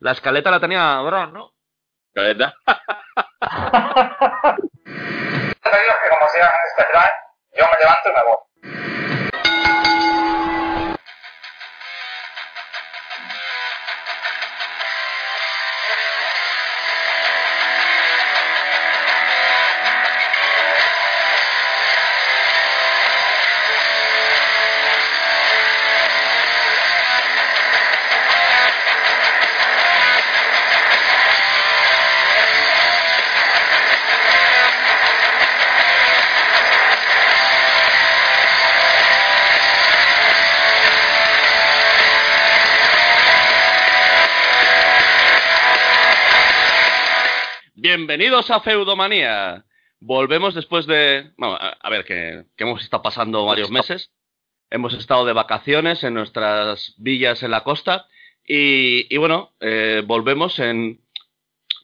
la escaleta la tenía Bron, ¿no? ¿Caleta? Te digo que como sigas en este plan, yo me levanto y me voy. Bienvenidos a Feudomanía. Volvemos después de... Bueno, a, a ver, que, que hemos estado pasando varios meses. Hemos estado de vacaciones en nuestras villas en la costa. Y, y bueno, eh, volvemos en...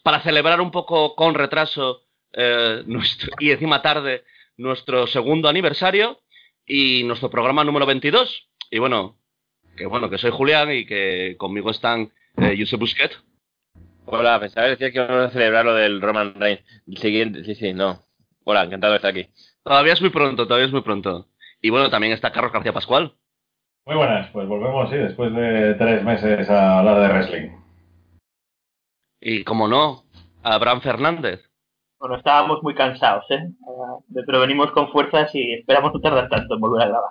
Para celebrar un poco con retraso eh, nuestro, y encima tarde nuestro segundo aniversario y nuestro programa número 22. Y bueno, que bueno, que soy Julián y que conmigo están eh, Josep Busquet. Hola, pensaba decir que vamos a celebrar lo del Roman Reigns. El siguiente, sí, sí, no. Hola, encantado de estar aquí. Todavía es muy pronto, todavía es muy pronto. Y bueno, también está Carlos García Pascual. Muy buenas, pues volvemos, sí, después de tres meses a hablar de wrestling. Y como no, Abraham Fernández. Bueno, estábamos muy cansados, ¿eh? Ah, Pero venimos con fuerzas y esperamos no tardar tanto en volver a grabar.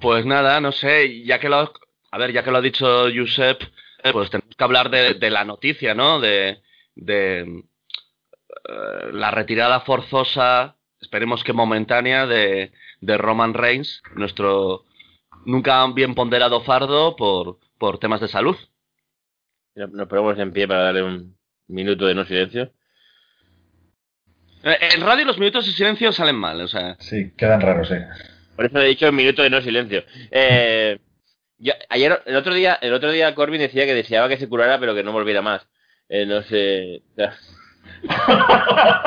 Pues nada, no sé, ya que lo, ha- a ver, ya que lo ha dicho Josep, eh, pues tenemos que hablar de, de la noticia, ¿no? De, de eh, la retirada forzosa, esperemos que momentánea, de, de Roman Reigns, nuestro nunca bien ponderado fardo por, por temas de salud. Nos ponemos en pie para darle un minuto de no silencio. Eh, En radio los minutos de silencio salen mal, o sea, Sí, quedan raros, sí. Por eso he dicho un minuto de no silencio. Eh, yo- ayer, el otro día, el otro día Corbin decía que deseaba que se curara, pero que no volviera más. Eh, no sé.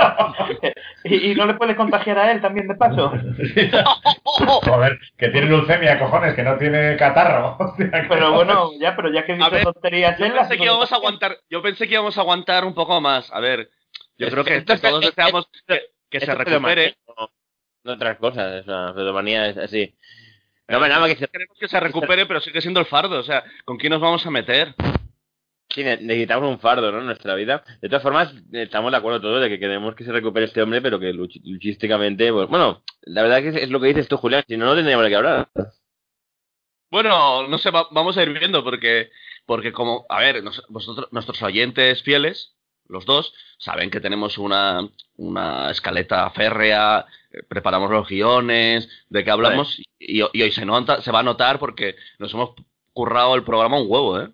¿Y, y no le puede contagiar a él también de paso? Joder, que tiene leucemia, cojones, que no tiene catarro. Que- Pero bueno, ya, pero ya que he dicho ver, tonterías yo pensé que íbamos a aguantar, yo pensé que íbamos a aguantar un poco más. A ver, yo creo que, Esto todos es- deseamos que, que se esto recupere. pedomanía, No, no otras cosas. Sea, pedomanía es así. No, nada más que se- Queremos que se recupere, pero sigue siendo el fardo. O sea, ¿con quién nos vamos a meter? sí, ne- necesitamos un fardo ¿no? en nuestra vida. De todas formas, estamos de acuerdo todos de que queremos que se recupere este hombre, pero que luch- luchísticamente. Pues, bueno, la verdad que es, es lo que dices tú, Julián. Si no, no tendríamos qué hablar. Bueno, no sé, va- vamos a ir viendo porque, porque como, a ver, nos- vosotros, nuestros oyentes fieles, los dos, saben que tenemos una, una escaleta férrea, preparamos los guiones, de qué hablamos, y, y hoy se, nota, se va a notar porque nos hemos currado el programa un huevo, ¿eh?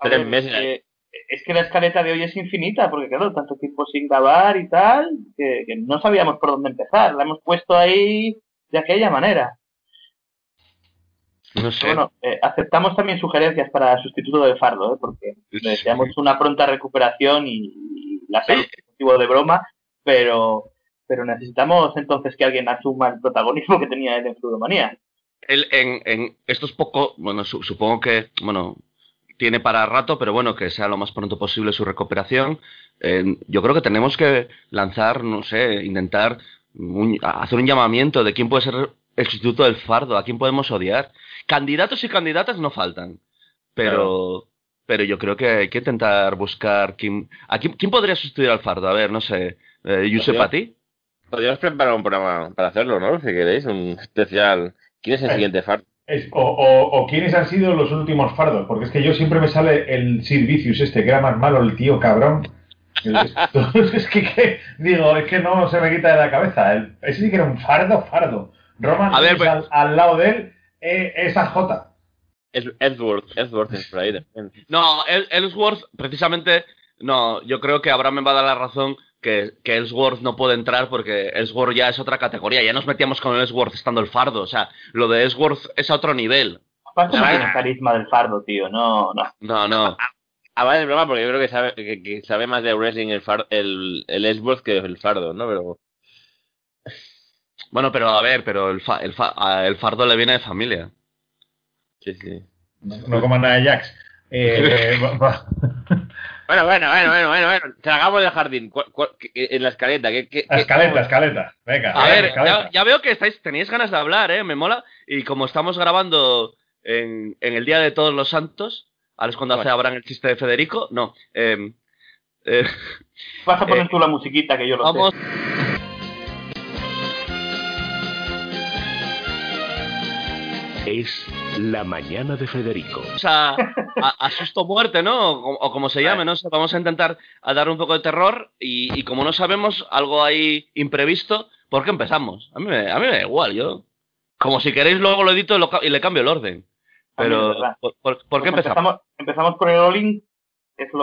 A Tres ver, meses. eh, es que la escaleta de hoy es infinita, porque claro, tanto tiempo sin grabar y tal, que, que no sabíamos por dónde empezar. La hemos puesto ahí de aquella manera. No sé. Bueno, eh, aceptamos también sugerencias para sustituto de Fardo, ¿eh? porque le deseamos una pronta recuperación y, y la salud es motivo de broma, pero pero necesitamos entonces que alguien asuma el protagonismo que tenía él en Fluidomanía. Él en, en esto es poco, bueno, su- supongo que, bueno, tiene para rato, pero bueno, que sea lo más pronto posible su recuperación. Eh, yo creo que tenemos que lanzar, no sé, intentar un- hacer un llamamiento de quién puede ser el sustituto del fardo, a quién podemos odiar. Candidatos y candidatas no faltan, pero, pero yo creo que hay que intentar buscar quién, a quién, quién podría sustituir al fardo. A ver, no sé, eh, Yusef Podría- a ti. Podríamos preparar un programa para hacerlo, ¿no? Si queréis, un especial. ¿Quién es el Eh. siguiente fardo? Es- o, o- o quiénes han sido los últimos fardos, porque es que yo siempre me sale el Sir Vicious este, que era más malo el tío cabrón. Es, es que, que- digo, es que no se me quita de la cabeza. El- ese sí que era un fardo, fardo. Roman A ver, Reigns pues- al, al lado de él, eh, esa J. Ed- Edward, Edward es por ahí. también. No, El- Ellsworth, precisamente, no, yo creo que Abraham me va a dar la razón que, que Ellsworth no puede entrar porque Ellsworth ya es otra categoría. Ya nos metíamos con Ellsworth estando el fardo. O sea, lo de Ellsworth es a otro nivel. Aparte no Ah. tiene carisma del Fardo, tío, no, no. No, no. Ah, vale, es broma, porque yo creo que sabe, que, que sabe más de wrestling el, far, el, el Ellsworth que el fardo, ¿no? Pero Bueno, pero a ver, pero el, fa- el, fa- el fardo le viene de familia. sí, sí. No, no como nada de Jax. Eh, va- va- Bueno, bueno, bueno, bueno, bueno, bueno. Tragamos del jardín. ¿Cuál- cuál- qué- en la escaleta. ¿qué, qué, La qué- escaleta, escaleta. Venga. A ver, escaleta. ya, ya veo que estáis, tenéis ganas de hablar, ¿eh? Me mola. Y como estamos grabando en, en el Día de Todos los Santos, ahora es cuando hace Bueno. Abraham el chiste de Federico, no. eh, eh, Vas a poner Eh, tú la musiquita que yo lo vamos. sé. La mañana de Federico. a, a, a susto muerte, ¿no? O, o como se llame, no sé. Vamos a intentar a dar un poco de terror y, y como no sabemos algo ahí imprevisto, ¿por qué empezamos? A mí me, a mí me da igual, yo. Como si queréis luego lo edito y, lo ca- y le cambio el orden. Pero. ¿por, por- por qué Pues empezamos? empezamos? Empezamos por el que es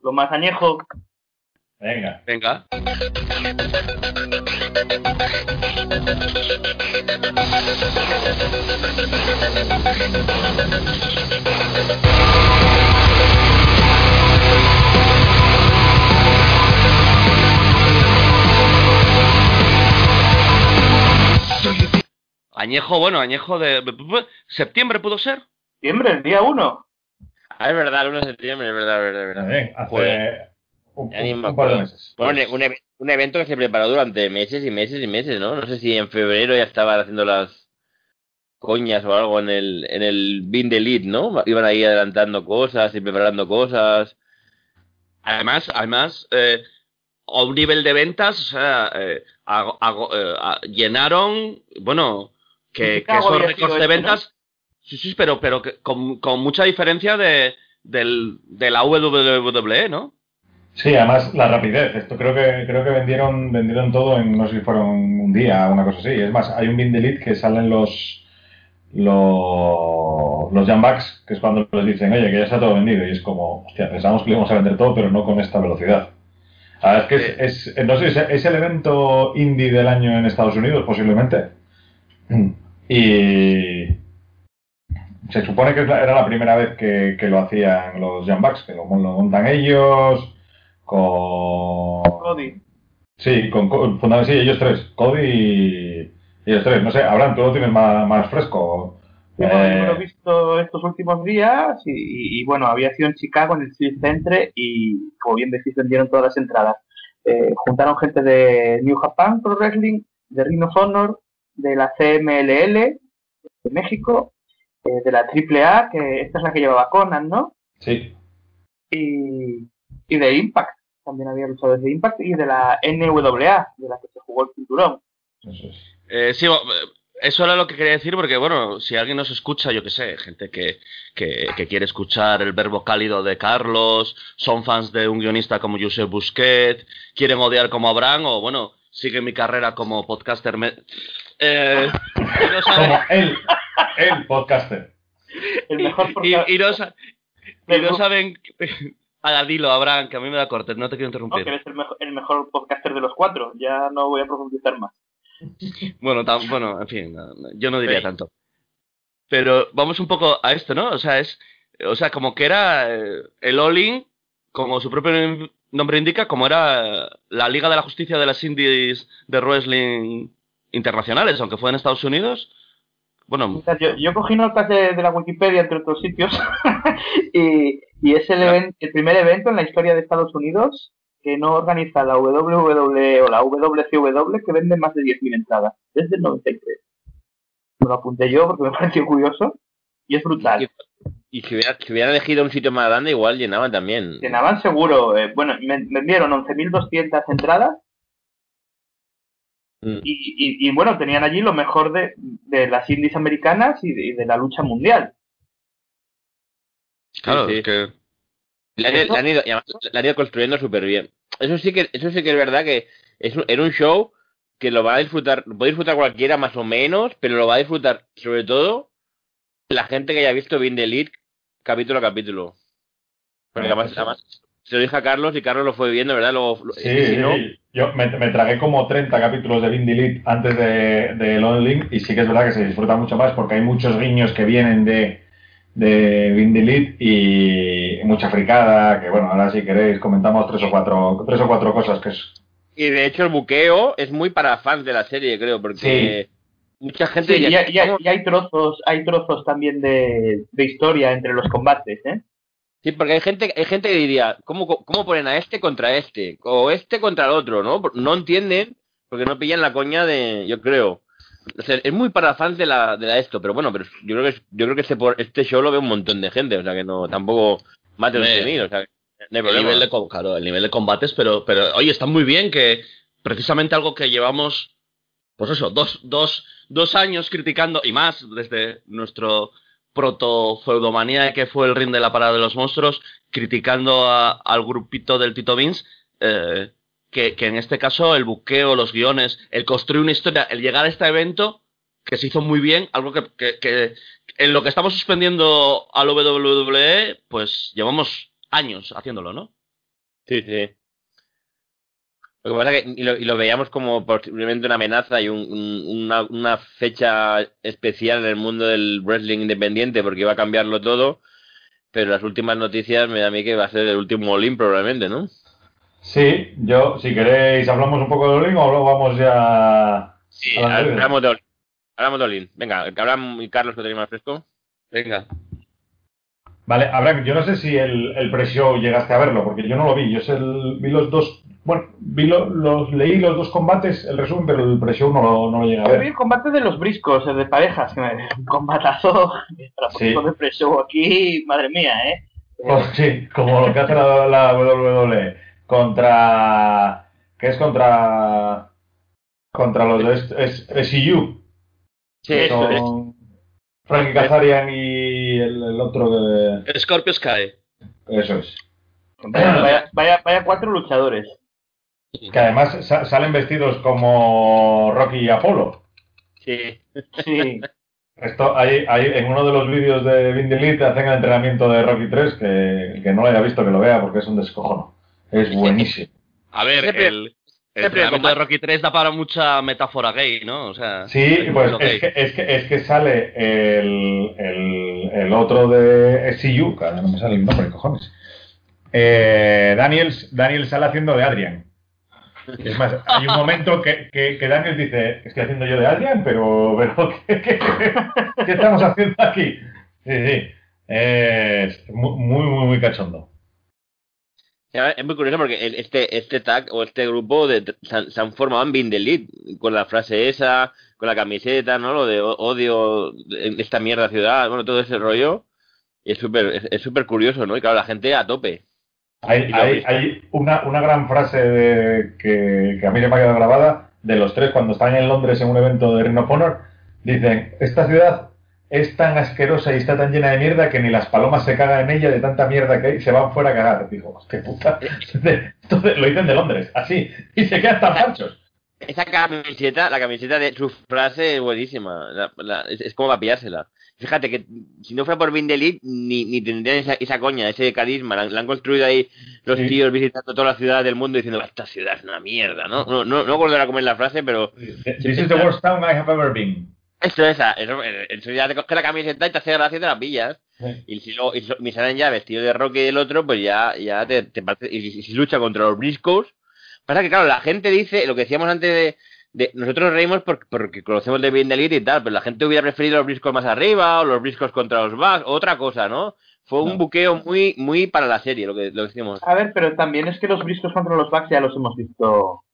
lo más añejo. Venga. Venga. Añejo, bueno, añejo de... ¿Septiembre pudo ser? Septiembre, el día 1. Ah, es verdad, el 1 de septiembre, es verdad, es verdad, es verdad. Bien, hace. Un, Ya ni un- me un par de acuerdo. meses. Bueno, un, un evento que se preparó durante meses y meses y meses, ¿no? No sé si en febrero ya estaban haciendo las coñas o algo en el, en el bin de lead, ¿no? Iban ahí adelantando cosas y preparando cosas. Además, además, eh, a un nivel de ventas, o sea, eh, hago- hago- eh, a- llenaron, bueno, que, que esos récords de este, ventas, sí, sí, pero, pero que con, con mucha diferencia de, del, de la WWE, ¿no? Sí, además la rapidez. Esto creo que creo que vendieron vendieron todo en no sé si fueron un día una cosa así. Es más, hay un bin delete que salen los los los jambacks, que es cuando les dicen, oye, que ya está todo vendido y es como, hostia, pensamos que lo íbamos a vender todo, pero no con esta velocidad. Es que es, es- no sé, es, el evento indie del año en Estados Unidos posiblemente. Y se supone que era la primera vez que, que lo hacían los jambacks, que lo, lo montan ellos con Cody. Sí, con, con- fundamentalmente sí, ellos tres, Cody y, y ellos tres. No sé, Abraham, tú lo tienes más, más fresco. No- Eh, yo lo he visto estos últimos días y, y- y, bueno, había sido en Chicago en el Steel Centre y como bien decís vendieron todas las entradas. Eh, juntaron gente de New Japan Pro Wrestling, de Ring of Honor, de la CMLL de México, eh, de la AAA, que esta es la que llevaba Conan, ¿no? sí, Y, y de Impact, también había luchadores de Impact, y de la NWA, de la que se jugó el cinturón. Eh, sí, eh, eso era lo que quería decir porque, bueno, si alguien nos escucha, yo qué sé, gente que, que, que quiere escuchar el verbo cálido de Carlos, son fans de un guionista como Josep Busquet, quieren odiar como Abraham o, bueno, sigue mi carrera como podcaster. me- Eh, no Como él, el podcaster. El mejor y, podcast- y no, y no saben... Haga, dilo, Abraham, que a mí me da corte, no te quiero no, que interrumpir. eres el mejor, el mejor podcaster de los cuatro. Ya no voy a profundizar más. Bueno, tam- bueno, en fin, no, no, yo no diría Sí. tanto. Pero vamos un poco a esto, ¿no? O sea, es, o sea, como que era eh, el All-In, como su propio nom- nombre indica, como era la Liga de la Justicia de las Indies de Wrestling internacionales, aunque fue en Estados Unidos. Bueno, Yo, yo cogí notas de, de la Wikipedia, entre otros sitios, y, y es el, el primer evento en la historia de Estados Unidos que no organiza la WWE o la WCW que vende más de 10.000 entradas, desde el 93. Me lo apunté yo porque me pareció curioso y es brutal. Y si, hubiera, si hubieran elegido un sitio más grande, igual llenaban también. Llenaban seguro, eh, bueno, me- vendieron 11.200 entradas Mm. y, y- y, bueno, tenían allí lo mejor de, de las indies americanas y de- y de la lucha mundial. claro, sí. es que... La han, la han ido, y además la han ido construyendo súper bien. Eso sí que eso sí que es verdad que es un- era un show que lo va a disfrutar, lo puede disfrutar cualquiera más o menos, pero lo va a disfrutar sobre todo la gente que haya visto Being the Elite capítulo a capítulo. Porque además, pues, además se lo dije a Carlos y Carlos lo fue viendo, ¿verdad? Luego, Sí, no, sí. yo me, me tragué como 30 capítulos de Vin Delete antes de, de Lone Link y sí que es verdad que se disfruta mucho más porque hay muchos guiños que vienen de, de Vin Delete y mucha fricada, que bueno, ahora si queréis comentamos tres o cuatro, tres o cuatro cosas que es... y de hecho el buqueo es muy para fans de la serie, creo, porque mucha gente Sí, ya- y hay trozos, hay trozos también de, de historia entre los combates, ¿eh? Sí, porque hay gente, hay gente que diría, ¿cómo, ¿cómo ponen a este contra este? O este contra el otro, ¿no? No entienden, porque no pillan la coña de, yo creo. O sea, es muy para fans de la, de la esto, pero bueno, pero yo creo que yo creo que este, este show lo ve un montón de gente, o sea que no, tampoco más de 100.000, o sea, no el nivel de, claro, el nivel de combates, pero, pero oye, está muy bien que precisamente algo que llevamos, pues eso, dos, dos, dos años criticando y más desde nuestro proto feudomanía que fue el ring de la parada de los monstruos, criticando a- al grupito del Tito Vince, eh, que, que en este caso el buqueo, los guiones, el construir una historia, el llegar a este evento, que se hizo muy bien, algo que, que- que en lo que estamos suspendiendo al WWE, pues llevamos años haciéndolo, ¿no? Sí, sí. Lo que pasa es que y lo, y lo veíamos como posiblemente una amenaza y un- un- una, una fecha especial en el mundo del wrestling independiente porque iba a cambiarlo todo, pero las últimas noticias me da a mí que va a ser el último Olin probablemente, ¿no? Sí, yo, si queréis, hablamos un poco de Olin o luego vamos ya. Sí, hablamos de Olin. Hablamos de Olin. Venga, hablamos y Carlos que tiene más fresco. Venga. Vale, Abraham, yo no sé si el, el pre-show llegaste a verlo, porque yo no lo vi. Yo sé el- vi los dos. Bueno, vi lo- los, leí los dos combates, el resumen, pero el pre-show no lo, no lo llegué a Yo vi ver. el combate de los briscos, el de parejas, que me- un combatazo para Sí. de pre-show aquí, madre mía, ¿eh? Oh, sí, como lo que hace la, la WWE contra. ¿Qué es contra. Contra los de es, es SEU. Sí, que eso es. son Frankie Kazarian y el, el otro de. Scorpio Sky. Eso es. Vaya, vaya, vaya, vaya cuatro luchadores. Que además sa- salen vestidos como Rocky y Apolo. Sí. Sí. Esto, hay, hay, en uno de los vídeos de Vin Elite hacen el entrenamiento de Rocky 3, que el que no lo haya visto que lo vea porque es un descojono. Es buenísimo. A ver, el, el entrenamiento de. Rocky 3 da para mucha metáfora gay, ¿no? O sea, Sí, pues es que, es, que, es que sale el, el, el otro de SCU, ahora no me sale el nombre, cojones. Eh, Daniel, Daniel sale haciendo de Adrian. Es más, hay un momento que, que, que Daniel dice, estoy haciendo yo de Adrian, pero, pero ¿qué, qué, qué estamos haciendo aquí? Sí, sí. Es muy, muy, muy cachondo. Es muy curioso porque este, este tag o este grupo de, se, han, se han formado en Bind Elite con la frase esa, con la camiseta, ¿no? Lo de odio esta mierda ciudad, bueno, todo ese rollo. Y es súper es, es súper curioso, ¿no? Y claro, la gente a tope. Hay, hay, hay una, una gran frase de- que, que a mí se me ha quedado grabada de los tres cuando están en Londres en un evento de Ring of Honor. Dicen, esta ciudad es tan asquerosa y está tan llena de mierda que ni las palomas se cagan en ella de tanta mierda que hay, se van fuera a cagar. Digo, qué puta. Entonces, lo dicen de Londres, así, y se quedan tan panchos. Esa camiseta, la camiseta de su frase es buenísima. La- la- es, es como para pillársela. Fíjate que si no fuera por Bind Elite, ni, ni tendrían esa, esa coña, ese carisma. La, la han construido ahí los Sí. tíos visitando todas las ciudades del mundo diciendo, esta ciudad es una mierda, ¿no? No, no, no ahora cómo es la frase, pero This is the worst town I have ever been. Eso, esa. Eso, ya te coge la camiseta y te hace gracia y te la pillas. Y si lo, y si y salen ya vestido de Rocky y el otro, pues ya, ya te, te parece. Y si, si lucha contra los Briscoes. Pasa que, claro, la gente dice, lo que decíamos antes de. de- nosotros reímos porque, porque conocemos de bien Elite y tal, pero la gente hubiera preferido los Briscoes más arriba, o los Briscoes contra los Bucks, otra cosa, ¿no? Fue un buqueo muy, muy para la serie, lo que, lo que decimos. A ver, pero también es que los briscos contra los Bucks ya los hemos visto.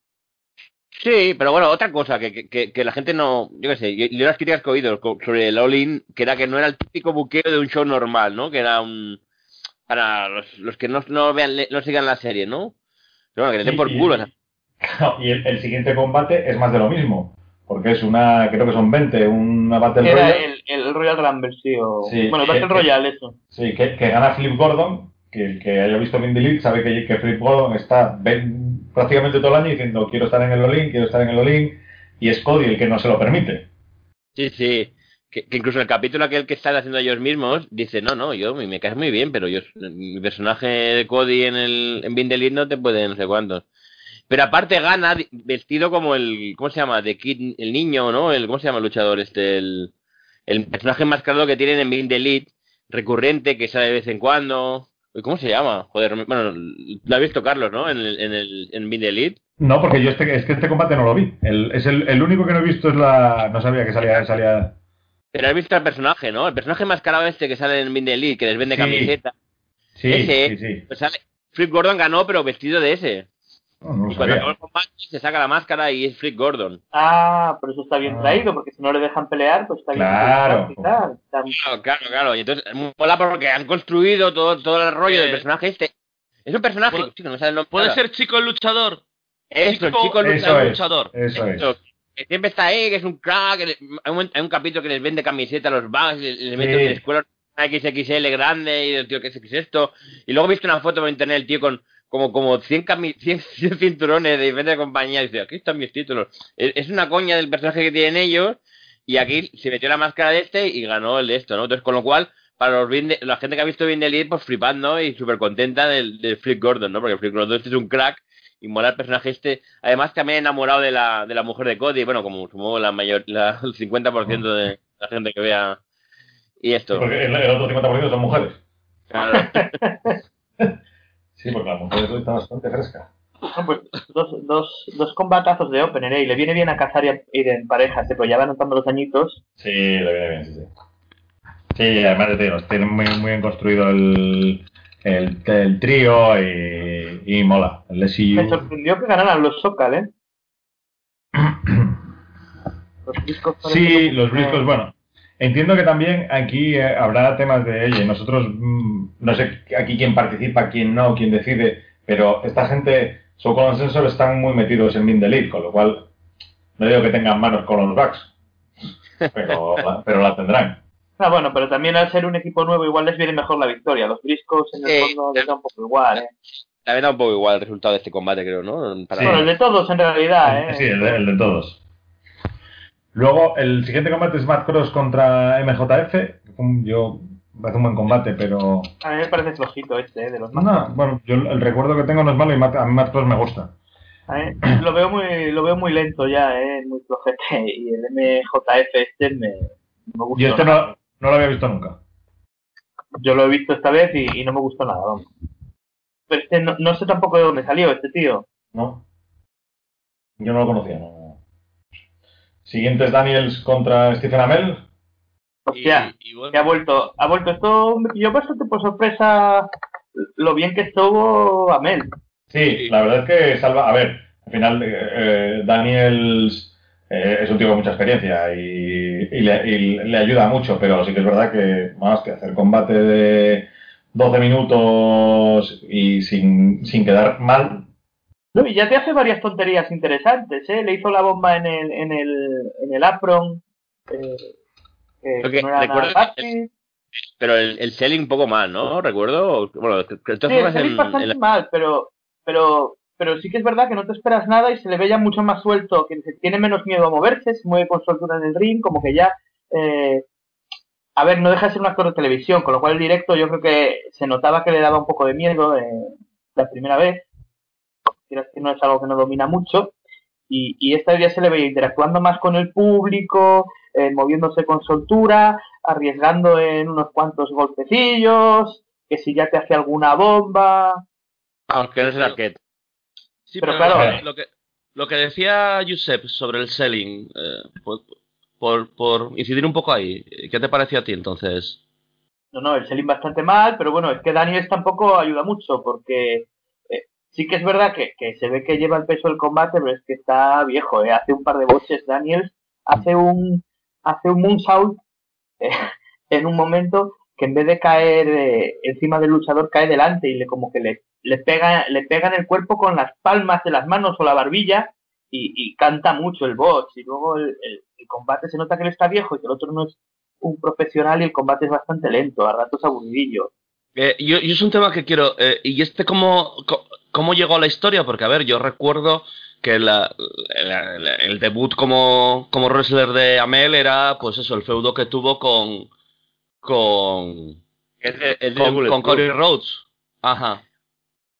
Sí, pero bueno, otra cosa que, que- la gente no, yo qué sé, yo, yo las críticas que he oído sobre el All-In, que era que no era el típico buqueo de un show normal, ¿no? Que era un, para los, los que no, no vean, no sigan la serie, ¿no? Pero bueno, que le den por y- culo. o sea, Y el, el siguiente combate es más de lo mismo, porque es una, creo que son 20, una Battle Era Royale. el, el Royal Rumble, sí, o... Sí, bueno, el eh, Battle eh. Royale, eso. Sí, que, que gana Flip Gordon, que el que haya visto Elite sabe que, que Flip Gordon está ven- prácticamente todo el año diciendo quiero estar en el Olin, quiero estar en el Olin, y es Cody el que no se lo permite. Sí, sí. Que, incluso el capítulo aquel que están haciendo ellos mismos dice, no, no, yo me, caes muy bien, pero yo mi personaje de Cody en el en Bind Elite no te puede no sé cuántos. Pero aparte gana vestido como el ¿cómo se llama? De Kid, el niño, ¿no? El ¿cómo se llama el luchador este el el personaje enmascarado que tienen en Bind Elite, recurrente que sale de vez en cuando. ¿Cómo se llama? Joder, bueno, lo ha visto Carlos, ¿no? En el en el en Bind Elite. No, porque yo este, es que este combate no lo vi. El, es el, el único que no he visto es la... No sabía que salía... salía... Pero has visto al personaje, ¿no? El personaje enmascarado este que sale en Bind Elite, que les vende Sí. camiseta. Sí, ese, sí, sí. pues sale, Flip Gordon ganó, pero vestido de ese. No, no lo Y cuando el combate, se saca la máscara y es Flip Gordon. Ah, pero eso está bien Ah. traído, porque si no le dejan pelear, pues está bien. Claro. traído tal. Está- Claro, claro, claro. Y entonces, mola porque han construido todo, todo el rollo Eh, del personaje este. Es un personaje, ¿puede- chico, no el nombre. ¿Puede ser chico el luchador? Eso, el chico- chico Eso luchador. es. Eso es. Eso, que siempre está ahí, que es un crack. hay, un, hay un capítulo que les vende camisetas a los bugs, les, les mete Sí. en la escuela una XXL grande y el tío, ¿qué es, es esto? Y luego he visto una foto por internet del tío con como, como 100, cami- 100, 100 cinturones de diferentes compañías y dice, aquí están mis títulos. Es, es una coña del personaje que tienen ellos y aquí se metió la máscara de este y ganó el de esto, ¿no? Entonces, con lo cual, para los Vin- la gente que ha visto Vin Elite, pues flipando y súper contenta del, del Flip Gordon, ¿no? Porque Flip Gordon este es un crack y mola el personaje este. Además, también enamorado de la, de la mujer de Cody, bueno, como supongo la mayor, la, el 50% de la gente que vea. Y esto. Porque el, el otro 50% son mujeres. Claro. Sí, porque la mujer está bastante fresca. No, pues dos, dos, dos combatazos de Opener, ¿eh? Y le viene bien a cazar y a- ir en pareja, se pero ya va notando los añitos. Sí, le viene bien, sí, sí. Sí, además te digo, tiene muy, muy bien construido el, el, el trío y, y mola. El Me SEU. sorprendió que ganaran los Sokal, ¿eh? Los discos Sí, los briscos, bueno. Entiendo que también aquí eh, habrá temas de, oye, nosotros, mm, no sé aquí quién participa, quién no, quién decide, pero esta gente, su Sensor están muy metidos en Mind Elite, con lo cual no digo que tengan manos con los backs, pero, la- pero la tendrán. Ah, bueno, pero también al ser un equipo nuevo igual les viene mejor la victoria. Los briscos en el Sí. fondo les da un poco igual, ¿eh? También da un poco igual el resultado de este combate, creo, ¿no? Para- Sí. Bueno, el de todos en realidad, ¿eh? Sí, el de, el de todos. Luego, el siguiente combate es Matt Cross contra MJF. Yo, me hace un buen combate, pero. A mí me parece flojito este, ¿eh? De los más. No, bueno, yo el recuerdo que tengo no es malo y Matt- a mí Matt Cross me gusta. A mí Lo veo muy, lo veo muy lento ya, ¿eh? Muy flojete. Y el MJF este me, me gustó Y este no, no lo había visto nunca. Yo lo he visto esta vez y, y no me gustó nada, vamos. Pero este no, no sé tampoco de dónde salió este tío. ¿No? Yo no lo conocía, no. Siguiente es Daniels contra Stephen Amell. Hostia, Y- y bueno, que ha vuelto, ha vuelto esto, me pilló bastante por sorpresa lo bien que estuvo Amel. Sí, la verdad es que salva. A ver, al final, eh, eh, Daniels eh, es un tío con mucha experiencia y, y le, y le ayuda mucho, pero sí que es verdad que más que hacer combate de 12 minutos y sin, sin quedar mal. No, y ya te hace varias tonterías interesantes, ¿eh? Le hizo la bomba en el, en el, en el apron. Eh, eh, que no era nada recuerdo- fácil. Pero el, el selling un poco mal, ¿no? Recuerdo. Bueno, Sí, el en- bastante en la- mal, pero, pero, pero sí que es verdad que no te esperas nada y se le ve ya mucho más suelto, que se tiene menos miedo a moverse, se mueve con soltura en el ring, como que ya, eh, a ver, no deja de ser un actor de televisión, con lo cual el directo yo creo que se notaba que le daba un poco de miedo eh, la primera vez, quieras que no es algo que no domina mucho, y, y esta vez ya se le veía interactuando más con el público, eh, moviéndose con soltura, arriesgando en unos cuantos golpecillos, que si ya te hace alguna bomba, Vamos, que no es el arcade. sí, pero pero, claro- lo, que, lo que decía Josep sobre el selling, eh, por, por, por incidir un poco ahí, ¿qué te pareció a ti entonces? No, no, el selling bastante mal, pero bueno, es que Daniels tampoco ayuda mucho, porque eh, sí que es verdad que, que se ve que lleva el peso del combate, pero es que está viejo, ¿eh? Hace un par de boches Daniels, hace un, hace un moonsault eh, en un momento que en vez de caer eh, encima del luchador, cae delante y le como que le, le pega, le pega en el cuerpo con las palmas de las manos o la barbilla y, y canta mucho el box. Y luego el, el- combate se nota que él está viejo y que el otro no es un profesional y el combate es bastante lento, a ratos aburridillo. Eh, yo, yo es un tema que quiero. eh, ¿Y este cómo, co- cómo llegó a la historia? Porque, a ver, yo recuerdo que la- la- la- el debut como, como wrestler de Amel era, pues eso, el feudo que tuvo con. con. Es de, es de con, con. Cody Rhodes. Ajá.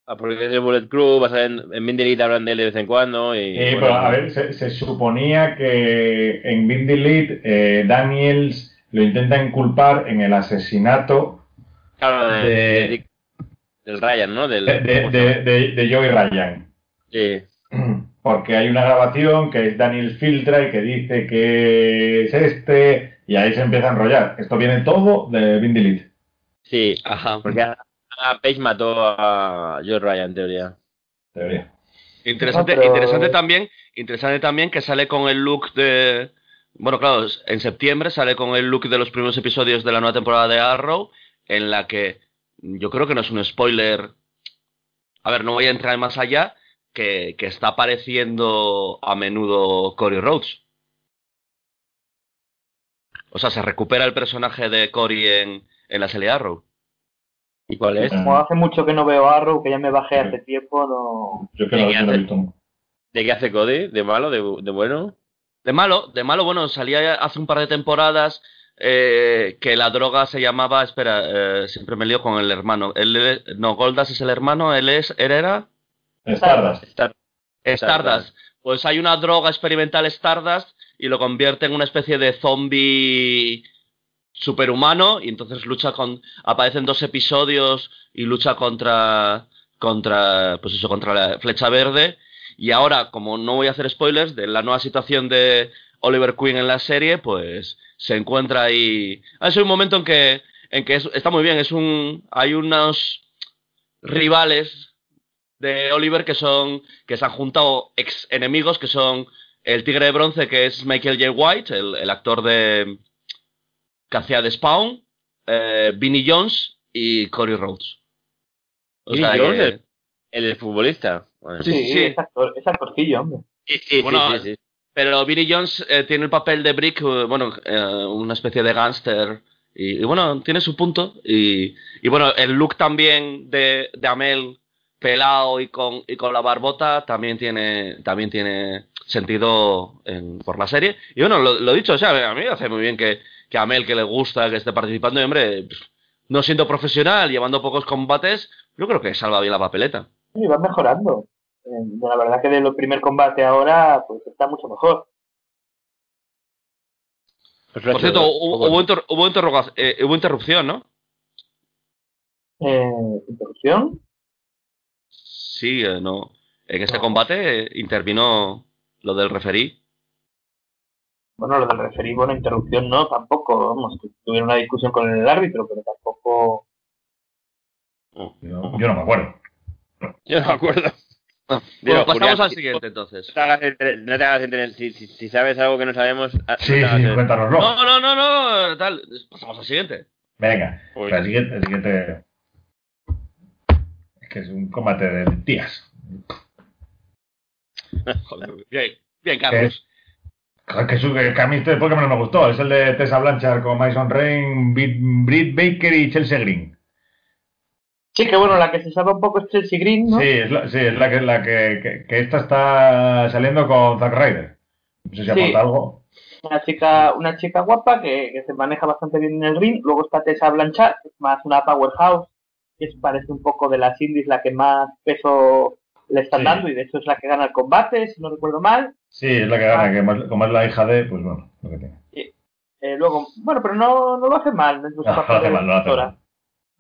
Ah, porque es de Bullet Club, vas a ver en, Mindelita hablan de él de vez en cuando. Y, Eh, bueno, pero a ver, se, se suponía que en Big Elite eh, Daniels lo intenta inculpar en el asesinato claro, de, de- de Dick- del Ryan, ¿no? Del, de, de, de, de- de Joey Ryan. Sí. Porque hay una grabación que Daniels filtra y que dice que es este, y ahí se empieza a enrollar. Esto viene todo de Elite. Sí, Ajá. porque ha- Page mató a Joe Ryan, en teoría. Teoría. Interesante, pero- interesante también, interesante también que sale con el look de. Bueno, claro, en septiembre sale con el look de los primeros episodios de la nueva temporada de Arrow, en la que yo creo que no es un spoiler. A ver, no voy a entrar más allá, que, que está apareciendo a menudo Cory Rhodes. O sea, se recupera el personaje de Cory en, en la serie Arrow. ¿Y cuál es? Como hace mucho que no veo Arrow, que ya me bajé hace tiempo, no... Yo que no. ¿De qué hace Cody? ¿De malo? ¿De, de bueno? De malo, de malo, bueno, salía hace un par de temporadas eh, que la droga se llamaba, espera, eh, siempre me lío con el hermano. Él, no, Goldas es el hermano, él es, él era Stardust. Star- Stardust. Pues hay una droga experimental Stardust y lo convierte en una especie de zombie superhumano y entonces lucha con aparecen dos episodios y lucha contra contra pues eso contra la flecha verde y ahora como no voy a hacer spoilers de la nueva situación de Oliver Queen en la serie pues se encuentra ahí Ah, es un momento en que en que es- está muy bien es un hay unos rivales de Oliver que son que se han juntado ex enemigos que son el tigre de bronce que es Michael J. White el, el actor de que hacía de Spawn eh, Vinnie Jones y Cory Rhodes o sea Jones, que- el- futbolista. Bueno. Sí, sí, sí. Es, actor, es actorcillo, hombre. Sí, sí, Bueno, sí, sí, sí. Pero Vinnie Jones eh, tiene el papel de Brick eh, bueno eh, una especie de gángster y, bueno tiene su punto y, y bueno el look también de, de Amel pelado y con, y con la barbota también tiene también tiene sentido en- por la serie y bueno lo, lo dicho o sea a mí me hace muy bien que, que a Amel que le gusta que esté participando y hombre no siendo profesional llevando pocos combates yo creo que salva bien la papeleta Y va mejorando. Eh, la verdad que de lo primer combate ahora, pues está mucho mejor. Pues por cierto hubo, hubo, interru- hubo interroga- eh, hubo interrupción ¿no? Eh, interrupción. Sí, eh, no. En este No. combate eh, intervino lo del referí. Bueno, lo del referí, bueno, interrupción no, tampoco. Vamos, tuvieron una discusión con el árbitro, pero tampoco. Yo, yo no me acuerdo. Yo no me acuerdo. Bueno, Digo, pasamos Julián, al siguiente entonces. No te hagas entre- no te hagas entre- si, si- si sabes algo que no sabemos. ah, no Sí, hagas sí, cuéntanoslo. No, no, no, no, tal. Pasamos al siguiente. Venga, Uy. el siguiente, el siguiente. Es que es un combate de tías. Joder, bien, bien, Carlos. Joder, Que, su- que a mí este Pokémon no me gustó. Es el de Tessa Blanchard con Mason Rain, Brit Britt Baker y Chelsea Green. Sí, que bueno, la que se salva un poco es Chelsea Green, ¿no? Sí, es la, sí, es la que, la que, que, que esta está saliendo con Zack Ryder. No sé si Sí. aporta algo. Una chica, una chica guapa que, que se maneja bastante bien en el ring. Luego está Tessa Blanchard, que es más una powerhouse, que es, parece un poco de las indies la que más peso le están Sí. dando y de hecho es la que gana el combate, si no recuerdo mal. Sí, es la que gana, que más- como es la hija de, pues bueno, lo que tiene. Eh, luego, bueno, pero no, no lo hace mal No, no papel hace mal, no hace mal.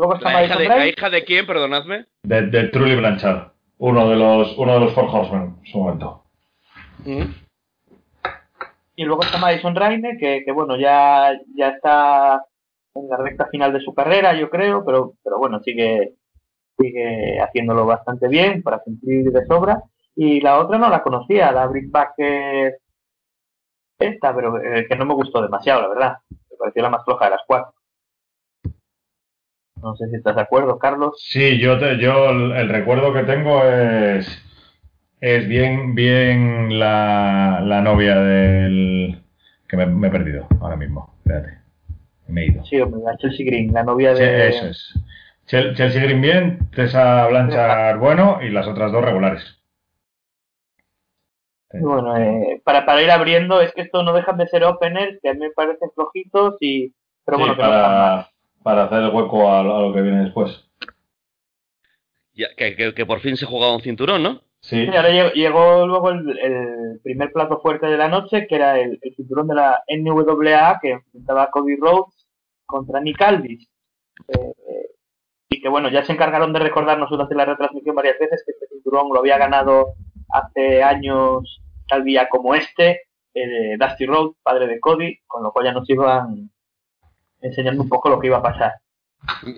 Luego está ¿La hija, de, ¿La hija de quién? Perdonadme. De, de Truly Blanchard, uno de los, uno de los Four Horsemen en su momento. Y luego está Madison Raine, que, que bueno, ya, ya está en la recta final de su carrera, yo creo, pero, pero bueno, sigue, sigue haciéndolo bastante bien para cumplir de sobra. Y la otra no la conocía, la Brick Baker esta, pero eh, que no me gustó demasiado, la verdad. Me pareció la más floja de las cuatro. No sé si estás de acuerdo, Carlos. Sí, yo, te, yo el, el recuerdo que tengo es, es bien, bien la, la novia del... que me, me he perdido ahora mismo. Espérate. Me he ido. Sí, la Chelsea Green, la novia Sí, de... eso es. Chel- Chelsea Green bien, Tessa Blanchard bueno y las otras dos regulares. Bueno, eh, para, para ir abriendo, es que esto no dejan de ser openers, que a mí me parecen flojitos, y pero Sí, bueno, que no están mal. Para, hacer el hueco a, a lo que viene después. Ya, que, que- que por fin se jugaba un cinturón, ¿no? Sí, Sí, ahora llegó, llegó luego el, el primer plato fuerte de la noche, que era el, el cinturón de la NWA, que enfrentaba a Cody Rhodes contra Nick Aldis. Eh, eh, y que bueno, ya se encargaron de recordarnos durante la retransmisión varias veces que este cinturón lo había ganado hace años tal día como este, eh, Dusty Rhodes, padre de Cody, con lo cual ya nos iban enseñando un poco lo que iba a pasar.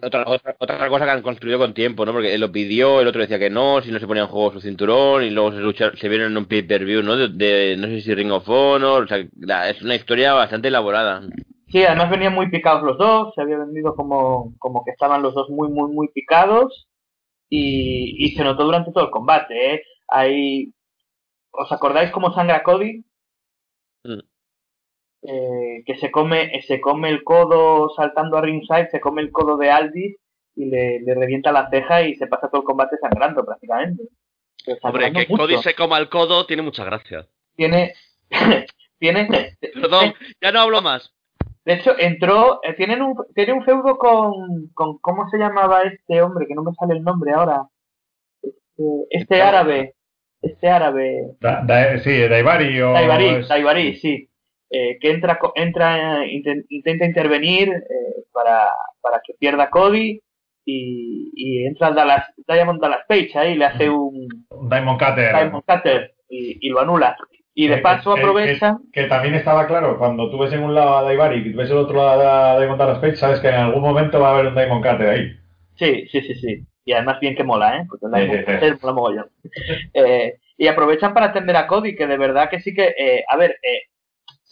Otra, otra, otra cosa que han construido con tiempo, ¿no? Porque él lo pidió, el otro decía que no, si no se ponía en juego su cinturón, y luego se, lucha- se vieron en un pay-per-view, ¿no? De, de- no sé si Ring of Honor, o sea, la- es una historia bastante elaborada. Sí, además venían muy picados los dos, se había vendido como, como que estaban los dos muy, muy, muy picados y, y se notó durante todo el combate, ¿eh? Ahí, ¿os acordáis cómo sangra Cody? Eh, que se come, se come el codo saltando a ringside, se come el codo de Aldis y le, le revienta la ceja y se pasa todo el combate sangrando prácticamente. Pero Hombre, sangrando que mucho. Cody se coma el codo tiene mucha gracia. Tiene, tiene, Perdón, ya no hablo más. De hecho, entró, eh, tienen un, tiene un feudo con, con, ¿cómo se llamaba este hombre? Que no me sale el nombre ahora. Este, este árabe, este árabe, Da- da- sí, Daivari o... Daivari, es- Daivari, sí. Eh, que entra, entra, inten- intenta intervenir eh, para, para que pierda Cody y, y entra Dallas, Diamond Dallas Page ahí, le hace un Diamond Cutter. Diamond Cutter y, y lo anula. Y de Eh, paso eh, aprovechan, Que también estaba claro, cuando tú ves en un lado a Daivari y ves el otro lado a Diamond Dallas Page, sabes que en algún momento va a haber un Diamond Cutter ahí. Sí, sí, sí, sí. Y además bien que mola, ¿eh? Porque sí, sí. mujer mola mogollón. Eh, y aprovechan para atender a Cody, que de verdad que sí que, eh, a ver, eh,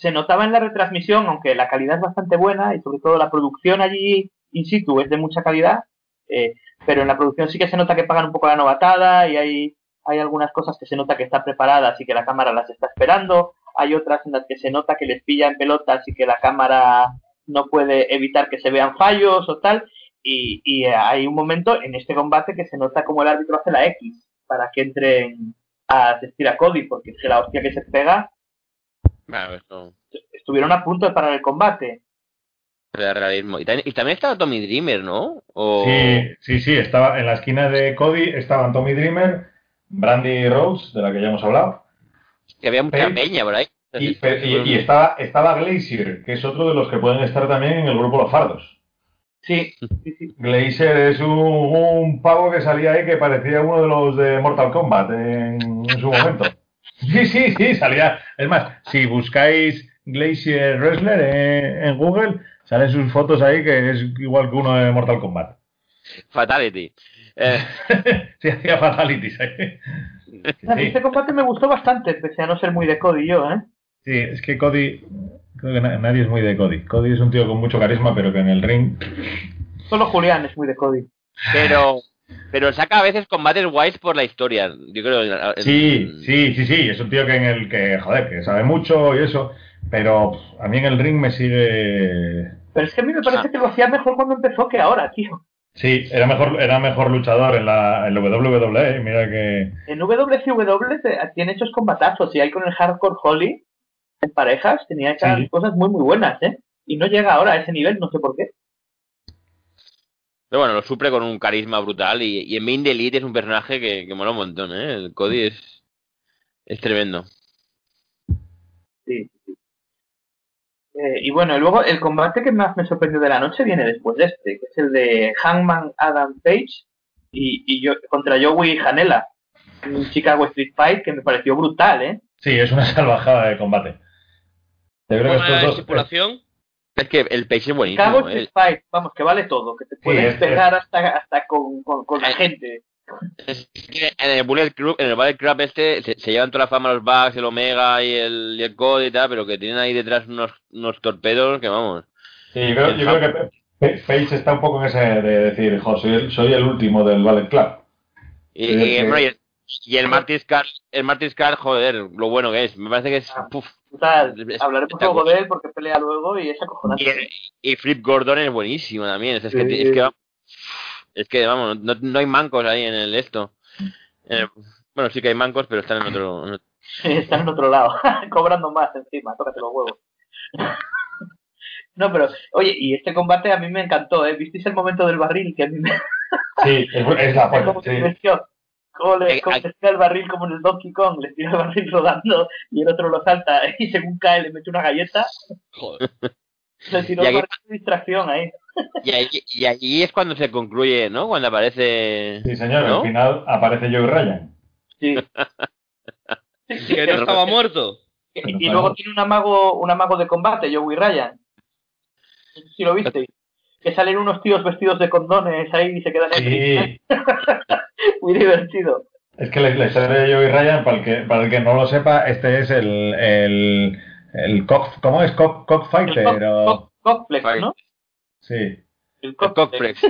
se notaba en la retransmisión, aunque la calidad es bastante buena y sobre todo la producción allí in situ es de mucha calidad, eh, pero en la producción sí que se nota que pagan un poco la novatada y hay, hay algunas cosas que se nota que están preparadas y que la cámara las está esperando, hay otras en las que se nota que les pilla en pelotas y que la cámara no puede evitar que se vean fallos o tal, y, y hay un momento en este combate que se nota como el árbitro hace la X para que entren a asistir a Cody, porque es la hostia que se pega, Eso estuvieron a punto de parar el combate. realismo. Y también, y también estaba Tommy Dreamer, ¿no? O... Sí, sí, sí, estaba en la esquina de Cody estaban Tommy Dreamer, Brandy Rose, de la que ya hemos hablado, Que había mucha peña por ahí. y, y- y estaba, estaba Glacier, que es otro de los que pueden estar también en el grupo Los Fardos. Sí, sí, sí. Glacier es un, un pavo que salía ahí que parecía uno de los de Mortal Kombat en, en su momento. Sí, sí, sí, salía. Es más, si buscáis Glacier Wrestler en, en Google, salen sus fotos ahí que es igual que uno de Mortal Kombat. Fatality. Eh, sí, hacía fatalities mí Sí, Este combate me gustó bastante, pese a no ser muy de Cody yo, ¿eh? sí, es que Cody. Creo que na- nadie es muy de Cody. Cody es un tío con mucho carisma, pero que en el ring. Solo Julián es muy de Cody. pero, pero saca a veces combates guays por la historia. Yo creo. Sí, sí, sí, sí. Es un tío que en el que, joder, que sabe mucho y eso. Pero a mí en el ring me sigue. Pero es que a mí me parece que lo hacía mejor cuando empezó que ahora, tío. Sí, era mejor, era mejor luchador en la, en la WWE. Mira que. En WCW te- tiene hechos combatazos y hay con el Hardcore Holly en parejas tenía hechas Sí. cosas muy muy buenas, ¿eh? Y no llega ahora a ese nivel, no sé por qué. Pero bueno, lo suple con un carisma brutal. Y, y en Main the Elite es un personaje que, que mola un montón, ¿eh? El Cody es, es tremendo. Sí, sí, sí. Eh, y bueno, luego el combate que más me sorprendió de la noche viene después de este, que es el de Hangman Adam Page y, y yo contra Joey Janela, un Chicago Street Fight que me pareció brutal, ¿eh? Sí, es una salvajada de combate. Yo creo que estos dos. estipulación. Es que el Page es buenísimo. Street ¿eh? Fight, vamos, que vale todo, que te puedes es- pegar hasta, hasta con, con, con la gente. Es que en el Bullet Club, en el Bullet Club este, se, se llevan toda la fama los Bugs, el Omega y el, y el Cody y tal, pero que tienen ahí detrás unos, unos torpedos que vamos. Sí, yo creo, yo creo que Page está un poco en ese de decir, jo, soy el, soy el último del Ballet Club. Y, el, y el Marty's Card, el Marty's Card, joder, lo bueno que es. Me parece que es. Ah. puf. Total, Es- hablaremos está luego cool. de él porque pelea luego y es acojonante. Y, y Flip Gordon es buenísimo también. Es, que, Sí. es que, va- es que, vamos, no, no hay mancos ahí en el esto. Eh, bueno, sí que hay mancos, pero están en otro. en otro- Están en otro lado, cobrando más encima, tócate los huevos. No, pero, oye, y este combate a mí me encantó, ¿eh? ¿Visteis el momento del barril? Que a mí me, Sí, es, es la me sí. Cómo le, cómo le tira el barril como en el Donkey Kong, le tira el barril rodando y el otro lo salta y según cae le mete una galleta. Joder. Le tiró Y aquí- barril de distracción ahí. Y ahí, y es cuando se concluye, ¿no? Cuando aparece. Sí, señor, ¿No? al final aparece Joey Ryan. Sí. Que no estaba muerto. y, y luego tiene un amago, un amago de combate, Joey Ryan. No sé Si lo visteis. que salen unos tíos vestidos de condones ahí y se quedan Sí, Muy divertido. es que la, la historia de Joey Ryan, para el que, para el que no lo sepa, este es el, el, el cock, ¿cómo es? Cock, cockfighter, El o... cock- cockplex, ¿no? Sí, El. Cockplex.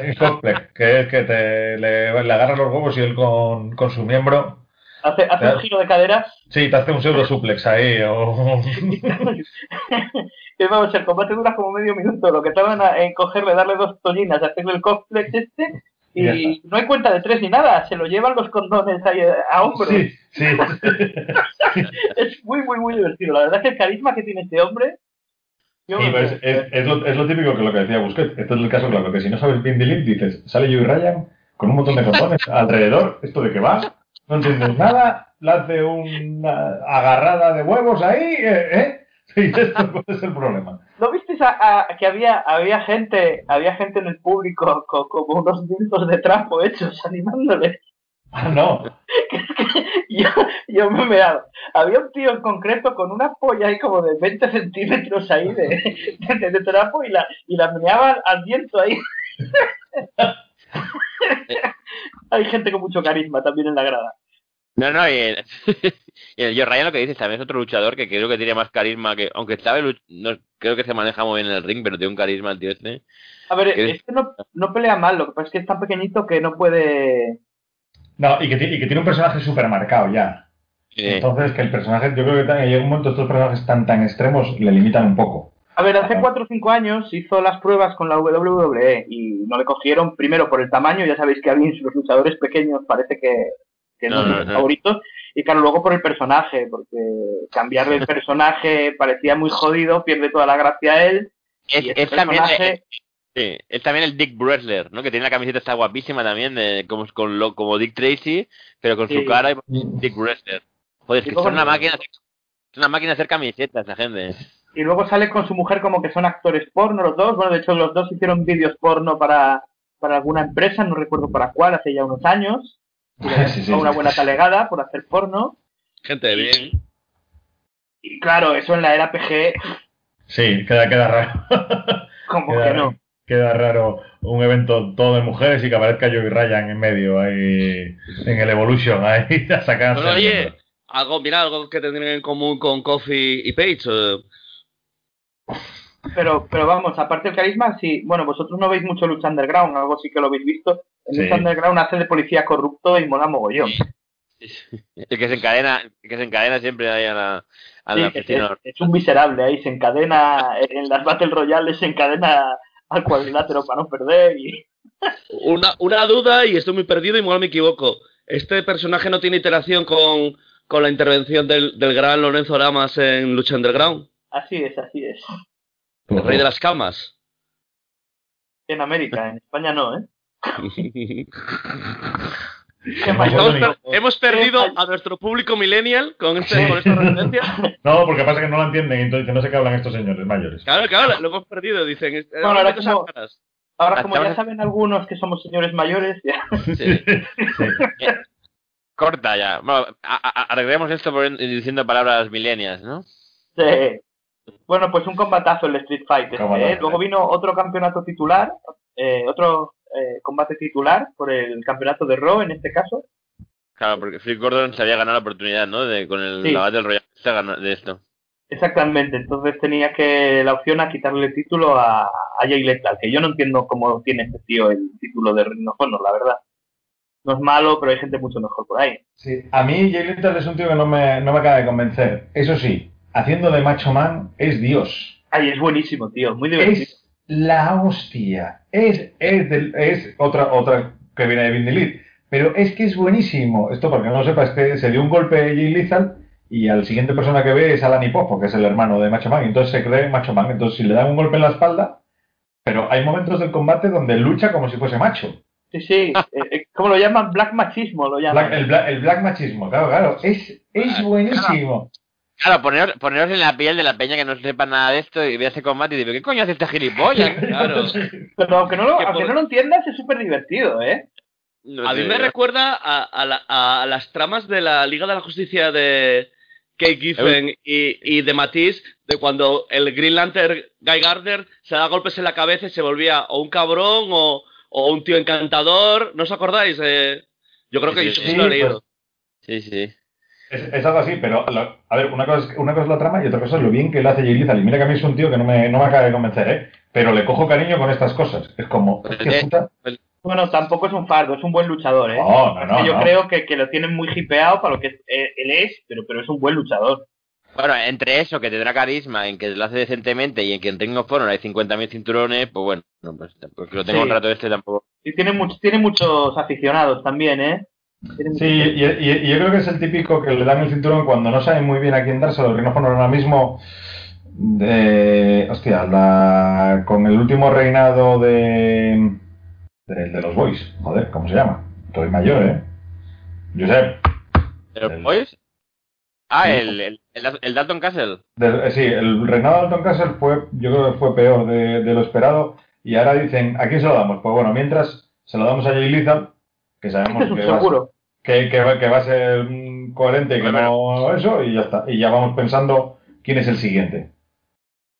el cockplex, que es que te, le, le agarra los huevos y él con, con su miembro, Hace, hace un giro de caderas. sí, te hace un pseudo suplex ahí, o... vamos, el combate dura como medio minuto. Lo que tardan a- en cogerle, darle dos tollinas, hacerle el complex este. Y Y no hay cuenta de tres ni nada. Se lo llevan los condones ahí a hombros. Sí, sí. Es muy, muy, muy divertido. La verdad es que el carisma que tiene este hombre. yo- Sí, pero es, es- lo, es lo típico que lo que decía Busquets. Este es el caso claro, que si no sabes bien de dices, sale Joey Ryan con un montón de condones alrededor, ¿esto de qué va? No entiendes nada, le hace una agarrada de huevos ahí, ¿eh? ¿eh? Y esto cuál es el problema. ¿No visteis a, a- que había, había gente había gente en el público co- como unos dildos de trapo hechos animándole? Ah, no. yo, yo me he meado. Había un tío en concreto con una polla ahí como de 20 centímetros ahí de, de, de trapo y la, y la meneaba al, al viento ahí. Hay gente con mucho carisma también en la grada. No, no, y el, y el Joe Ryan lo que dices también es otro luchador que creo que tiene más carisma que, aunque sabe, no, creo que se maneja muy bien en el ring, pero tiene un carisma el tío este. A ver, ¿Qué? este no, no pelea mal, lo que pasa es que es tan pequeñito que no puede... No, y que, y que tiene un personaje súper marcado ya. Entonces, que el personaje, yo creo que tan- llega un momento estos personajes tan tan extremos le limitan un poco. A ver, hace 4 o 5 años hizo las pruebas con la WWE y no le cogieron primero por el tamaño, ya sabéis que a mí los luchadores pequeños parece que, que no, No, son no, mis no. favoritos, y claro, luego por el personaje, porque cambiarle el personaje parecía muy jodido, pierde toda la gracia él, es, y este es también, sí, es también el Dick Wrestler, ¿no? Que tiene la camiseta está guapísima también, de, como, con lo, como Dick Tracy, pero con Sí. su cara y Dick Wrestler. Joder, es que son una máquina, es una máquina de hacer camisetas, la gente. y luego sale con su mujer como que son actores porno los dos, bueno, de hecho los dos hicieron vídeos porno para, para alguna empresa, no recuerdo para cuál, hace ya unos años, y le Sí, sí, dio una buena talegada por hacer porno, Gente de bien. y claro, eso en la era PG, Sí, queda, queda raro. como queda, que no. queda raro un evento todo de mujeres y que aparezca Joey Ryan en medio ahí en el Evolution ahí a sacarse. Pero oye, algo, mira, algo que tendrían en común con Coffee y Page. eh, Pero, pero vamos, aparte del carisma, sí, bueno, vosotros no veis mucho lucha underground, algo sí que lo habéis visto. En Sí. lucha underground hace de policía corrupto y mola mogollón. El que se encadena, el que se encadena siempre ahí a la, a Sí, la es, es un miserable ahí, se encadena en las Battle Royales, se encadena al cuadrilátero para no perder y Una, una duda y estoy muy perdido y igual me equivoco. ¿Este personaje no tiene interacción con, con la intervención del, del gran Lorenzo Lamas en Lucha Underground? así es, así es. El rey de las camas. En América, en España no, ¿eh? Estamos per- hemos perdido a nuestro público millennial con, este, Sí. con esta referencia. No, porque pasa que no lo entienden, entonces no sé qué hablan estos señores mayores. Claro, claro, lo hemos perdido, dicen. eh, Bueno, ahora como- raras. Ahora, como ya saben algunos que somos señores mayores, ya. Sí. Sí. Corta ya. Bueno, arreglemos esto por, diciendo palabras milenias, ¿no? Sí. Bueno, pues un combatazo el Street Fighter. Combatazo, ¿eh? Luego vino otro campeonato titular, eh, otro eh, combate titular por el campeonato de Raw en este caso. Claro, porque Flip Gordon se había ganado la oportunidad, ¿no? De, con el Sí. la Battle Royale se ganó de esto. Exactamente, entonces tenía que la opción a quitarle el título a, a Jay Lethal, que yo no entiendo cómo tiene este tío el título de Ring of Honor, la verdad. No es malo, pero hay gente mucho mejor por ahí. Sí, a mí Jay Lethal es un tío que no me, no me acaba de convencer. Eso sí, haciendo de Macho Man es Dios. Ay, es buenísimo, tío, muy divertido. Es la hostia. Es, es, del- es otra, otra que viene de Vindy Lee. Pero es que es buenísimo. Esto, porque no lo sepa, es que se dio un golpe Jay Lethal y al siguiente persona que ve es Alan Hippo, que es el hermano de Macho Man. Y entonces se cree Macho Man. Entonces, si le dan un golpe en la espalda, pero hay momentos del combate donde lucha como si fuese macho. Sí, sí, eh, eh, ¿cómo lo llaman? Black machismo lo llaman. Black- el, black, el black machismo, claro, claro. Es, es buenísimo. Claro, poneros, poneros en la piel de la peña que no sepa nada de esto y vea ese combate y dice, ¿qué coño hace este gilipollas? Claro. Pero aunque no lo, Que aunque por- no lo entiendas, es súper divertido, ¿eh? No A mí me recuerda a, a la- a las tramas de la Liga de la Justicia de Kate Giffen y, y de Matisse, de cuando el Green Lantern Guy Gardner se da golpes en la cabeza y se volvía o un cabrón o, o un tío encantador. ¿No os acordáis? Eh, yo creo que Sí, eso sí, sí lo he leído. Sí, sí. Es, es algo así, pero lo- a ver, una cosa, es, una cosa es la trama y otra cosa es lo bien que le hace Jay. Y mira que a mí es un tío que no me, no me acaba de convencer, ¿eh? Pero le cojo cariño con estas cosas. Es como, eh, puta. Bueno, tampoco es un fardo, es un buen luchador, ¿eh? No, no, no, yo no. creo que, que lo tienen muy hipeado para lo que es- eh, él es, pero, pero es un buen luchador. Bueno, entre eso, que tendrá carisma, en que lo hace decentemente y en que en Ring of Honor hay 50.000 cinturones, pues bueno, no, pues, porque lo tengo Sí. un rato este tampoco. Y tiene, much- tiene muchos aficionados también, ¿eh? Sí, y, y- y yo creo que es el típico que le dan el cinturón cuando no saben muy bien a quién dárselo. El Rhino ahora mismo, de, hostia, la- con el último reinado de, de, de los Boys. Joder, ¿cómo se llama? Estoy mayor, ¿eh? Josep. ¿De los El- Boys? Ah, el, el, el, el Dalton Castle. De- eh, sí, el reinado de Alton Castle fue, yo creo que fue peor de, de lo esperado. Y ahora dicen, ¿a quién se lo damos? Pues bueno, mientras se lo damos a Jay Lethal, que sabemos Este es que va, que, que va, que va a ser mm, coherente y que no eso, y ya está. Y ya vamos pensando quién es el siguiente.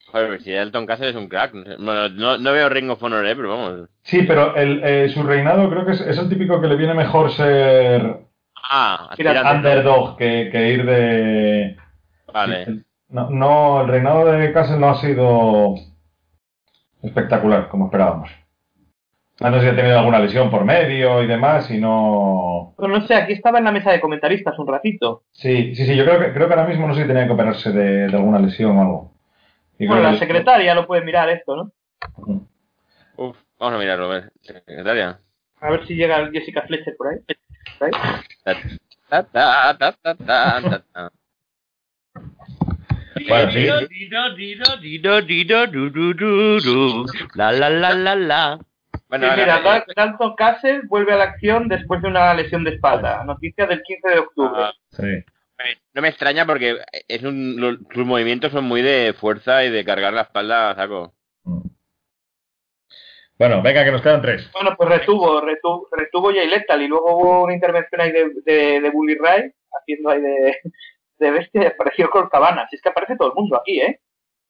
Joder, si Dalton Castle es un crack. no. Bueno, no, no veo Ring of Honor, eh, pero vamos. Sí, pero el, eh, su reinado creo que es, es el típico que le viene mejor ser Ah, underdog que, que ir de... Vale. No, no, el reinado de Castle no ha sido espectacular, como esperábamos. Ah, no sé si ha tenido alguna lesión por medio y demás, y no... Pero no sé, aquí estaba en la mesa de comentaristas un ratito. Sí, sí, sí, yo creo que, creo que ahora mismo no sé si tenía que operarse de, de alguna lesión o algo. Y Bueno, la que- secretaria lo puede mirar esto, ¿no? Uf, vamos a mirarlo, a ver. Secretaria. A ver si llega Jessica Fletcher por ahí. ¿Por ahí? Bueno, sí. La la la la la. Bueno, Sí, mira, Dal- Dalton Castle vuelve a la acción después de una lesión de espalda. Noticia del 15 de octubre. ah, Sí. no me extraña porque es un, sus movimientos son muy de fuerza y de cargar la espalda a saco. Bueno, venga, que nos quedan tres. Bueno, pues retuvo, retuvo, retuvo Jay Lethal y luego hubo una intervención ahí de, de, de Bully Ray haciendo ahí de, de bestia y apareció Colt Cabana. Si es que aparece todo el mundo aquí, ¿eh?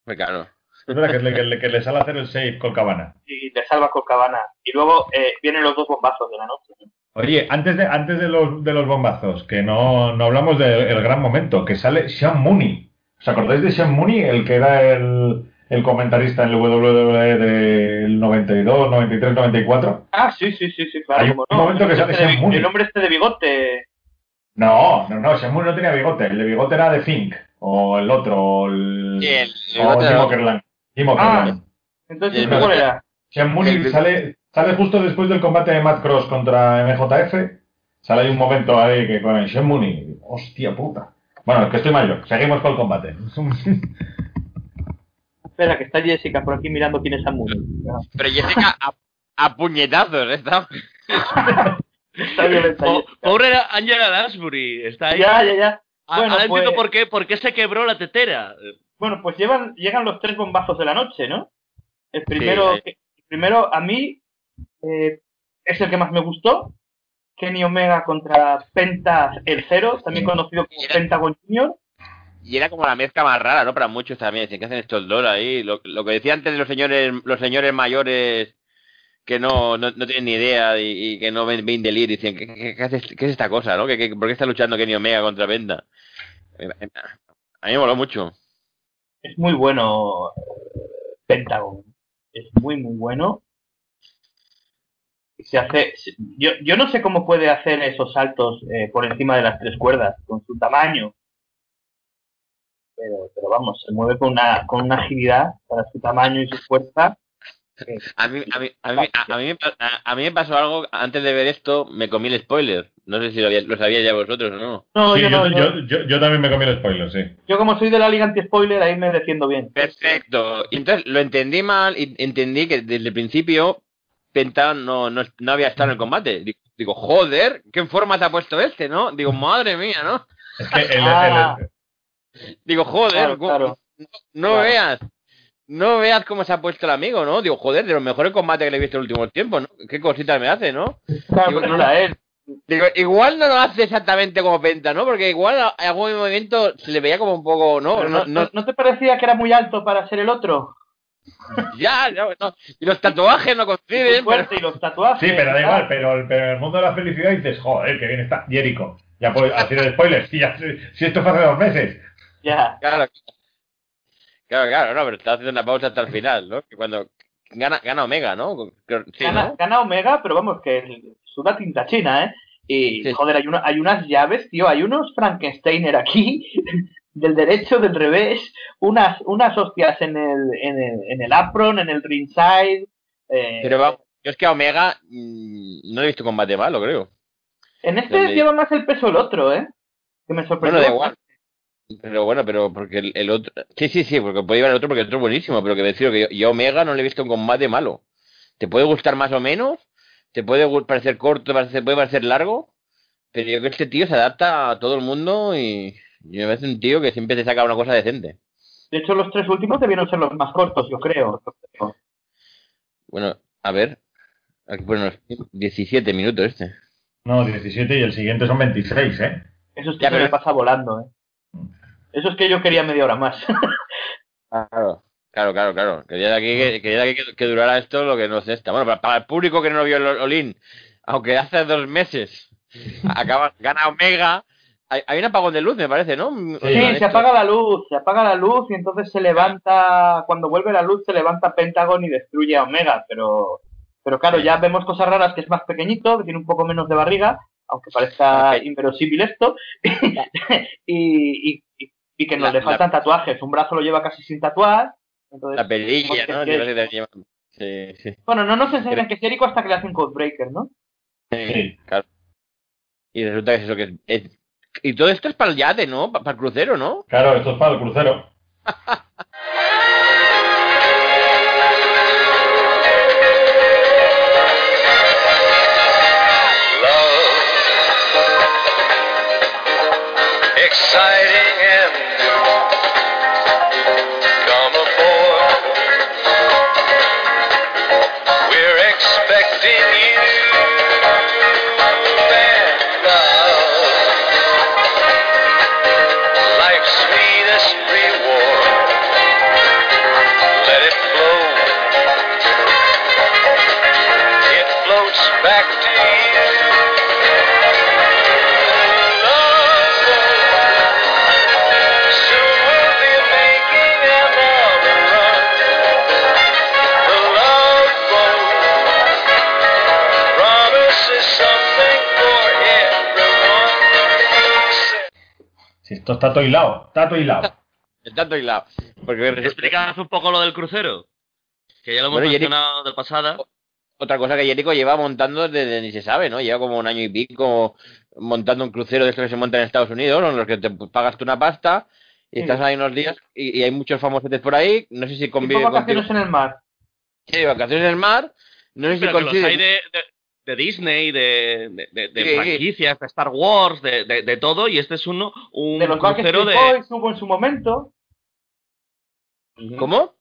Muy claro. Es verdad que le, que le- que le sale a hacer el save con cabana. Y te salva Colt Cabana. Y luego eh, vienen los dos bombazos de la noche. ¿no? Oye, antes de, antes de, los, de los bombazos, que no, no hablamos del gran momento, que sale Sean Mooney. ¿Os acordáis de Sean Mooney, el que era el, el comentarista en el WWE del 92, 93, 94? Ah, sí, sí, sí, sí, claro. Hay un no. momento que El sale de Sean Mooney. El hombre este de bigote. No, no, no, Sean Mooney no tenía bigote. El de bigote era de Fink, o el otro, o el, Sí, el o bigote Jim. Jim Ah. Entonces, El ¿cuál era? Sean Mooney sale, sale justo después del combate de Matt Cross contra MJF. Sale ahí un momento ahí que con el Sean Mooney. Hostia puta. Bueno, es que estoy mayor. Seguimos con el combate. Espera, que está Jessica por aquí mirando quién es Sam Mooney. Pero Jessica a, a puñetazos, ¿eh? Está- Está violenta Po- Jessica. Pobre Angela Lansbury. Está ahí. Ya, ya, ya. Bueno, Ahora entiendo pues- por qué, por qué se quebró la tetera. Bueno, pues llevan, llegan los tres bombazos de la noche, ¿no? El primero, Sí, el primero a mí eh, es el que más me gustó. Kenny Omega contra Penta el Cero, también conocido como Pentagon Junior. Y era como la mezcla más rara, ¿no? Para muchos también. Dicen, ¿qué hacen estos dos ahí? Lo, lo que decía antes de los señores, los señores mayores que no, no, no tienen ni idea y, y que no ven, ven delir. Dicen, ¿qué, qué, qué qué es esta cosa, no? ¿Qué, qué- por qué está luchando Kenny Omega contra Penta? A mí me moló mucho. Es muy bueno Pentagon. Es muy, muy bueno. Se hace, yo, yo no sé cómo puede hacer esos saltos eh, por encima de las tres cuerdas con su tamaño. Pero, pero vamos, se mueve con una, con una agilidad para su tamaño y su fuerza. A mí, a mí, a mí, a, a mí, a- mí me pasó algo, antes de ver esto, me comí el spoiler. No sé si lo, había- lo sabíais ya vosotros o no. No, Sí, yo, yo, no, yo, yo- yo- yo también me comí el spoiler, sí. yo como soy de la liga anti-spoiler, ahí me defiendo bien. Perfecto. Y entonces lo entendí mal y entendí que desde el principio Penta no, no, no había estado en el combate. Digo, joder, ¿qué forma te ha puesto este, no? Digo, madre mía, ¿no? Es que el, Ah. el- Digo, joder, Claro, ¿cómo- claro. no Claro. veas. No veas cómo se ha puesto el amigo, ¿no? Digo, joder, de los mejores combates que le he visto en el último tiempo, ¿no? Qué cositas me hace, ¿no? Claro, Digo, no era él. Digo, igual no lo hace exactamente como Penta, ¿no? Porque igual a- en algún momento se le veía como un poco, ¿no? No, no, no, ¿no te parecía que era muy alto para ser el otro? ya, no, no. Y los tatuajes no coinciden. pero- y los tatuajes. Sí, pero da igual, pero, pero en el mundo de la felicidad dices, joder, que bien está Jericho. Ya puedo hacer el spoiler, si, ya, si esto fue hace dos meses. Ya. Claro, claro, claro, no, pero está haciendo una pausa hasta el final, ¿no? Que cuando gana, gana Omega, ¿no? Sí, gana, ¿no? gana Omega, pero vamos, que es una tinta china, ¿eh? Y, Sí. joder, hay, una, hay unas llaves, tío, hay unos Frankensteiner aquí, del derecho, del revés, unas, unas hostias en el, en el, en el apron, en el ringside. eh, Pero vamos, yo es que a Omega mm, no he visto combate malo, creo. en este donde- lleva más el peso el otro, ¿eh? Que me sorprendió. Bueno, da igual. Pero bueno, pero porque el, el otro... Sí, sí, sí, porque puede llevar el otro porque el otro es buenísimo, pero que decir que yo, yo a Omega no le he visto un combate malo. Te puede gustar más o menos, te puede parecer corto, te puede parecer largo, pero yo creo que este tío se adapta a todo el mundo y y me parece un tío que siempre te saca una cosa decente. De hecho, los tres últimos debieron ser los más cortos, yo creo. Bueno, a ver. Los 17 minutos este. No, 17 y el siguiente son 26, ¿eh? Eso es que Ya, se pero- me pasa volando, ¿eh? Eso es que yo quería media hora más. Claro. Claro, claro, claro. Quería de aquí que, quería de aquí que, que durara esto lo que no es esta. Bueno, para, para el público que no lo vio el Olin, aunque hace dos meses acaba, gana Omega, hay, hay un apagón de luz, me parece, ¿no? Sí, se apaga la luz, se apaga la luz y entonces se levanta, cuando vuelve la luz se levanta Pentagon y destruye a Omega, pero, pero claro, ya vemos cosas raras que es más pequeñito, que tiene un poco menos de barriga, aunque parezca Ok. inverosímil esto, y, y, y- y que nos La- le faltan tatuajes, un brazo lo lleva casi sin tatuar, entonces, La perilla, ¿no? Que- Sí, sí. bueno, no nos enseñan que es Jericho hasta que le hacen Codebreaker, ¿no? Sí. Claro. Y resulta que es eso que es, es- Y todo esto es para el yate, ¿no? Pa- Para, el crucero, ¿no? Claro, esto es para el crucero. está todo hilado, está todo hilado. Está todo hilado. Porque ¿Me explicas un poco lo del crucero? Que ya lo hemos Bueno, mencionado del pasada. Otra cosa que Jericho lleva montando desde ni se sabe, ¿no? Lleva como un año y pico montando un crucero de estos que se montan en Estados Unidos, en los que te pagas tú una pasta y Sí. estás ahí unos días y, y hay muchos famosos por ahí. No sé si conviven contigo. vacaciones en el mar. Sí, vacaciones en el mar. No sé si Pero que los hay de, de- de Disney, de, de, de- de Sí. franquicias, de Star Wars, de, de- de todo, y este es uno, un De los crucero Backstreet de... Boys hubo en su momento, ¿Cómo?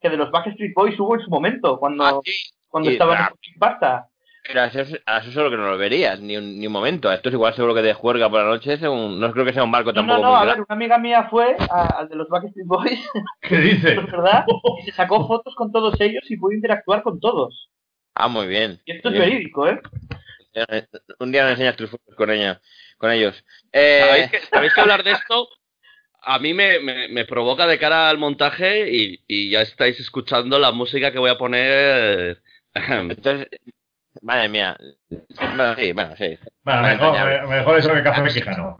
que de los Backstreet Boys hubo en su momento, cuando, Ah, sí. cuando estaban ah. en pasta. Pero a eso, a eso solo que no lo verías, ni un, ni un momento. A esto es igual seguro que de juerga por la noche. Es un- no creo que sea un barco No, tampoco no, no, muy a grande. ver, una amiga mía fue al de los Backstreet Boys, ¿Qué dice? ¿es verdad? Y se sacó fotos con todos ellos y pudo interactuar con todos. Ah, muy bien. Y esto es Bien. verídico, ¿eh? Un día me enseñas tus fotos con ella, con ellos. Eh, ¿Sabéis, que, sabéis que hablar de esto a mí me, me- me provoca de cara al montaje y, y ya estáis escuchando la música que voy a poner. Entonces, madre mía. Bueno, sí, bueno, sí. Bueno, mejor, me- mejor eso que café mexicano.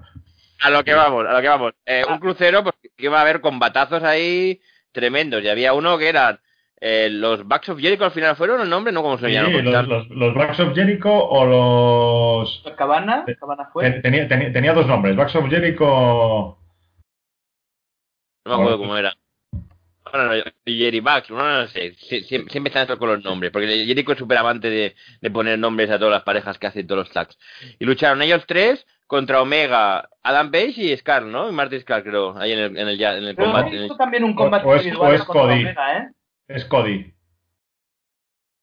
A lo que vamos, a lo que vamos. Eh, un crucero, pues que iba a haber combatazos ahí tremendos. Y había uno que eran eh, los Bucks of Jericho al final fueron el nombre, no como se Sí, los, los, los Bucks of Jericho o los... Cabana, Cabana fue. Tenía, tenía, tenía dos nombres, Bucks of Jericho... No me acuerdo cómo era. Bueno, no, Jerry Bucks, no, no sé. Sie- sie- Siempre están estos con los nombres. Porque Jericho es súper amante de, de poner nombres a todas las parejas que hacen todos los tags. Y lucharon ellos tres contra Omega, Adam Page y Scar, ¿no? Y Marty Scar, creo, ahí en el, en el, ya- en el Pero combate. el- visto también un combate o es- individual o es contra Cody. Omega, ¿eh? Es Cody.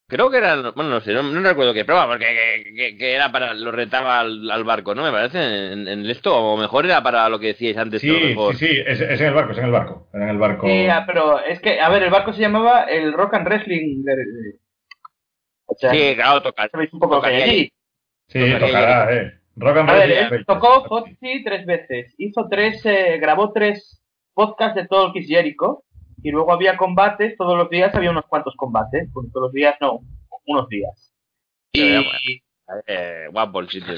Creo que era, bueno, no sé, no, no recuerdo qué prueba, porque que, que- que era para, lo retaba al, al barco, ¿no? Me parece, en, en esto, o mejor era para lo que decíais antes. Sí, sí, sí, es, es en el barco, es en el barco. Era en el barco. Sí, ah, pero es que, a ver, el barco se llamaba el Rock and Wrestling. de- de- O sea, Sí, claro, toca. sabéis un poco lo que hay allí. Sí, tocará, eh. Rock and A ver, Roll, él tocó Foxy tres veces, hizo tres, eh, grabó tres podcasts de todo el Kiss Jericho, y luego había combates, todos los días había unos cuantos combates, todos los días no, unos días. Sí, Y. Eh,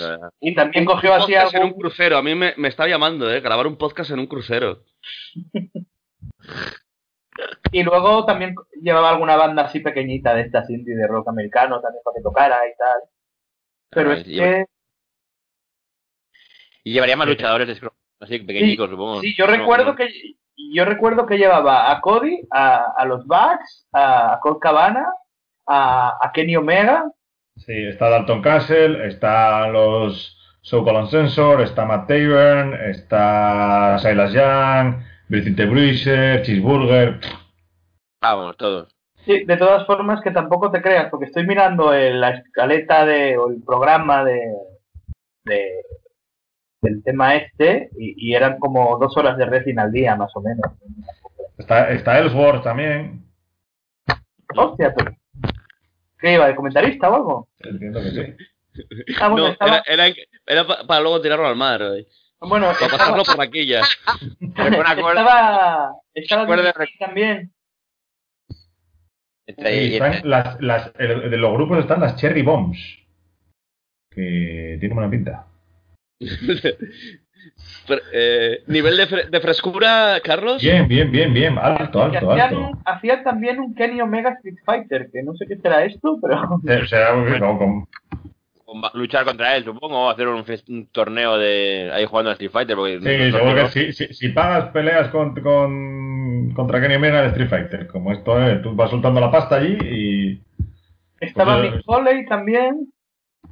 verdad. y también cogió así podcast en algo, un crucero. A mí me, me está llamando, ¿eh? Grabar un podcast en un crucero. y luego también llevaba alguna banda así pequeñita de estas indie de rock americano también para que tocara y tal. Pero Ah, es y- que, Y llevaría más Sí. luchadores de scrum, así pequeñicos, supongo. sí, yo recuerdo que yo recuerdo que llevaba a Cody, a, a los Bucks, a Colt Cabana, a, a Kenny Omega, Sí, está Dalton Castle, están los So Colon Sensor, está Matt Taven, está Silas Young, Brigitte Bruiser, Cheeseburger. Vamos, todos. Sí, de todas formas que tampoco te creas, porque estoy mirando el- la escaleta de, o el programa de, de- del tema este y, y eran como dos horas de wrestling al día, más o menos. Está, está Ellsworth también. Hostia, pero... ¿Qué iba, de comentarista o algo? Entiendo que sí. Bueno, No, estaba- era, era, era pa- para luego tirarlo al mar. ¿eh? bueno, Para estaba, pasarlo por la quilla. Recuerda- estaba, estaba DDP también. Está ahí- Y están las, las, el- de los grupos están las Cherry Bombs. Que tiene buena pinta. Eh, nivel de, fre- de frescura, Carlos. Bien, bien, bien, bien. Alto, alto, hacían, alto. hacían también un Kenny Omega Street Fighter, que no sé qué será esto, pero... Eh, Será Comba- luchar contra él, supongo, o hacer un, torneo de ahí jugando a Street Fighter. Porque Sí, seguro que si, si, si pagas peleas con, con, contra Kenny Omega de Street Fighter, como esto es, tú vas soltando la pasta allí y... Estaba Pues, eh, Mick Foley también.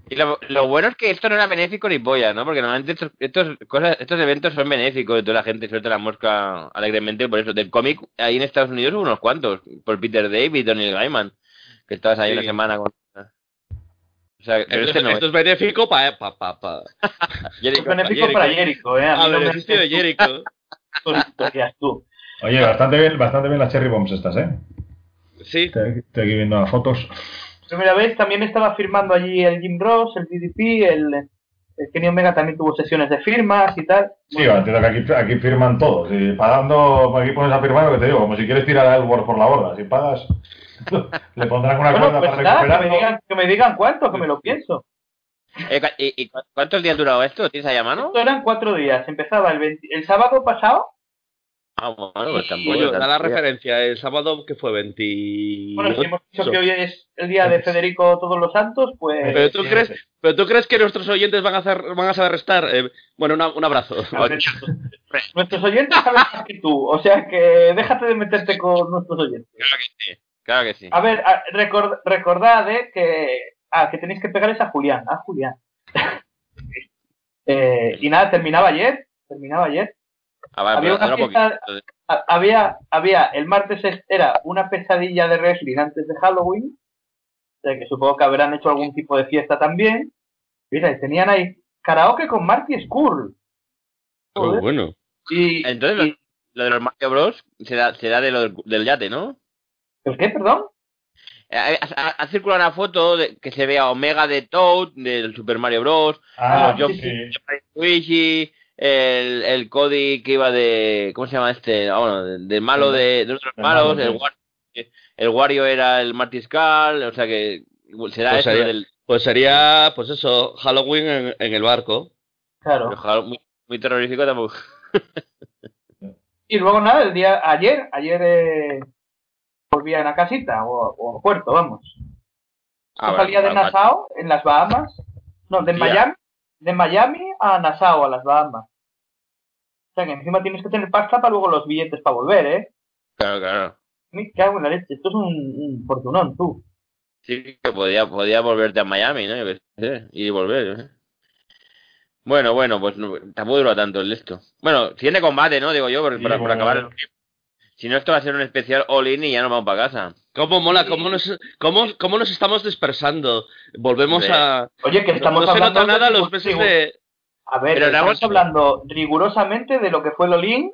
Y lo, lo bueno es que esto no era benéfico ni polla, ¿no? Porque normalmente estos, estos, cosas, estos eventos son benéficos y toda la gente suelta la mosca alegremente por eso. Del cómic, ahí en Estados Unidos hubo unos cuantos, por Peter David o Neil Gaiman, que estabas ahí Sí. una semana con... O sea, pero Esto, este no. esto es benéfico para... Pa, pa, pa. Jericho, Es benéfico para Jericho, ¿eh? A beneficio de Jericho. Oye, bastante bien, bastante bien las Cherry Bombs estas, ¿eh? Sí. Estoy, estoy aquí viendo las fotos. Primera vez también estaba firmando allí el Jim Ross, el DDP, el, el Kenny Omega también tuvo sesiones de firmas y tal. Sí, entiendo que aquí, aquí firman todos. Y pagando, aquí pones a firmar lo que te digo, como si quieres tirar a Elworth por la borda. Si pagas, le pondrán una Bueno, cuerda pues para nada, que me, recuperarlo. digan, que me digan cuánto, que me lo pienso. Eh, ¿y, y cu- cuántos días durado esto? ¿Tienes ahí a mano? Esto eran cuatro días. Empezaba el, 20 el sábado pasado. Ah, bueno, pues tampoco. Da la referencia. El sábado, que fue? 20... Bueno, si hemos dicho que hoy es el día de Federico Todos los Santos, pues... Pero tú Sí, crees, sí. pero tú crees que nuestros oyentes van a hacer, van a saber restar. Eh, bueno, una- un abrazo. Nuestros oyentes saben más que tú, o sea que déjate de meterte con nuestros oyentes. Claro que sí. Claro que sí. A ver, record- recordad eh, que, ah, que tenéis que pegarles a Julián, a Julián. Eh, y nada, terminaba ayer, terminaba ayer. Ah, vale, había pero fiesta- Había, había, el martes es- era una pesadilla de wrestling antes de Halloween, o sea que supongo que habrán hecho algún tipo de fiesta también. Mira, y tenían ahí karaoke con Marty Skull. Oh, bueno. Y, Entonces, lo, y- lo de los Mario Bros. será, será de lo del, del yate, ¿no? ¿El qué, perdón? Eh, Ha, circulado una foto de, que se ve a Omega de Toad, del Super Mario Bros. Ah, los sí, Yoshi, sí. Luigi, el, el Cody que iba de. ¿Cómo se llama este? Ah, bueno, de- del malo de, de otros El malos. malo, El, sí. War- el Wario era el Marty Skull, o sea que será Pues eso sería- del. Pues sería, pues eso, Halloween en, en el barco. Claro. Muy, muy terrorífico tampoco. Y luego nada, el día ayer, ayer eh, volvía a la casita o, o al puerto, vamos. Ah, Yo salía de Nassau, en las Bahamas. No, de. Miami, de Miami a Nassau, a las Bahamas. O sea que encima tienes que tener pasta para luego los billetes para volver, ¿eh? Claro, claro. Me cago en la leche, esto es un, un fortunón, tú. Sí, que podía, podía volverte a Miami, ¿no? Y volver. ¿eh? Bueno, bueno, pues no, tampoco duró tanto el esto. Bueno, siguiente combate, ¿no? Digo yo, por, Sí, para, por acabar. bueno. Si no, esto va a ser un especial all-in y ya nos vamos para casa. ¿Cómo mola? ¿Cómo nos, cómo, cómo nos estamos dispersando? Volvemos Sí. a... Oye, que estamos no se hablando nota nada los meses de... A ver, Pero estamos hablando rigurosamente de lo que fue el Olin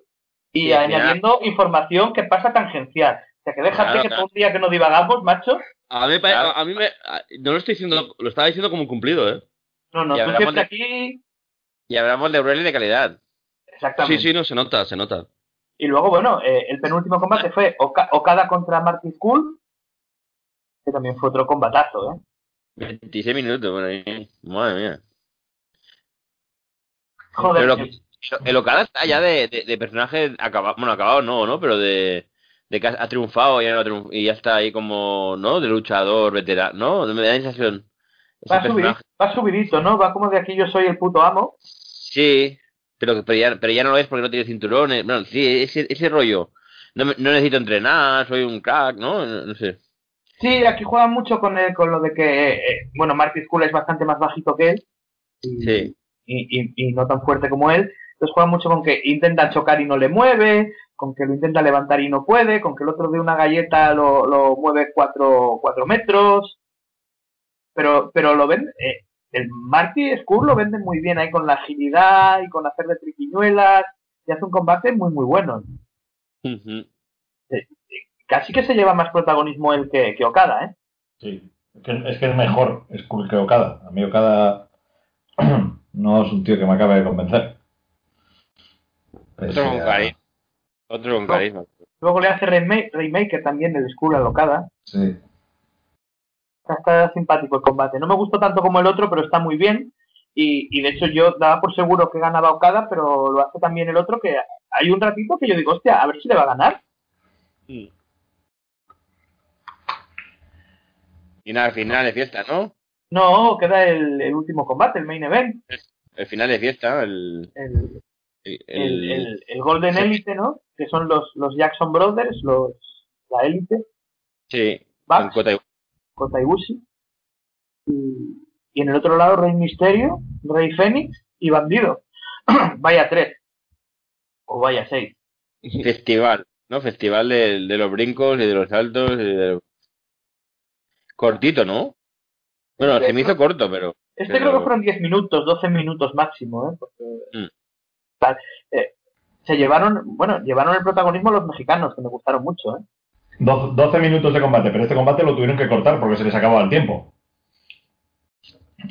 y Sí, añadiendo información que pasa tangencial. O sea, que déjate Claro, que claro. todo un día que no divagamos, macho. A mí, Claro. a mí me... a- No lo estoy diciendo... Lo estaba diciendo como un cumplido, ¿eh? No, no, Y tú hablamos siempre de- aquí. Y hablamos de Broly de calidad. Exactamente. Sí, sí, no, se nota, se nota. Y luego, bueno, eh, el penúltimo combate fue Oka- Okada contra Marty Skull, que también fue otro combatazo, ¿eh? 26 minutos, bueno, ahí. madre mía. Joder, Pero lo- el Okada está ya de, de, de personaje acabado, bueno, acabado no, ¿no? Pero de, de que ha triunfado y ya, no ha triunf- y ya está ahí como, ¿no? De luchador, veterano, ¿no? Me da la sensación. Va, personaje. va subidito, ¿no? Va como de aquí yo soy el puto amo. Sí, pero, pero, ya, pero ya no lo es porque no tiene cinturones. Bueno, sí, ese, ese rollo. No, necesito entrenar, soy un crack, ¿no? No, no sé. Sí, aquí juegan mucho con, el, con lo de que, eh, bueno, Marty Skull es bastante más bajito que él. Y, Sí. y, y- y no tan fuerte como él. Entonces juega mucho con que intenta chocar y no le mueve, con que lo intenta levantar y no puede, con que el otro de una galleta lo, lo mueve cuatro, cuatro metros. Pero, pero lo ven, eh, el Marty Skull lo vende muy bien ahí con la agilidad y con hacer de triquiñuelas y hace un combate muy muy bueno. Casi que se lleva más protagonismo él que, que Okada, ¿eh? Sí, es que es, que es mejor Skull que Okada. A mí Okada no es un tío que me acabe de convencer. Pese Otro con a- carisma. Otro con carisma. Luego le hace Rainma- Rainmaker también el Skull a Okada. Sí. Está, simpático el combate. No me gustó tanto como el otro, pero está muy bien. Y, y de hecho yo daba por seguro que ganaba Okada, pero lo hace también el otro, que hay un ratito que yo digo, hostia, a ver si le va a ganar. Y nada, final de fiesta, ¿no? No, queda el, el último combate, el main event, El final de fiesta, el... el, el, Golden. Elite, ¿no? Que son los, los Jackson Brothers, los la Elite, sí, Bucks, Kota Ibushi. Y, y en el otro lado, Rey Misterio, Rey Fénix y Bandido. vaya tres. O vaya seis. Festival, ¿no? Festival de, de los brincos y de los saltos y de los- Cortito, ¿no? Bueno, se me hizo corto, pero... Este Pero- creo que fueron 10 minutos, 12 minutos máximo, ¿eh? Porque, Mm. tal, eh, se llevaron, bueno, llevaron el protagonismo los mexicanos, que me gustaron mucho, ¿eh? Do- 12 minutos de combate, pero este combate lo tuvieron que cortar porque se les acababa el tiempo.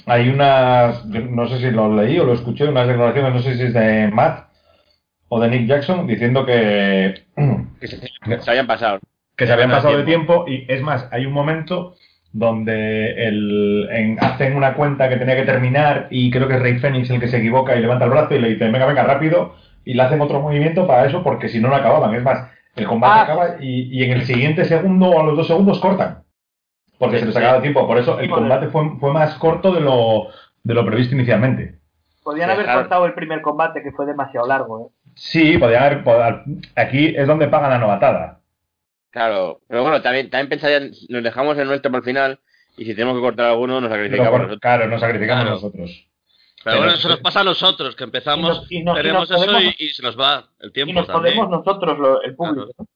Hay unas, no sé si lo leí o lo escuché, unas declaraciones, no sé si es de Matt o de Nick Jackson, diciendo que, que se, que se habían pasado. que se habían pasado de tiempo. tiempo y es más, hay un momento donde el, en- hacen una cuenta que tenía que terminar y creo que es Rey Fénix el que se equivoca y levanta el brazo y le dice, venga, venga, rápido, y le hacen otro movimiento para eso porque si no, no acababan. Es más, el combate Ah. acaba y, y en el siguiente segundo o a los dos segundos cortan. Porque Sí, se les sí. acaba el tiempo. Por eso el combate fue, fue más corto de lo, de lo previsto inicialmente. Podían haber Dejar- cortado el primer combate, que fue demasiado largo, ¿eh? Sí, podían haber, aquí es donde pagan la novatada. Claro, pero bueno, también, también pensarían, nos dejamos el nuestro para el final y si tenemos que cortar alguno nos sacrificamos por- nosotros. claro, nos sacrificamos Claro. nosotros. Pero bueno, eso nos pasa a nosotros, que empezamos, Y nos- y nos- y tenemos eso podemos- y, y se nos va el Y tiempo nos también. podemos nosotros, lo- el público. ¿no?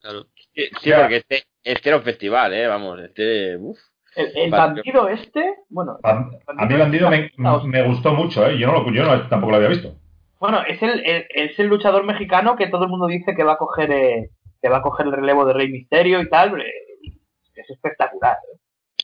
Claro. Sí, Ya. porque este, este era un festival, ¿eh? Vamos, este... Uf. El, el bandido este, bueno, A, a mí Bandido me, Vamos. me gustó mucho, ¿eh? Yo, no lo, yo no- tampoco lo había visto. bueno, es el, el- es el luchador mexicano que todo el mundo dice que va a coger eh, que va a coger el relevo de Rey Misterio y tal. eh, Es espectacular.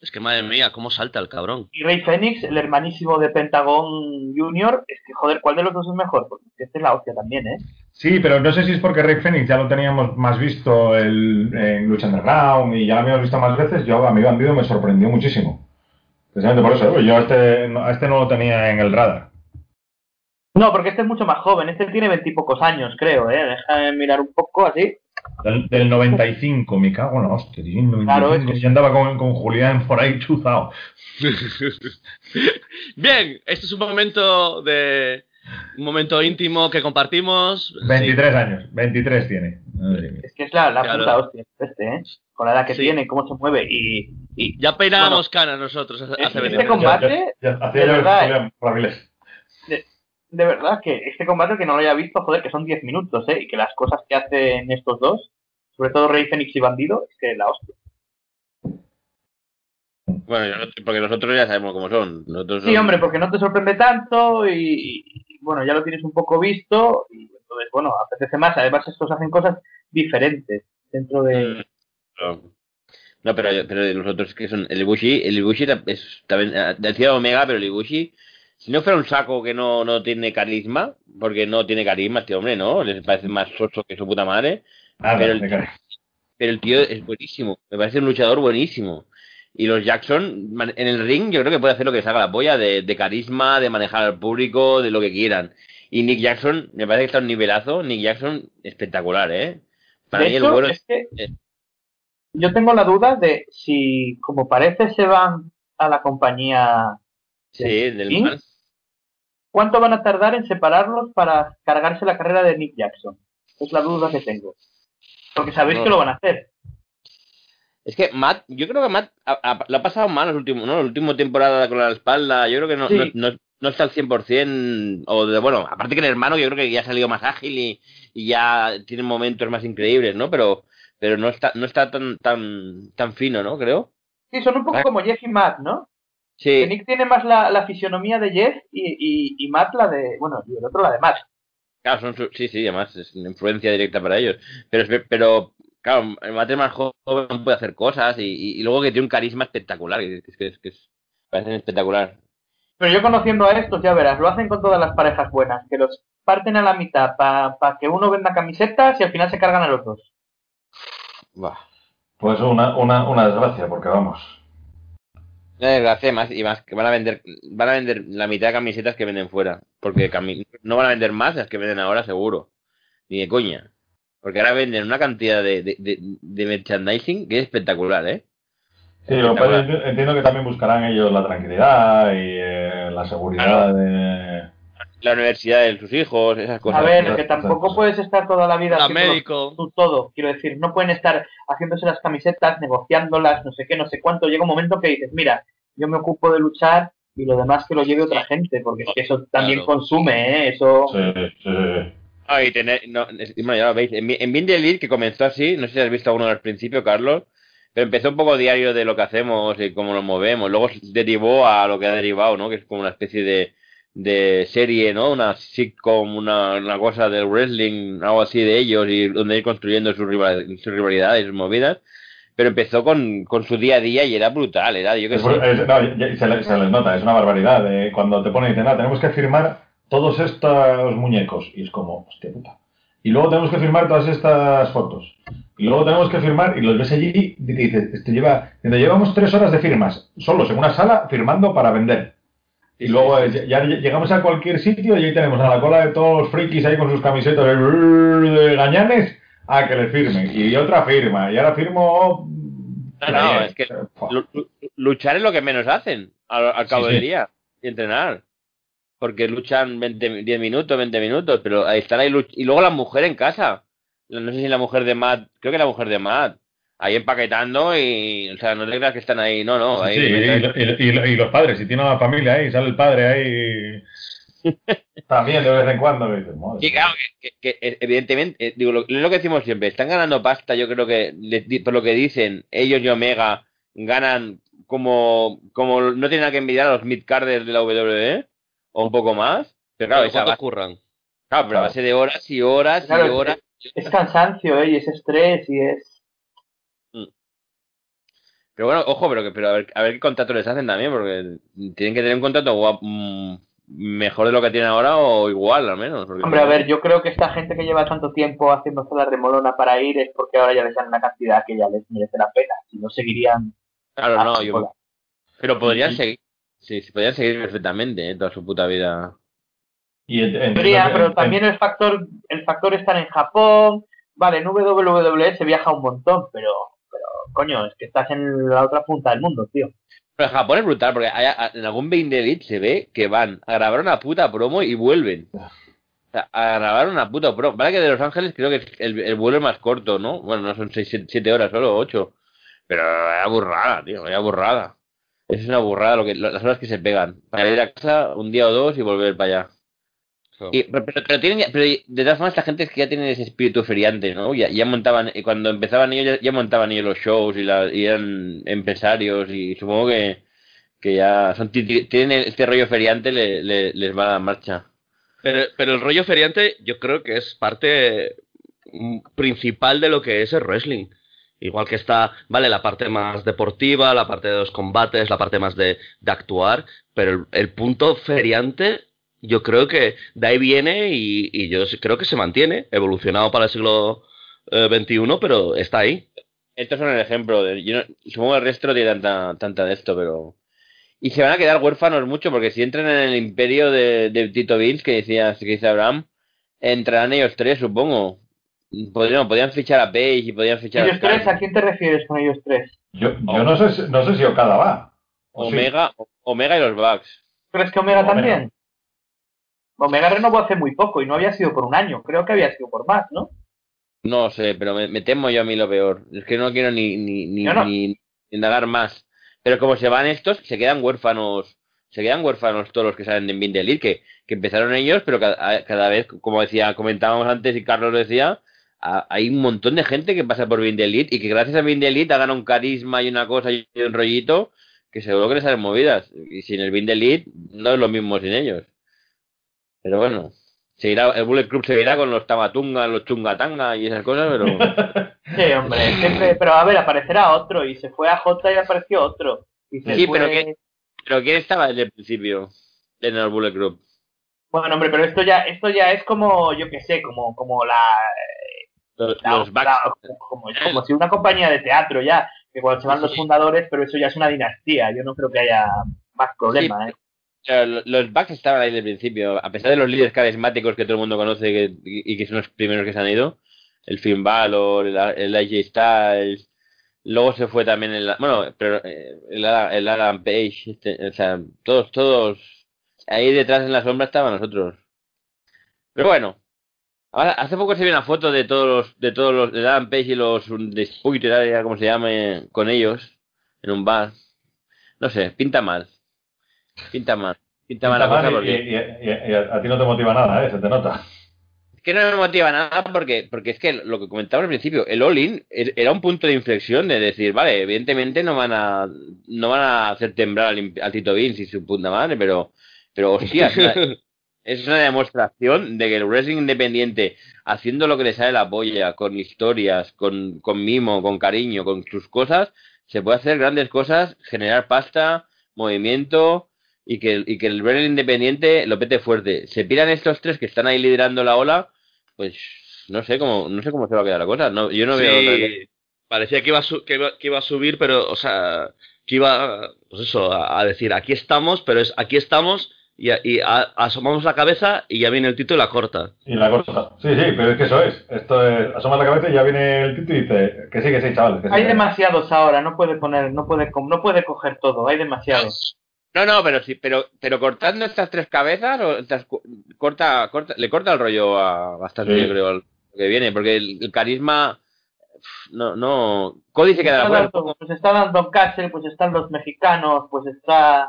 Es que madre mía, cómo salta el cabrón. Y Rey Fénix, el hermanísimo de Pentagón Junior, es que joder, ¿cuál de los dos es mejor? Porque este es la hostia también, ¿eh? Sí, pero no sé si es porque Rey Fénix ya lo teníamos más visto el- en Lucha Underground y ya lo habíamos visto más veces. Yo a mi Bandido me sorprendió muchísimo. Precisamente por eso, ¿eh? yo a este, no- a este no lo tenía en el radar. No, porque este es mucho más joven, este tiene veintipocos años, creo, ¿eh? Déjame mirar un poco así. Del, del 95, me cago en la hostia. tío, el 95, Claro, es que- Yo andaba con, con Julián por ahí chuzado. Bien, este es un momento de un momento íntimo que compartimos. 23 años, 23 tiene. Es que es la, la Claro. puta hostia, este, ¿eh? Con la edad que Sí. tiene, cómo se mueve y... y Ya peinábamos canas nosotros hace Este 20 compa- minutos. combate, Ya- ya- hacía de verdad. De verdad que este combate que no lo haya visto, joder, que son 10 minutos, ¿eh? Y que las cosas que hacen estos dos sobre todo Rey Fénix y Bandido, es que la hostia. Bueno, porque nosotros ya sabemos cómo son. Nosotros Sí, son- hombre, porque no te sorprende tanto y, y, bueno, ya lo tienes un poco visto y entonces, bueno, apetece más. Además, estos hacen cosas diferentes dentro de... No, No, pero, pero los otros que son el Ibushi, el Ibushi es también eh, decía Omega, pero el Ibushi, si no fuera un saco que no, no tiene carisma, porque no tiene carisma este hombre, ¿no? Les parece más soso que su puta madre, Nada, Pero el- pero tío es buenísimo, me parece un luchador buenísimo. Y los Jackson, en el ring, yo creo que puede hacer lo que les haga la polla, de, de carisma, de manejar al público, de lo que quieran. Y Nick Jackson, me parece que está a un nivelazo, Nick Jackson, espectacular, ¿eh? Para de mí hecho, el bueno es que eh. yo tengo la duda de si, como parece, se van a la compañía, sí, del. ¿Cuánto van a tardar en separarlos para cargarse la carrera de Nick Jackson? Es la duda que tengo. Porque sabéis No. que lo van a hacer. Es que Matt, yo creo que Matt lo ha pasado mal los últimos, ¿no? La última temporada con la espalda, yo creo que no, Sí. no, no, no está al 100%, o de, bueno, aparte que el hermano yo creo que ya ha salido más ágil y, y ya tiene momentos más increíbles, ¿no? Pero, pero no está, no está tan, tan, tan fino, ¿no? Creo. Sí, son un poco Ah. como Jeff y Matt, ¿no? Que Sí, Nick tiene más la, la fisionomía de Jeff y, y, y Matt la de, bueno, y el otro la de Matt. claro, son, su- sí, sí, además es una influencia directa para ellos. Pero, es- pero claro, el Matt es más joven, puede hacer cosas y, y, y luego que tiene un carisma espectacular, que es que es, que es, parece espectacular. Pero yo conociendo a estos, ya verás, lo hacen con todas las parejas buenas, que los parten a la mitad para que uno venda camisetas y al final se cargan a los dos. Pues una, una, una desgracia, porque vamos. Una desgracia más y más que van a vender van a vender la mitad de camisetas que venden fuera porque no van a vender más las que venden ahora seguro. Ni de coña. Porque ahora venden una cantidad de, de, de, de merchandising que es espectacular eh Sí, lo que pasa es que entiendo que también buscarán ellos la tranquilidad y eh, la seguridad de... la universidad de sus hijos esas cosas A ver, que tampoco puedes estar toda la vida La haciéndolo médico. tú todo. Quiero decir, no pueden estar haciéndose las camisetas, negociándolas, no sé qué, no sé cuánto. Llega un momento que dices, mira, yo me ocupo de luchar y lo demás que lo lleve otra gente, porque es que eso también Claro. consume, ¿eh? Eso... Sí, sí, sí. Ah, y tener, no, es- bueno, ya lo veis, en, en Bien de Elite, que comenzó así, no sé si has visto alguno del principio, Carlos, pero empezó un poco diario de lo que hacemos y cómo nos movemos, luego derivó a lo que ha derivado, ¿no? Que es como una especie de, de serie, ¿no? Una sitcom, una, una cosa del wrestling, algo así de ellos, y donde ir construyendo sus, rival- sus rivalidades, sus movidas, pero empezó con, con su día a día y era brutal, era, yo qué Es- sé. es- no, ya- se, le- se les nota, es una barbaridad. eh, cuando te ponen y dicen, no, tenemos que firmar todos estos muñecos. Y es como, hostia puta. Y luego tenemos que firmar todas estas fotos. Y luego tenemos que firmar, y los ves allí y te dices, esto lleva, dice, llevamos tres horas de firmas, solos en una sala firmando para vender. Y luego eh, ya, ya llegamos a cualquier sitio y ahí tenemos a la cola de todos los frikis ahí con sus camisetas de, de gañanes a que le firmen. Y otra firma. Y ahora firmo. No, no, es que luchar es lo que menos hacen al, al cabo Sí, del sí. día y entrenar porque luchan 20, 10 minutos 20 minutos pero ahí están ahí y luego la mujer en casa no sé si la mujer de Matt creo que la mujer de Matt ahí empaquetando y o sea no te creas que están ahí no no ahí Sí, y, y- y- y los padres, si tiene una familia ahí, sale el padre ahí. También de vez en cuando. madre Sí, claro, que, que- que, evidentemente, eh, digo, lo, es lo que decimos siempre, están ganando pasta, yo creo que, les di- por lo que dicen, ellos y Omega ganan como, como no tienen nada que envidiar a los midcarders de la WWE, o un poco más, pero claro, esa ¿Cuánto base, curran? claro, pero a base de horas y horas Claro, y horas. Es cansancio, ¿eh? Y es estrés y es... Pero bueno, ojo, pero, que, pero a, ver, a ver qué contrato les hacen también, porque tienen que tener un contrato mm, mejor de lo que tienen ahora o igual, al menos. porque Hombre, a ver, yo creo que esta gente que lleva tanto tiempo haciendo la remolona para ir es porque ahora ya les dan una cantidad que ya les merece la pena. Si no, seguirían... Claro, no, yo, bola. pero podrían Sí. seguir. Sí, sí, podrían seguir perfectamente, ¿eh? toda su puta vida. Y en- en- Podría, en- pero en- también el factor, el factor estar en Japón, vale, en WWE se viaja un montón, pero coño, es que estás en la otra punta del mundo, tío. Pero en Japón es brutal, porque hay- en algún Bein de Elite se ve que van a grabar una puta promo y vuelven. O sea, a grabar una puta promo. Vale que de Los Ángeles creo que es el, el vuelo es más corto, ¿no? Bueno, no son 6, 7 horas, solo 8. Pero es burrada, tío, es burrada. Es una burrada lo que, las horas que se pegan. Para ir a casa un día o dos y volver para allá. Y, pero, pero tienen, pero de todas formas, esta gente es que ya tienen ese espíritu feriante, ¿no? Ya, ya montaban, y cuando empezaban ellos, ya, ya montaban ellos los shows y, la, y eran empresarios y supongo que, que ya son, ti- ti- tienen este rollo feriante, le, le- les va a la marcha. Pero, pero el rollo feriante yo creo que es parte mm, principal de lo que es el wrestling. Igual que está, vale, la parte más deportiva, la parte de los combates, la parte más de, de actuar, pero el, el punto feriante yo creo que de ahí viene y, y yo creo que se mantiene, evolucionado para el siglo eh, XXI, pero está ahí. Estos son el ejemplo. De, yo no- supongo que el resto no tiene tanta, tanta de esto, pero... Y se van a quedar huérfanos mucho, porque si entran en el imperio de, de Tito Bills, que decía, que dice Abraham, entrarán ellos tres, supongo. Podrían, podrían fichar a Page y podrían fichar ¿Ellos a tres? ¿A quién te refieres con ellos tres? Yo, yo no, sé, si- no sé si Okada va. ¿O sí? Omega, Omega y los Bucks. ¿Crees que Omega Omega. también? Omega renovó hace muy poco y no había sido por un año. Creo que había sido por más, ¿no? No sé, pero me, me temo yo a mí lo peor. Es que no quiero ni, ni, ni, no. ni indagar más. Pero como se van estos, se quedan huérfanos. Se quedan huérfanos todos los que salen de Bin de Elite, que, que empezaron ellos, pero cada, cada vez, como decía, comentábamos antes y Carlos lo decía, a- hay un montón de gente que pasa por Bin de Elite y que gracias a Bin de Elite hagan un carisma y una cosa y un rollito que seguro que les salen movidas. Y sin el Bin de Elite no es lo mismo sin ellos. Pero bueno, seguirá, el Bullet Club seguirá con los Tamatunga, los Chungatanga y esas cosas, pero... Sí, hombre, siempre. Pero a ver, aparecerá otro y se fue a J y apareció otro. Y se Sí, fue- pero que- Pero ¿quién estaba desde el principio en el Bullet Club? Bueno, hombre, pero esto ya, esto ya es como, yo qué sé, como, como la, Los, la- los Bucks. la- como, si una compañía de teatro ya, que cuando se van los fundadores, pero eso ya es una dinastía. Yo no creo que haya más problema, ¿eh? Los Bucks estaban ahí desde el principio, a pesar de los líderes carismáticos que todo el mundo conoce que- y, que son los primeros que se han ido. El Finn Balor, el, el AJ Styles. Luego se fue también el, bueno, pero eh, el, el Adam Page, este, o sea, todos, todos ahí detrás en la sombra estaban nosotros. Pero bueno, hace poco se vio una foto de todos los, de todos los, de Adam Page y los Disputed, como se llame, con ellos, en un bar. No sé, pinta mal. Pinta mal. Pinta mal la Pinta cosa mal y- porque... y, y- y a a ti no te motiva nada, ¿eh? Se te nota. Es que no me motiva nada porque, porque es que lo que comentaba al principio, el all-in er- era un punto de inflexión de decir, vale, evidentemente no van a no van a hacer temblar al, al Tito Vince y su puta madre, pero, pero hostia, es una, es una demostración de que el wrestling independiente, haciendo lo que le sale la polla, con historias, con, con mimo, con cariño, con sus cosas, se puede hacer grandes cosas, generar pasta, movimiento y que, y que el wrestling independiente lo pete fuerte. Se piran estos tres que están ahí liderando la ola, pues no sé cómo, no sé cómo se va a quedar la cosa. No, yo no Sí, veo otra- parecía que iba, a su- que, iba, que iba a subir, pero, o sea, que iba, pues eso, a, a decir, aquí estamos, pero es aquí estamos y, a- y a- asomamos la cabeza y ya viene el título y la corta. Y la cosa. Sí, sí, pero es que eso es. Esto es. Asomas la cabeza y ya viene el título y dice que sí, que sí, chaval. Que sí, Hay que- demasiados ahora, no puede poner, no puede, no puede coger todo, hay demasiados. No, no, pero sí, pero, pero cortando estas tres cabezas, o estas corta, corta, le corta el rollo a bastante, Sí. yo creo, al- lo que viene, porque el, el carisma, no, no, Cody se queda Está fuera. dando- pues está dando Castle, pues están los mexicanos, pues está...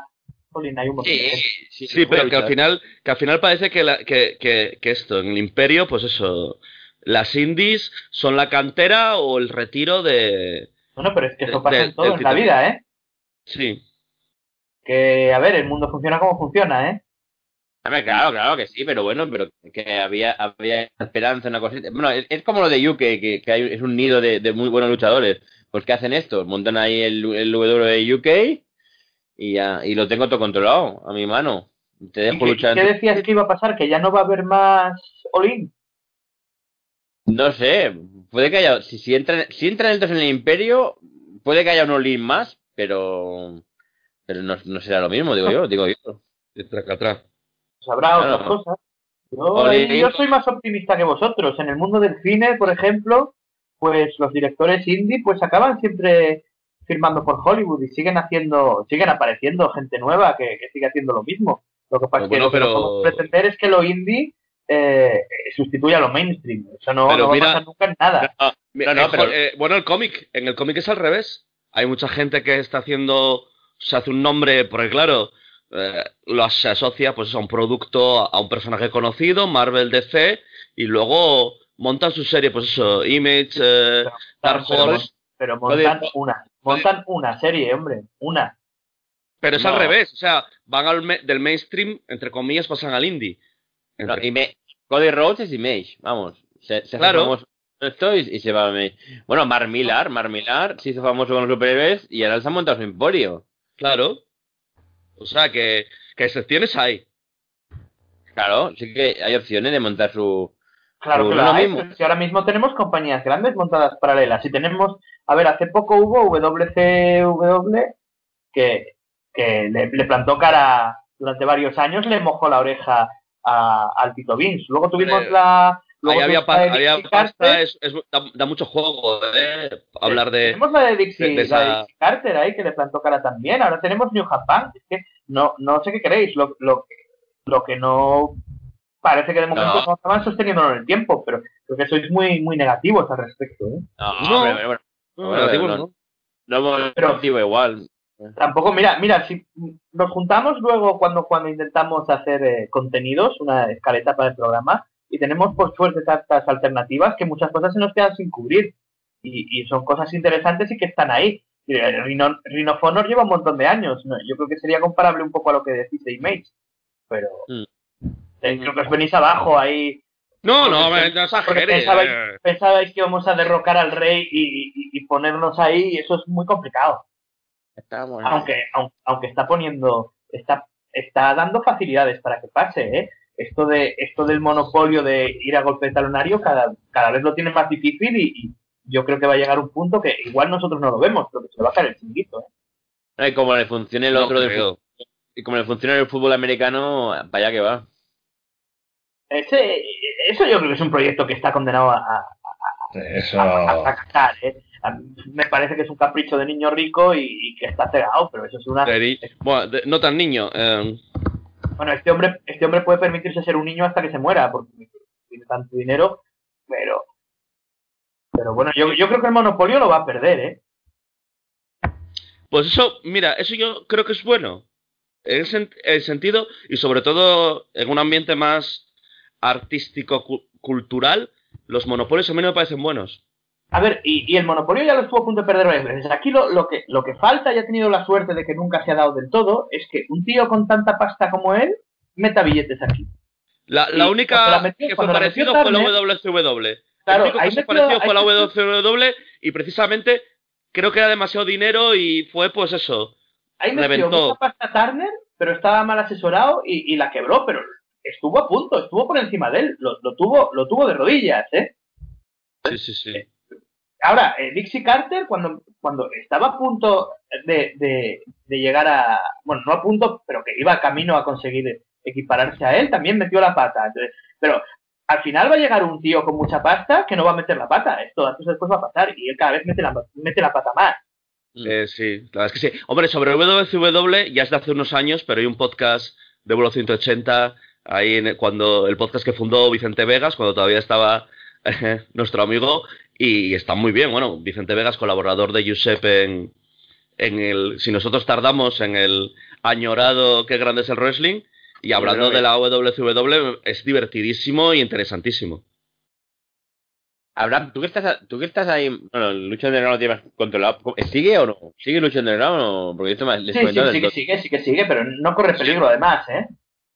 Jolín, hay un montón de Sí, sí, Sí, pero que al final, que al final parece que, la- que, que, que esto, en el imperio, pues eso, las indies son la cantera o el retiro de... Bueno, pero es que eso De- pasa de- en todo en la vida, ¿eh? Sí. Que, a ver, el mundo funciona como funciona, ¿eh? Hombre, claro, claro que sí, pero bueno, pero que había, había esperanza, una cosita. Bueno, es, es como lo de UK, que, que hay, es un nido de, de muy buenos luchadores. Pues ¿qué hacen esto? Montan ahí el, el W de UK y ya, y lo tengo todo controlado, a mi mano. Te ¿Y dejo qué, luchar. qué decías que iba a pasar? ¿Que ya no va a haber más Olin? No sé, puede que haya, si, si entran, si entran estos en el Imperio, puede que haya un Olin más, pero pero no, no será lo mismo, digo yo, digo yo. Y tracatrá. Pues habrá otras cosas. Yo, Olin. yo soy más optimista que vosotros. En el mundo del cine, por ejemplo, pues los directores indie pues acaban siempre firmando por Hollywood y siguen haciendo, siguen apareciendo gente nueva que, que sigue haciendo lo mismo. Lo que pasa es que Bueno, lo que pretender es que lo indie eh, sustituya a lo mainstream. Eso no, Pero no va mira- a pasar nunca en nada. No, no, Eh, pero- eh, bueno, el cómic, en el cómic es al revés. Hay mucha gente que está haciendo, se hace un nombre, porque claro, eh, lo se asocia pues a un producto, a un personaje conocido, Marvel DC, y luego montan su serie, pues eso, Image, eh, Dark pero, Horse, pero montan una, montan una serie, hombre, una. pero es No. al revés, o sea, van al me- del mainstream, entre comillas, pasan al indie. Entre- Cody Rhodes es Image, vamos. Se, se Claro. famoso con esto y, y se va a Image. Bueno, Mark Millar, Mark Millar se hizo famoso con los superhéroes y ahora se ha montado su emporio. Claro. O sea, que, que excepciones hay. Claro, sí que hay opciones de montar su... Claro que lo lo hay, mismo. pero si ahora mismo tenemos compañías grandes montadas paralelas. Y tenemos, a ver, hace poco hubo WCW que, que le, le plantó cara durante varios años, le mojó la oreja a- al Tito Vince. Luego tuvimos Eh, la... Luego Ahí había, pa- de había Dixie pasta, Carter. es, es- da, da mucho juego, ¿eh? Hablar de... Tenemos la de Dixie, de- de la de esa- Dixie Carter ahí que le plantó cara también. Ahora tenemos New Japan. Es que no, no sé qué queréis. Lo, lo, lo que no parece que de momento No. no estaban sosteniéndolo en el tiempo, pero creo que sois muy, muy negativos al respecto. ¿eh? No, No. hombre, bueno, No, no. Pero- igual. Tampoco, mira, mira, si nos juntamos luego cuando, cuando intentamos hacer eh, contenidos, una escaleta para el programa, y tenemos pues de tantas alternativas que muchas cosas se nos quedan sin cubrir. Y, y son cosas interesantes y que están ahí. Eh, Rhino, Rhinophone nos lleva un montón de años. ¿no? Yo creo que sería comparable un poco a lo que decís de Image. Pero Mm. eh, creo que os venís abajo ahí. No, no, Porque- no exageres. pensabais, eh. pensabais que íbamos a derrocar al rey y, y- y ponernos ahí, y eso es muy complicado. Estamos... aunque, aunque, aunque está poniendo, está, está dando facilidades para que pase, ¿eh? Esto de, esto del monopolio de ir a golpe de talonario cada, cada vez lo tiene más difícil y, y yo creo que va a llegar un punto que igual nosotros no lo vemos, pero que se le va a caer el chinguito, ¿eh? Y como le funcione el No otro del creo. fútbol, y como le funciona el fútbol americano, para allá que va. Ese, eso yo creo que es un proyecto que está condenado a, a- Eso. a fracasar, ¿eh? Me parece que es un capricho de niño rico y, y que está cegado, pero eso es una... Bueno, de- no tan niño. eh, Bueno, este hombre, este hombre puede permitirse ser un niño hasta que se muera, porque tiene tanto dinero, pero pero bueno, yo, yo creo que el monopolio lo va a perder, ¿eh? Pues eso, mira, eso yo creo que es bueno. En el, sen- el sentido, y sobre todo en un ambiente más artístico, cu- cultural, los monopolios a mí no me parecen buenos. A ver, y, y el monopolio ya lo estuvo a punto de perder varias veces. Aquí lo, lo que lo que falta, y ha tenido la suerte de que nunca se ha dado del todo, es que un tío con tanta pasta como él meta billetes aquí. La, la única la metió- que fue parecido fue la WCW. Claro, el único que se pareció fue la WCW y precisamente creo que era demasiado dinero y fue pues eso. Ahí metió mucha pasta Turner, pero estaba mal asesorado y, y la quebró, pero estuvo a punto, estuvo por encima de él, lo, lo tuvo, lo tuvo de rodillas, ¿eh? Sí, sí, sí. Ahora, eh, Dixie Carter, cuando, cuando estaba a punto de, de- de llegar a. Bueno, no a punto, pero que iba camino a conseguir equipararse a él, también metió la pata. Entonces, pero al final va a llegar un tío con mucha pasta que no va a meter la pata. Esto antes después va a pasar y él cada vez mete la, mete la pata más. Eh, sí, la verdad es que sí. Hombre, sobre WCW ya es de hace unos años, pero hay un podcast de Vuelo 180, ahí en cuando el podcast que fundó Vicente Vegas, cuando todavía estaba nuestro amigo, y está muy bien. Bueno, Vicente Vegas, colaborador de Giuseppe en, en el. Si nosotros tardamos en el añorado Qué grande es el wrestling, y hablando de la WCW, es divertidísimo y interesantísimo. Abraham, ¿tú que estás, tú que estás ahí, bueno, Lucha Underground lo tienes controlado, ¿sigue o no? ¿Sigue Lucha Underground o no? Porque esto me les Sí, sí, sí que sigue, sí que sigue, pero no corre peligro además, ¿eh?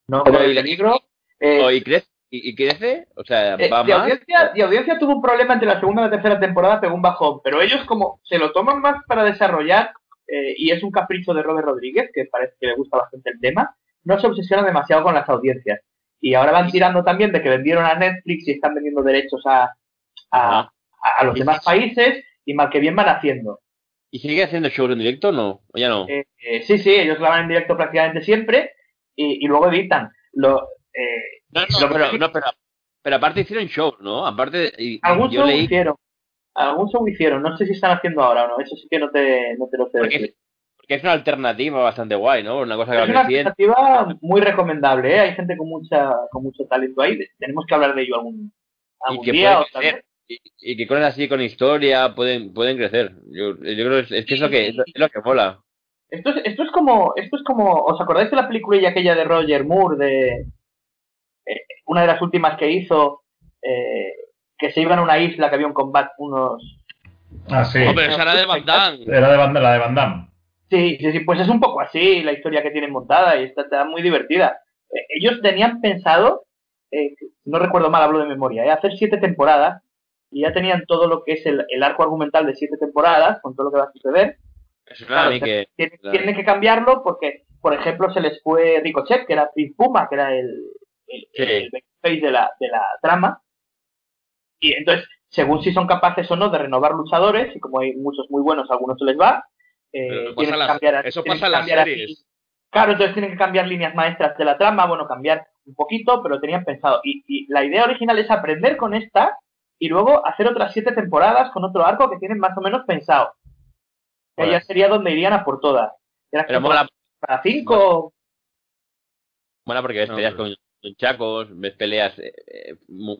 No corre peligro. Eh, ¿Y crece? ¿Y, y crece? O sea, Eh, ¿va de, más? audiencia, de audiencia tuvo un problema entre la segunda y la tercera temporada, pegó un bajón, pero ellos como se lo toman más para desarrollar, eh, y es un capricho de Robert Rodríguez, que parece que le gusta bastante el tema, no se obsesiona demasiado con las audiencias. Y ahora van tirando también de que vendieron a Netflix y están vendiendo derechos a, a, a- los demás países, y mal que bien van haciendo. ¿Y sigue haciendo shows en directo o no? ¿O ya no? Eh, eh, sí, sí, ellos graban en directo prácticamente siempre, y, y luego editan. Lo, eh, no, no, pero, sí- no, pero, pero aparte hicieron shows, ¿no? Aparte, y, Algún yo show leí hicieron. Algún show hicieron. No sé si están haciendo ahora o no. Eso sí que no te, no te lo sé Porque decir. es una alternativa bastante guay, ¿no? Una cosa que Es va una creciendo. alternativa muy recomendable, ¿eh? Hay gente con mucha con mucho talento ahí. Tenemos que hablar de ello algún, Y algún que día. o tal vez. crecer. Y, y que cosas así con historia pueden pueden crecer. Yo, yo creo que es, es que es lo que es lo que mola. Esto es, esto es como, esto es como, ¿os acordáis de la película y aquella de Roger Moore de una de las últimas que hizo eh, que se iban a una isla que había un combate, unos Ah, sí. Hombre, esa era de Van Damme. Era de Van, la de Van Damme. Sí, sí, sí, pues es un poco así la historia que tienen montada y está, está muy divertida. Eh, ellos tenían pensado, eh, no recuerdo mal, hablo de memoria, eh, hacer siete temporadas y ya tenían todo lo que es el, el arco argumental de siete temporadas con todo lo que va a suceder. Eso Claro, mí que... Tienen, claro. tienen que cambiarlo porque, por ejemplo, se les fue Ricochet, que era Puma, que era el, el, Sí. el babyface de la, de la trama. Y entonces, según si son capaces o no de renovar luchadores, y como hay muchos muy buenos, a algunos se les va, eh, tienen en que las- cambiar, eso tienen pasa que las cambiar series. así. Claro, entonces tienen que cambiar líneas maestras de la trama, bueno, cambiar un poquito, pero tenían pensado. Y, y la idea original es aprender con esta y luego hacer otras siete temporadas con otro arco que tienen más o menos pensado. Que Bueno. ya sería donde irían a por todas. Era Pero mola, para cinco. mola porque No, peleas pero- con, chacos, ves peleas eh, eh,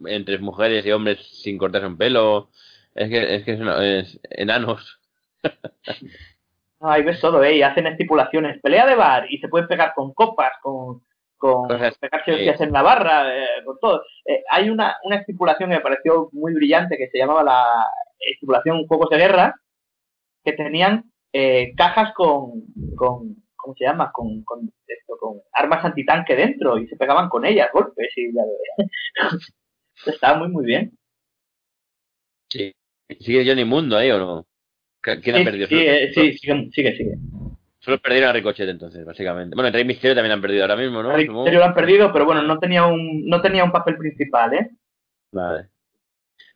entre mujeres y hombres sin cortarse un pelo. Es que es, que es, enanos. Ahí ves todo, ¿eh? Y hacen estipulaciones. Pelea de bar y se pueden pegar con copas, con, con Cosas, pegarse en la barra, eh, con todo. Eh, hay una, una estipulación que me pareció muy brillante que se llamaba la estipulación Juegos de Guerra, que tenían cajas con, con, ¿cómo se llama? Con, con, esto, con armas antitanque dentro y se pegaban con ellas, golpes y ya- Estaba muy, muy bien. Sí. ¿Sigue Johnny Mundo ahí o no? ¿Quién ha Sí, perdido? sí, eh, sí, sigue, sigue. sigue. Solo perdieron a Ricochet entonces, básicamente. Bueno, el Rey Misterio también han perdido ahora mismo, ¿no? Rey. Mysterio lo han perdido, pero bueno, no tenía un, no tenía un papel principal, ¿eh? Vale.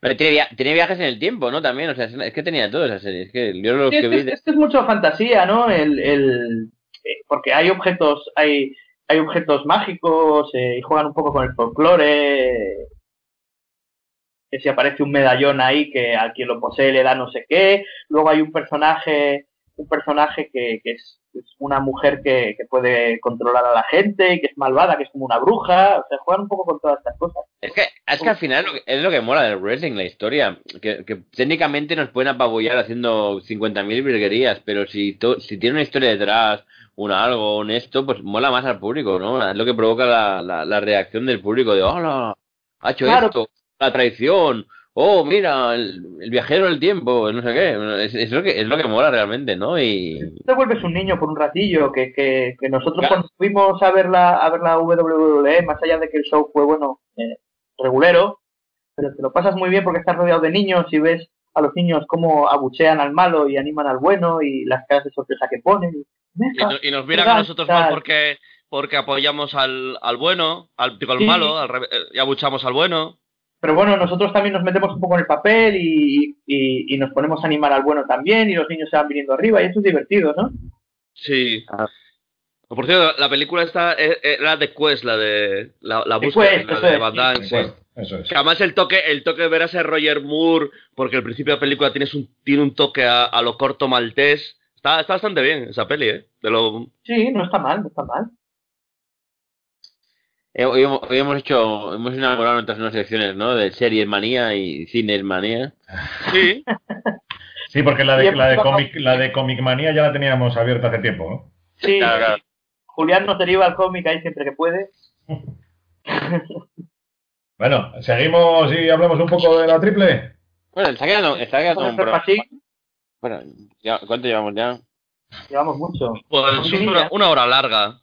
Vale, tiene, via- tiene viajes en el tiempo, ¿no? También, o sea, es, que tenía todo esa serie. Es que yo lo Sí, que es, vi... es- es mucho fantasía, ¿no? El, el, eh, porque hay objetos, hay, hay objetos mágicos eh, y juegan un poco con el folclore. Que si aparece un medallón ahí que a quien lo posee le da no sé qué. Luego hay un personaje, un personaje que, que es, es una mujer que, que puede controlar a la gente y que es malvada, que es como una bruja. O sea, juegan un poco con todas estas cosas. Es que, es que al final lo que- es lo que mola del wrestling, la historia. Que, que técnicamente nos pueden apabullar haciendo 50.000 virguerías, pero si, to- si tiene una historia detrás, un algo, un esto, pues mola más al público, ¿no? Es lo que provoca la, la, la reacción del público de, hola, ha hecho Claro. esto, la traición, oh, mira, el, el viajero del tiempo, no sé qué. Es, es lo que, es lo que mola realmente, ¿no? Y... te vuelves un niño por un ratillo, que, que, que nosotros Claro. cuando fuimos a ver la, a ver la WWE, más allá de que el show fue bueno, eh, regulero, pero te lo pasas muy bien porque estás rodeado de niños y ves a los niños cómo abuchean al malo y animan al bueno y las caras de sorpresa que ponen. Y, Venga, no- y nos miran a nosotros mal porque, porque apoyamos al, al bueno, al, digo, al Sí. malo, al eh, y abuchamos al bueno. Pero bueno, nosotros también nos metemos un poco en el papel y, y, y nos ponemos a animar al bueno también y los niños se van viniendo arriba y eso es divertido, ¿no? Sí. Ah. Por cierto, la película esta eh, era de Quest, la de la, la The búsqueda Quest, la eso de es, Van. Damme, sí. Pues, eso es. Que además el toque, el toque de ver a ese Roger Moore, porque al principio de la película tienes un, tiene un toque a, a lo corto maltés. Está, está bastante bien esa peli, ¿eh? De lo, Sí, no está mal, no está mal. Eh, Hoy, hemos- hoy hemos hecho, hemos inaugurado nuestras nuevas secciones, ¿no? De series manía y cines manía. sí, Sí, porque la de, la de, comic, la de Comic Manía ya la teníamos abierta hace tiempo, ¿no? Sí, Claro, claro. Julián nos deriva al cómic ahí siempre que puede. Bueno, seguimos y hablamos un poco de la triple. Bueno, está quedando, está quedando Con un el programa. Peppa Pig, Bueno, ya- ¿cuánto llevamos ya? llevamos mucho. pues una, una hora larga.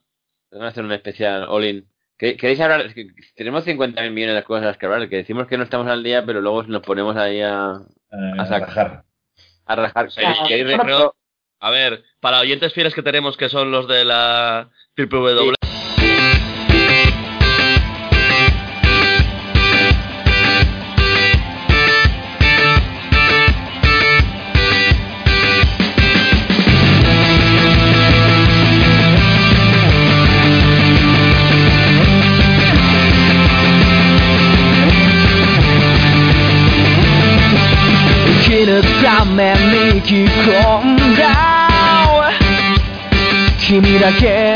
Vamos a hacer un especial all-in. ¿Qué- ¿Queréis hablar? Es que tenemos 50.000 millones de cosas que hablar, que decimos que no estamos al día, pero luego nos ponemos ahí a, Eh, A a sacar. rajar. a rajar. Sí, a ver, para oyentes fieles que tenemos que son los de la triple W.「だけ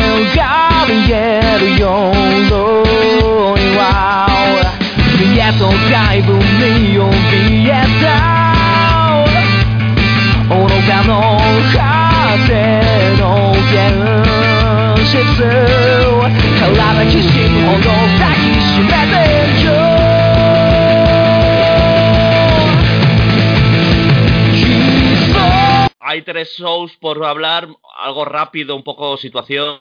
tres shows por hablar, algo rápido, un poco situación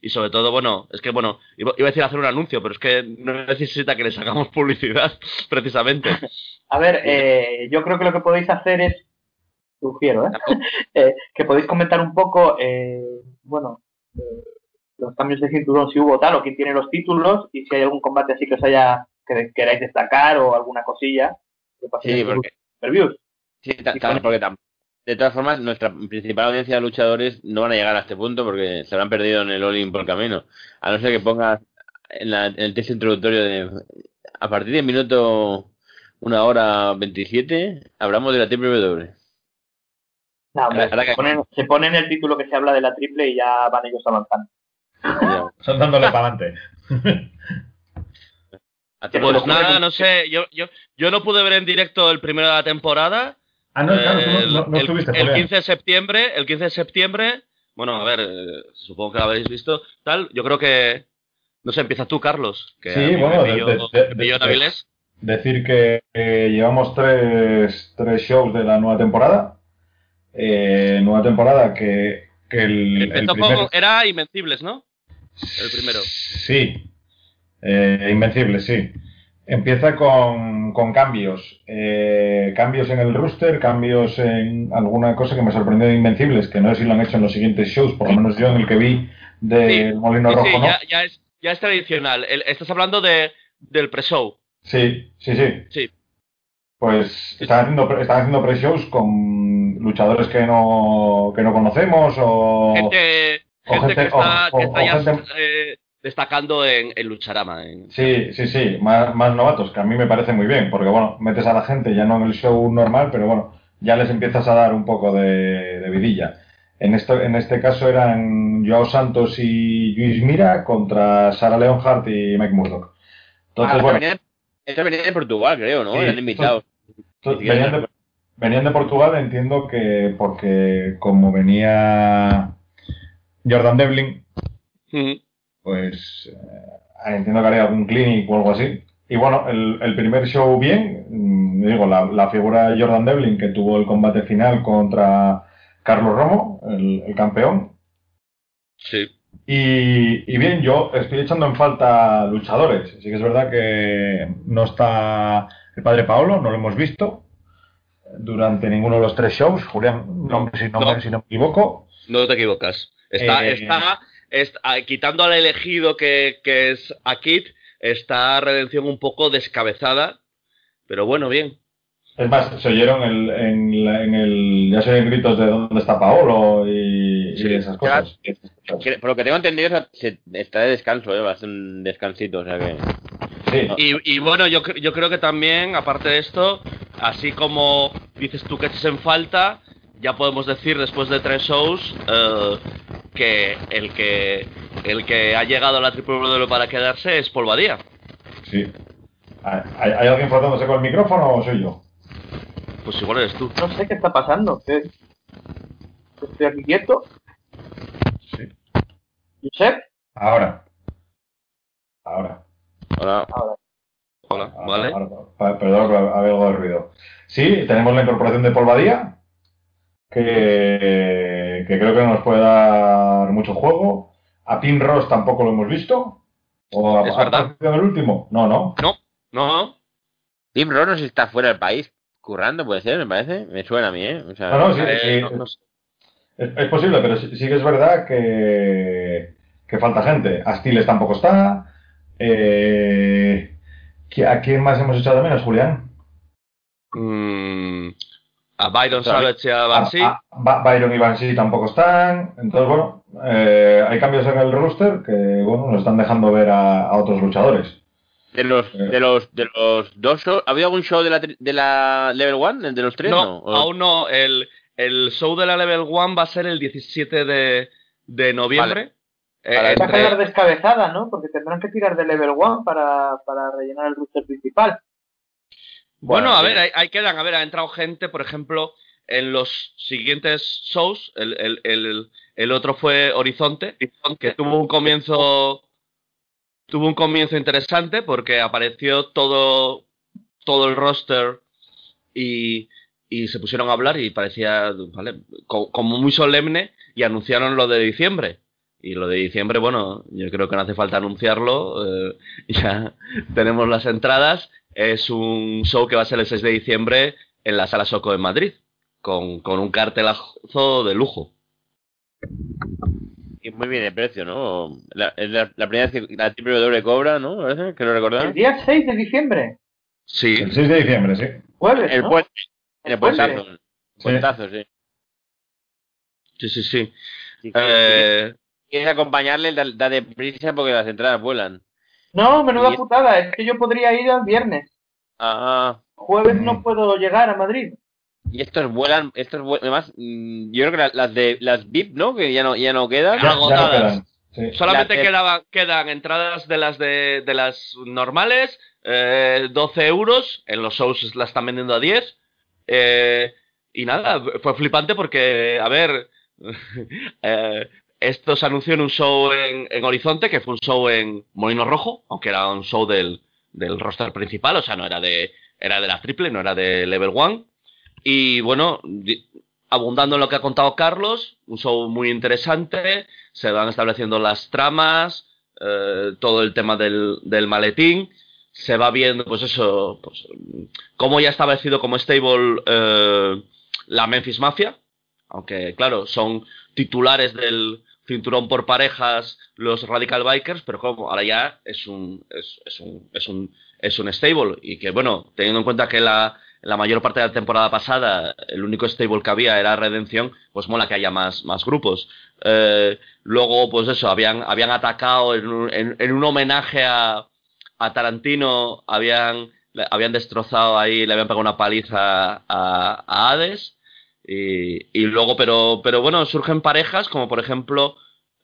y sobre todo, bueno, es que bueno, iba iba a decir hacer un anuncio, pero es que no necesita que les hagamos publicidad, precisamente. A ver, eh, yo creo que lo que podéis hacer es, sugiero, ¿eh? Eh, que podéis comentar un poco, eh, bueno, eh, los cambios de cinturón, si hubo tal, o quién tiene los títulos, y si hay algún combate así que os haya, que queráis destacar, o alguna cosilla, que Sí, porque- reviews. Sí, ta- Y ta- con- porque tam- de todas formas, nuestra principal audiencia de luchadores no van a llegar a este punto porque se habrán perdido en el All-In por el camino. A no ser que pongas en, la- en el texto introductorio de a partir del minuto una hora 27 hablamos de la WWE. No, hombre, se, ponen, se pone en el título que se habla de la triple y ya van ellos avanzando. Son dándole para adelante. Pues nada, no sé, yo, yo, yo no pude ver en directo el primero de la temporada. Ah, no, claro, tú no, el, no- no el- estuviste, el Julián. 15 de septiembre, el 15 de septiembre, bueno, a ver, eh, supongo que lo habréis visto, tal, yo creo que, no sé, empieza tú, Carlos, que Sí, a bueno, me pilló, de- de- me pilló en de- Avilés. Decir que eh, llevamos tres, tres shows de la nueva temporada. Eh, nueva temporada que, que el, el primer- era Invencibles, ¿no? el primero. Sí. Eh, Invencible, sí. Empieza con, con cambios. Eh, cambios en el rooster, cambios en alguna cosa que me sorprendió de Invencibles, que no sé si lo han hecho en los siguientes shows, por lo menos yo en el que vi del Sí, Molino Sí, Rojo, sí, ¿no? ya, ya es, ya es tradicional. El- estás hablando de, del pre-show. Sí, sí, sí. Sí. Pues están haciendo, pre- están haciendo pre-shows con luchadores que no, que no conocemos o... Gente, o gente, que está, o- que está o ya gente- eh, destacando en, en Lucharama. en- Sí, sí, sí, más, más novatos, que a mí me parece muy bien, porque bueno, metes a la gente ya no en el show normal, pero bueno, ya les empiezas a dar un poco de, de vidilla. En, esto, en este caso eran Joao Santos y Luis Mira contra Sara Leonhardt y Mike Murdoch. Entonces, Ah, bueno, venían- venía de Portugal, creo, ¿no? Sí, Eran invitados. to- venían de, venían de Portugal, entiendo que porque como venía Jordan Devlin. Pues eh, entiendo que haría algún clinic o algo así. Y bueno, el, el primer show bien, mm, digo, la, la figura de Jordan Devlin que tuvo el combate final contra Carlos Romo, el, el campeón. Sí. Y, y bien, yo estoy echando en falta luchadores. Sí que es verdad que no está el padre Paolo, no lo hemos visto durante ninguno de los tres shows. Julián, nombre si no, si no me equivoco. No te equivocas. Está, Eh, está, ah, quitando al elegido que, que es Akit, está Redención un poco descabezada. Pero bueno, bien. Es más, se oyeron el- en, la- en el. Ya se oyen gritos de dónde está Paolo y, y Sí. esas cosas. Que- Por lo que tengo entendido, está de descanso, ¿eh? Va a hacer un descansito, o sea que... Sí, Y, y bueno, yo, yo creo que también, aparte de esto, así como dices tú que echas en falta, ya podemos decir después de tres shows eh, que el que el que ha llegado a la triple W para quedarse es Paul Badía. sí. ¿Hay, alguien frotándose con el micrófono o soy yo? Pues igual eres tú. No sé qué está pasando. ¿qué? Estoy aquí quieto. Sí. Josep, Ahora. Ahora. Hola. ahora. Hola, Ahora, ¿vale? ahora, perdón, había algo de ruido. Sí, tenemos la incorporación de Paul Badía, que, que creo que no nos puede dar mucho juego. A Pin Ross tampoco lo hemos visto. ¿O ha, Es verdad. el último? No, no. No, Tim Ronos está fuera del país currando, puede ser, me parece. Me suena a mí, ¿eh? O sea, No, no, sí, eh, sí, no- no sé. Es, es posible, pero sí, sí que es verdad que, que falta gente. Astiles tampoco está. Eh, ¿qui- ¿A quién más hemos echado de menos, Julián? Mm, a Byron. Savage y a Banshee. A- a- Ba- Byron y Banshee tampoco están. Entonces, bueno, eh, hay cambios en el roster que, bueno, nos están dejando ver a, a otros luchadores. De los, Eh. de los, de los dos shows, ¿ha habido algún show de la, tri- de la Level 1? ¿De los tres? no, aún no. El, el show de la Level 1 va a ser el 17 de, de noviembre. Eh, Vale. Va a quedar descabezada, ¿no? Porque tendrán que tirar de level 1 para, para rellenar el roster principal. Bueno, Bueno, a ver, ahí, ahí quedan. A ver, ha entrado gente, por ejemplo, en los siguientes shows, el, el, el, el otro fue Horizonte, que tuvo un comienzo tuvo un comienzo interesante porque apareció todo todo el roster y, y se pusieron a hablar y parecía ¿vale? Co- como muy solemne y anunciaron lo de diciembre. Y lo de diciembre, bueno, yo creo que no hace falta anunciarlo, eh, ya tenemos las entradas. Es un show que va a ser el 6 de diciembre en la Sala Soco de Madrid, con, con un cartelazo de lujo. Y muy bien el precio, ¿no? La, es la, la primera vez que la triple W cobra, ¿no? Que lo El recordás. día 6 de diciembre. Sí, El 6 de diciembre, sí. Jueves, El ¿no? puente. En el Puente. puentazo. Puentazo, sí. sí, sí, sí. Sí, sí. Eh, Si quieres acompañarle, da, da de prisa porque las entradas vuelan. No, menuda Y- putada. Es que yo podría ir el viernes. Ah, Jueves Mm. no puedo llegar a Madrid. y estos vuelan, estos vuelan, además, mm, yo creo que la- las de las VIP, ¿no? Que ya no, ya no quedan. Ya Ya no agotadas. quedan. Sí. solamente quedaban, quedan entradas de las de, de las normales, eh, 12 euros, en los shows la están vendiendo a 10. eh, y nada, fue flipante porque, a ver, eh, esto se anunció en un show en, en Horizonte, que fue un show en Molino Rojo, aunque era un show del, del roster principal, o sea, no era de, era de la triple, no era de Level One. Y bueno, abundando en lo que ha contado Carlos, un show muy interesante, se van estableciendo las tramas, eh, todo el tema del, del maletín, se va viendo, pues eso, pues, cómo ya establecido como stable eh, la Memphis Mafia, aunque claro, son titulares del cinturón por parejas los Radical Bikers, pero como ahora ya es un, es, un, es un, es un stable y que bueno, teniendo en cuenta que la, la mayor parte de la temporada pasada el único stable que había era Redención, pues mola que haya más, más grupos. Eh, luego, pues eso, habían, habían atacado en un, en, en un homenaje a, a Tarantino, habían, habían destrozado ahí, le habían pegado una paliza a, a Hades. Y, y luego, pero, pero bueno, surgen parejas, como por ejemplo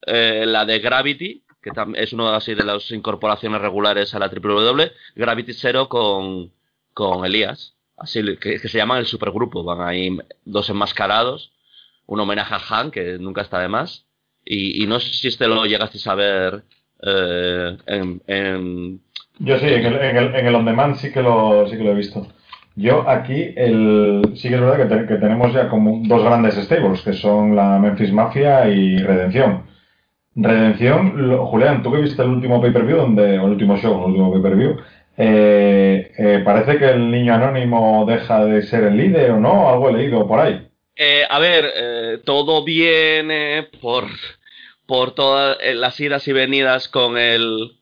eh, la de Gravity, que es una de las incorporaciones regulares a la WWE, Gravity Zero con, con Elías, así que, se llaman el supergrupo, van ahí dos enmascarados, un homenaje a Han, que nunca está de más, y, y no sé si este lo llegasteis a ver eh, en, en- Yo sí, en el, en el, en el on demand sí que lo, sí que lo he visto. Yo aquí el, sí que es verdad que, te- que tenemos ya como dos grandes stables, que son la Memphis Mafia y Redención. Redención, lo- Julián, tú que viste el último pay-per-view, donde, o el último show, el último pay-per-view, eh, eh, parece que el niño anónimo deja de ser el líder o no, algo he leído por ahí. Eh, a ver, eh, todo viene por, por todas eh, las idas y venidas con el,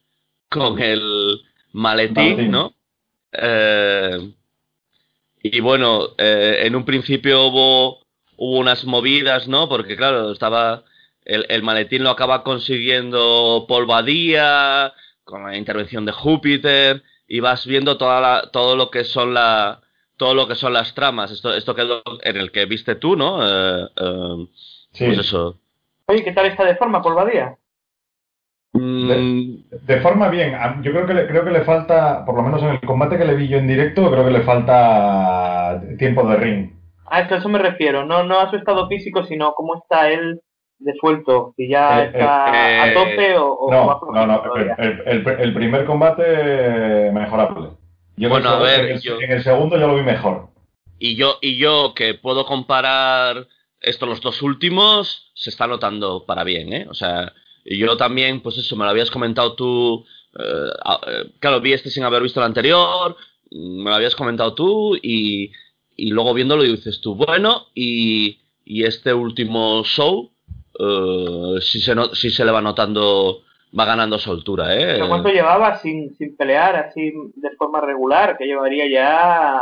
con el maletín, Maletín. ¿no? Eh, y bueno, eh, en un principio hubo, hubo unas movidas, ¿no? Porque claro, estaba el, el maletín lo acaba consiguiendo Paul Badía, con la intervención de Júpiter, y vas viendo toda la, todo lo que son la, todo lo que son las tramas. Esto, esto quedó en el que viste tú, ¿no? Eh, eh, Sí. Pues eso. Oye, ¿qué tal está de forma, Paul Mm, De forma bien, a- yo creo que le, creo que le falta, por lo menos en el combate que le vi yo en directo, creo que le falta tiempo de ring. A esto, a eso me refiero. No, no a su estado físico, sino cómo está él de suelto. Si ya Eh, está eh, a tope o, o No, va no, no, el, el- primer combate eh, mejorable. Yo Bueno, a ver, en el, yo- en el segundo ya lo vi mejor. y yo, y yo que puedo comparar estos los dos últimos, se está notando para bien, ¿eh? O sea, y yo también, pues eso, me lo habías comentado tú. eh, eh, claro, vi este sin haber visto el anterior, mm, me lo habías comentado tú, y, y luego viéndolo dices tú, bueno, y, y este último show, eh, sí, se no- sí se le va notando, va ganando soltura, ¿eh? ¿Pero cuánto llevaba sin, sin pelear así de forma regular? Que llevaría ya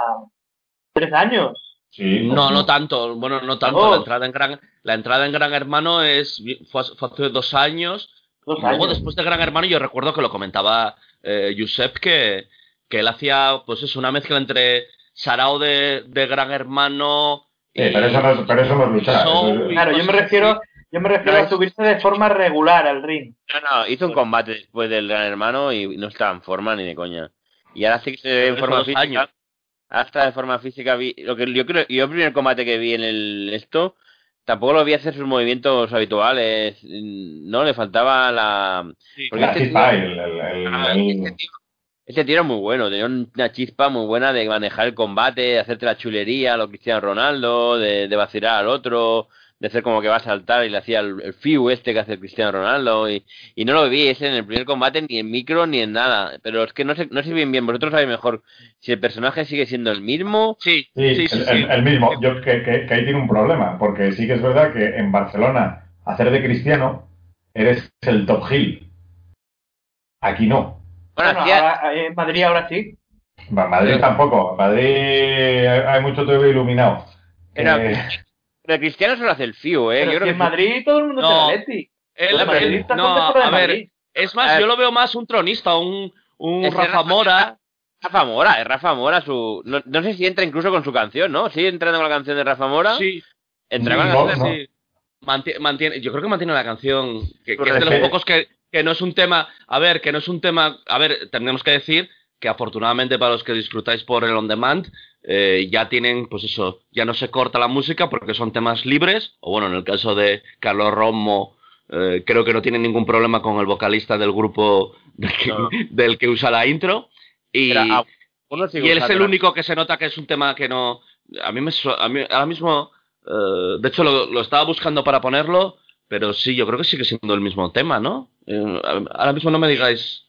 tres años. Sí, No, no tanto, bueno, no tanto. Oh. La entrada en Gran, la entrada en Gran Hermano es fue, fue hace dos años. Dos Y luego años. después de Gran Hermano yo recuerdo que lo comentaba eh, Josep que, que él hacía pues es una mezcla entre Sarao de, de Gran Hermano Sí, pero eso no es, pero eso no es luchar. Show y Claro, yo me refiero, yo me refiero No, a subirse de forma regular al ring. No, no, hizo un combate después del Gran Hermano y no estaba en forma ni de coña. Y ahora sí que se ve en forma dos física. años. Hasta de forma física vi lo que yo creo yo el primer combate que vi en el esto tampoco lo vi hacer sus movimientos habituales no le faltaba la porque La este chispa, tío- el, el- el- Ah, el- este tío- este tío era muy bueno, tenía una chispa muy buena de manejar el combate, de hacerte la chulería a lo Cristiano Ronaldo, de, de vacilar al otro, de hacer como que va a saltar y le hacía el, el fiu este que hace Cristiano Ronaldo y, y no lo vi ese en el primer combate ni en micro ni en nada, pero es que no sé, no sé bien bien, vosotros sabéis mejor si el personaje sigue siendo el mismo. Sí, Sí, sí, sí. el, sí. el- el mismo. Yo que, que- que ahí tiene un problema, porque sí que es verdad que en Barcelona hacer de cristiano eres el top hill. Aquí no. Bueno, ahora, en Madrid ahora sí. Madrid tampoco. Madrid hay hay mucho TV iluminado. Era- Eh, pero el Cristiano solo hace el fiu, eh. Pero Yo si creo en que Madrid todo el mundo No. es Atleti. Él- madridistas no, a ver, es A más, ver. yo lo veo más un tronista, un, un Rafa Rafa- Mora. Rafa Mora, es Rafa Mora su no, no sé si entra incluso con su canción, ¿no? ¿Sigue entrando con la canción de Rafa Mora? Sí, Entra con la canción no. sí. Mantie- mantiene, yo creo que mantiene la canción, que, que es de los pocos que, que no es un tema, a ver, que no es un tema, a ver, tenemos que decir que afortunadamente para los que disfrutáis por el on demand, eh, ya tienen, pues eso, ya no se corta la música porque son temas libres, o bueno, en el caso de Carlos Romo, eh, creo que no tiene ningún problema con el vocalista del grupo del que, No. del que usa la intro, y, Era, ah, y él es el único que se nota que es un tema que no. A mí me. A mí, ahora mismo. eh, de hecho, lo, lo estaba buscando para ponerlo. Pero sí, yo creo que sigue siendo el mismo tema, ¿no? Eh, ahora mismo no me digáis.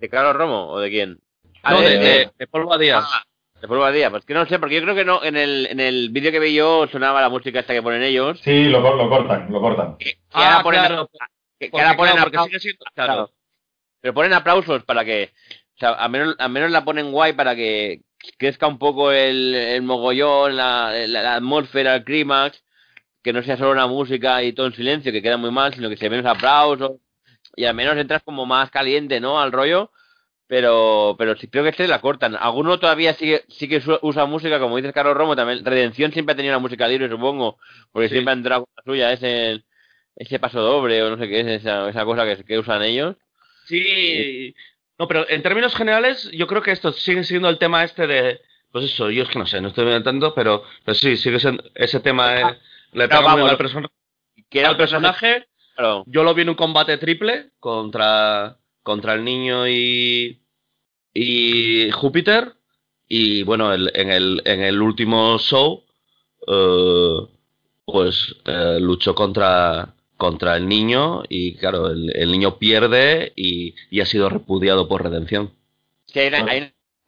¿De Carlos Romo o de quién? Ah, no, de- de, de- de- Polvo a Díaz. Ah, de Polvo a Día. Pues que no sé, porque yo creo que no, en el, en el vídeo que vi yo sonaba la música esta que ponen ellos. sí, lo, cor- lo cortan, lo cortan. Que Ah, ahora ponen, claro. que, que Porque, ahora ponen claro, porque apla- sigue siendo. Claro. claro. Pero ponen aplausos para que. O sea, al menos, al menos la ponen guay para que crezca un poco el, el mogollón, la, la, la atmósfera, el clímax. Que no sea solo una música y todo en silencio, que queda muy mal, sino que se ven los aplausos. Y al menos entras como más caliente, ¿no? Al rollo. Pero, pero sí creo que este la cortan. Alguno todavía sigue, sí que usa música, como dices Carlos Romo, también. Redención siempre ha tenido una música libre, supongo. Porque Sí. siempre ha entrado con la suya, ese, ese paso doble o no sé qué es, esa, esa cosa que, que usan ellos. Sí. No, pero en términos generales, yo creo que esto sigue siendo el tema este de. Pues eso, yo es que no sé, no estoy inventando, pero, pero sí, sigue siendo ese tema. eh, le pega vamos, al, lo- person- Que era al personaje. claro. Yo lo vi en un combate triple contra, contra el niño y, y Júpiter. Y bueno, el- en, el, en el último show, eh, pues eh, luchó contra, contra el niño y claro, el, el niño pierde y, y ha sido repudiado por redención. Sí, hay una, hay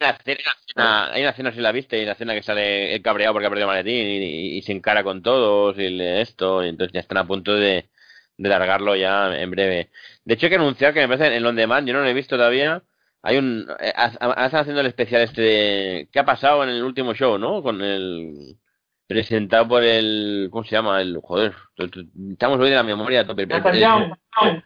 una escena, hay una escena, si la viste, hay una escena que sale el cabreado porque ha perdido el maletín y, y- y se encara con todos y le- esto, y entonces ya están a punto de, de largarlo ya en breve. De hecho, hay que anunciar que me parece en On Demand, yo no lo he visto todavía. Hay un. eh, ha- ha- Están haciendo el especial este de. ¿Qué ha pasado en el último show, no? Con el. Presentado por el. ¿Cómo se llama? El. Joder, estamos hoy de la memoria a tope. Nathan El- Young, Young.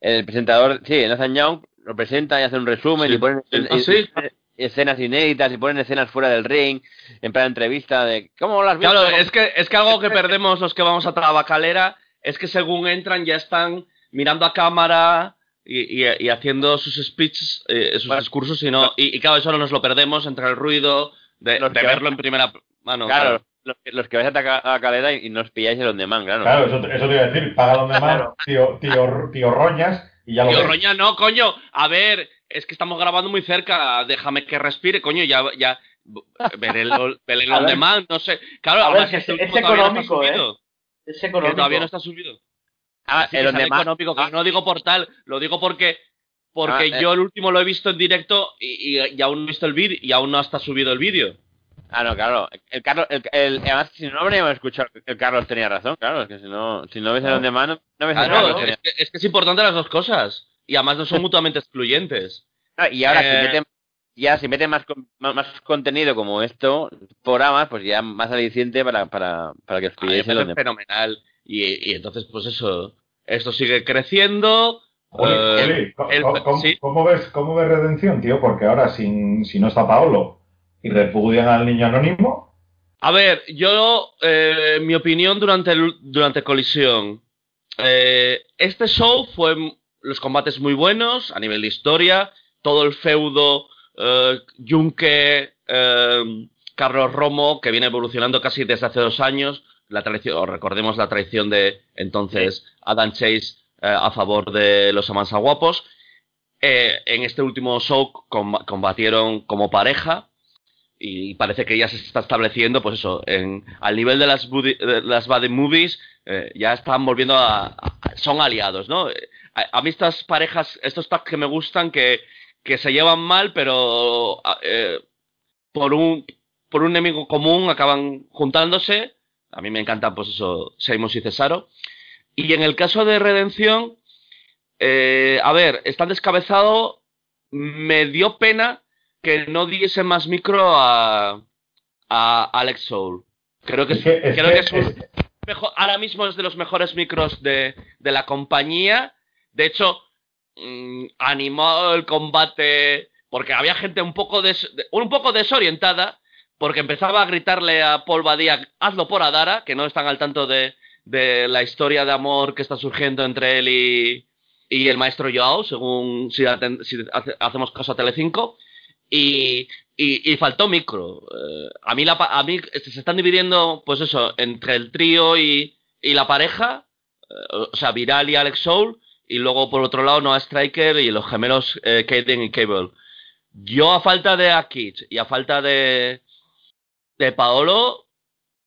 el presentador, sí, Nathan Young lo presenta y hace un resumen Sí. y ponen Ah, sí. escenas inéditas y ponen escenas fuera del ring, en plan entrevista de ¿cómo las visto? Claro, es que, es que algo que perdemos los que vamos a Tabacalera es que según entran ya están mirando a cámara y, y- y haciendo sus speeches, eh, sus Bueno, discursos, y, no, y, y claro, eso no nos lo perdemos entre el ruido de, Los de que- verlo en primera mano. claro, los, que- los que vais a a Calera y, y no os pilláis el on demand, claro. Claro, eso, eso te iba a decir. Paga donde más, Claro. tío, tío, tío Roñas, y ya lo Tío, ves. Roña, no, coño. A ver, es que estamos grabando muy cerca. Déjame que respire, coño. Ya, ya. Ver el, ver el on ver. demand, no sé. Claro, A ver, que es- último es todavía no está económico, ¿eh? Es Que económico. todavía no está subido. Ah, Sí, el on demand. económico, Ah, no digo por tal, lo digo porque porque Ah, eh. yo el último lo he visto en directo y, y- y aún no he visto el vídeo y aún no está subido el vídeo. ah, no, claro. El Carlos, el, el- además, si no habríamos escuchado el Carlos tenía razón, claro, es que si no, si no ves el on demand, no, no ves el Claro, Carlos es, tenía- que, es que es importante las dos cosas y además no son mutuamente excluyentes. Ah, y ahora Eh, si meten ya si meten más, más, más contenido como esto programas pues ya más aliciente para, para, para que pilléis el on demand. fenomenal y, y entonces pues eso, esto sigue creciendo. Oye, eh, ¿cómo, el- cómo- sí. cómo ves, ¿cómo ves Redención, tío? Porque ahora, sin, si no está Paolo y repudian al niño anónimo, A ver, yo, eh, mi opinión durante, el- durante Colisión. eh, este show fue los combates muy buenos a nivel de historia. Todo el feudo, eh, Yunque, eh, Carlos Romo, que viene evolucionando casi desde hace dos años. La traición, o recordemos la traición de entonces Adam Chase eh, a favor de los Amansa Guapos. Eh, en este último show com- combatieron como pareja y parece que ya se está estableciendo, pues eso, en, al nivel de las, de las buddy movies, eh, ya están volviendo a, a- son aliados, ¿no? A, a mí estas parejas, estos tags que me gustan, que, que se llevan mal, pero a- eh, por un por un enemigo común acaban juntándose. A mí me encantan, pues eso, Seamus y Cesaro. Y en el caso de Redención, eh, a ver, están descabezados. Me dio pena que no diese más micro a, a Alex Soul. Creo que es, Es que- es creo que- es un- mejor- ahora mismo es de los mejores micros de, de la compañía. De hecho, mm, animó el combate porque había gente un poco, des- un poco desorientada porque empezaba a gritarle a Paul Badía, hazlo por Adara, que no están al tanto de, de la historia de amor que está surgiendo entre él y, y el maestro Joao, según si, hacemos caso a Telecinco. Y, y, faltó micro. Eh, a mí, a mí se están dividiendo, pues eso, entre el trío y, y la pareja, eh, o sea, Viral y Alex Soul, y luego por otro lado Noah Striker y los gemelos eh, Kaden y Cable. Yo a falta de Akich y a falta de, de Paolo,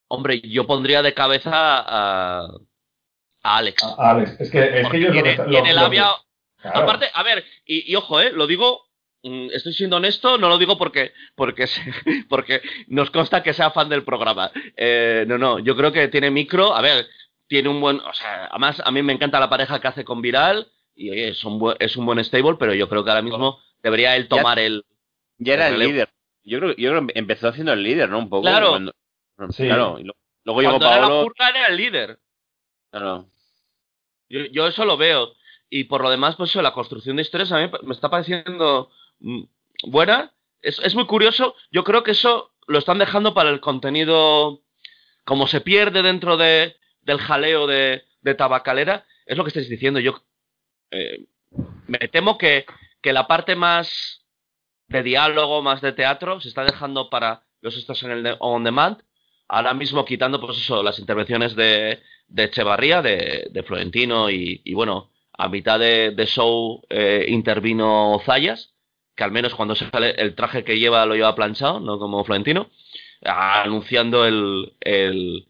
hombre, yo pondría de cabeza a, a Alex. a- Alex, es que, es que lo que tiene, lo- tiene lo- labia... claro. Aparte, a ver, y, y ojo, eh, lo digo, mm, estoy siendo honesto, no lo digo porque porque se- porque nos consta que sea fan del programa. Eh, no, no, yo creo que tiene micro, a ver, tiene un buen, o sea, además a mí me encanta la pareja que hace con Viral y oye, es un buen, es un buen stable, pero yo creo que ahora mismo debería él tomar el Ya era el líder. Yo creo, yo creo que empezó siendo el líder, ¿no? Un poco. Claro. cuando- Sí. Claro. y lo- luego llegó cuando era la Paolo. purga era el líder. Claro. Yo, yo eso lo veo. Y por lo demás, pues eso, la construcción de historias a mí me está pareciendo mm, buena. Es, es muy curioso. Yo creo que eso lo están dejando para el contenido. Como se pierde dentro de, del jaleo de, de tabacalera, es lo que estáis diciendo. Yo eh, me temo que, que la parte más de diálogo, más de teatro, se está dejando para los estos en el on demand. Ahora mismo quitando, pues eso, las intervenciones de, de Echevarría, de, de Florentino y, y, bueno, a mitad de, de show eh, intervino Zayas, que al menos cuando sale el traje que lleva lo lleva planchado, no como Florentino, anunciando el, el,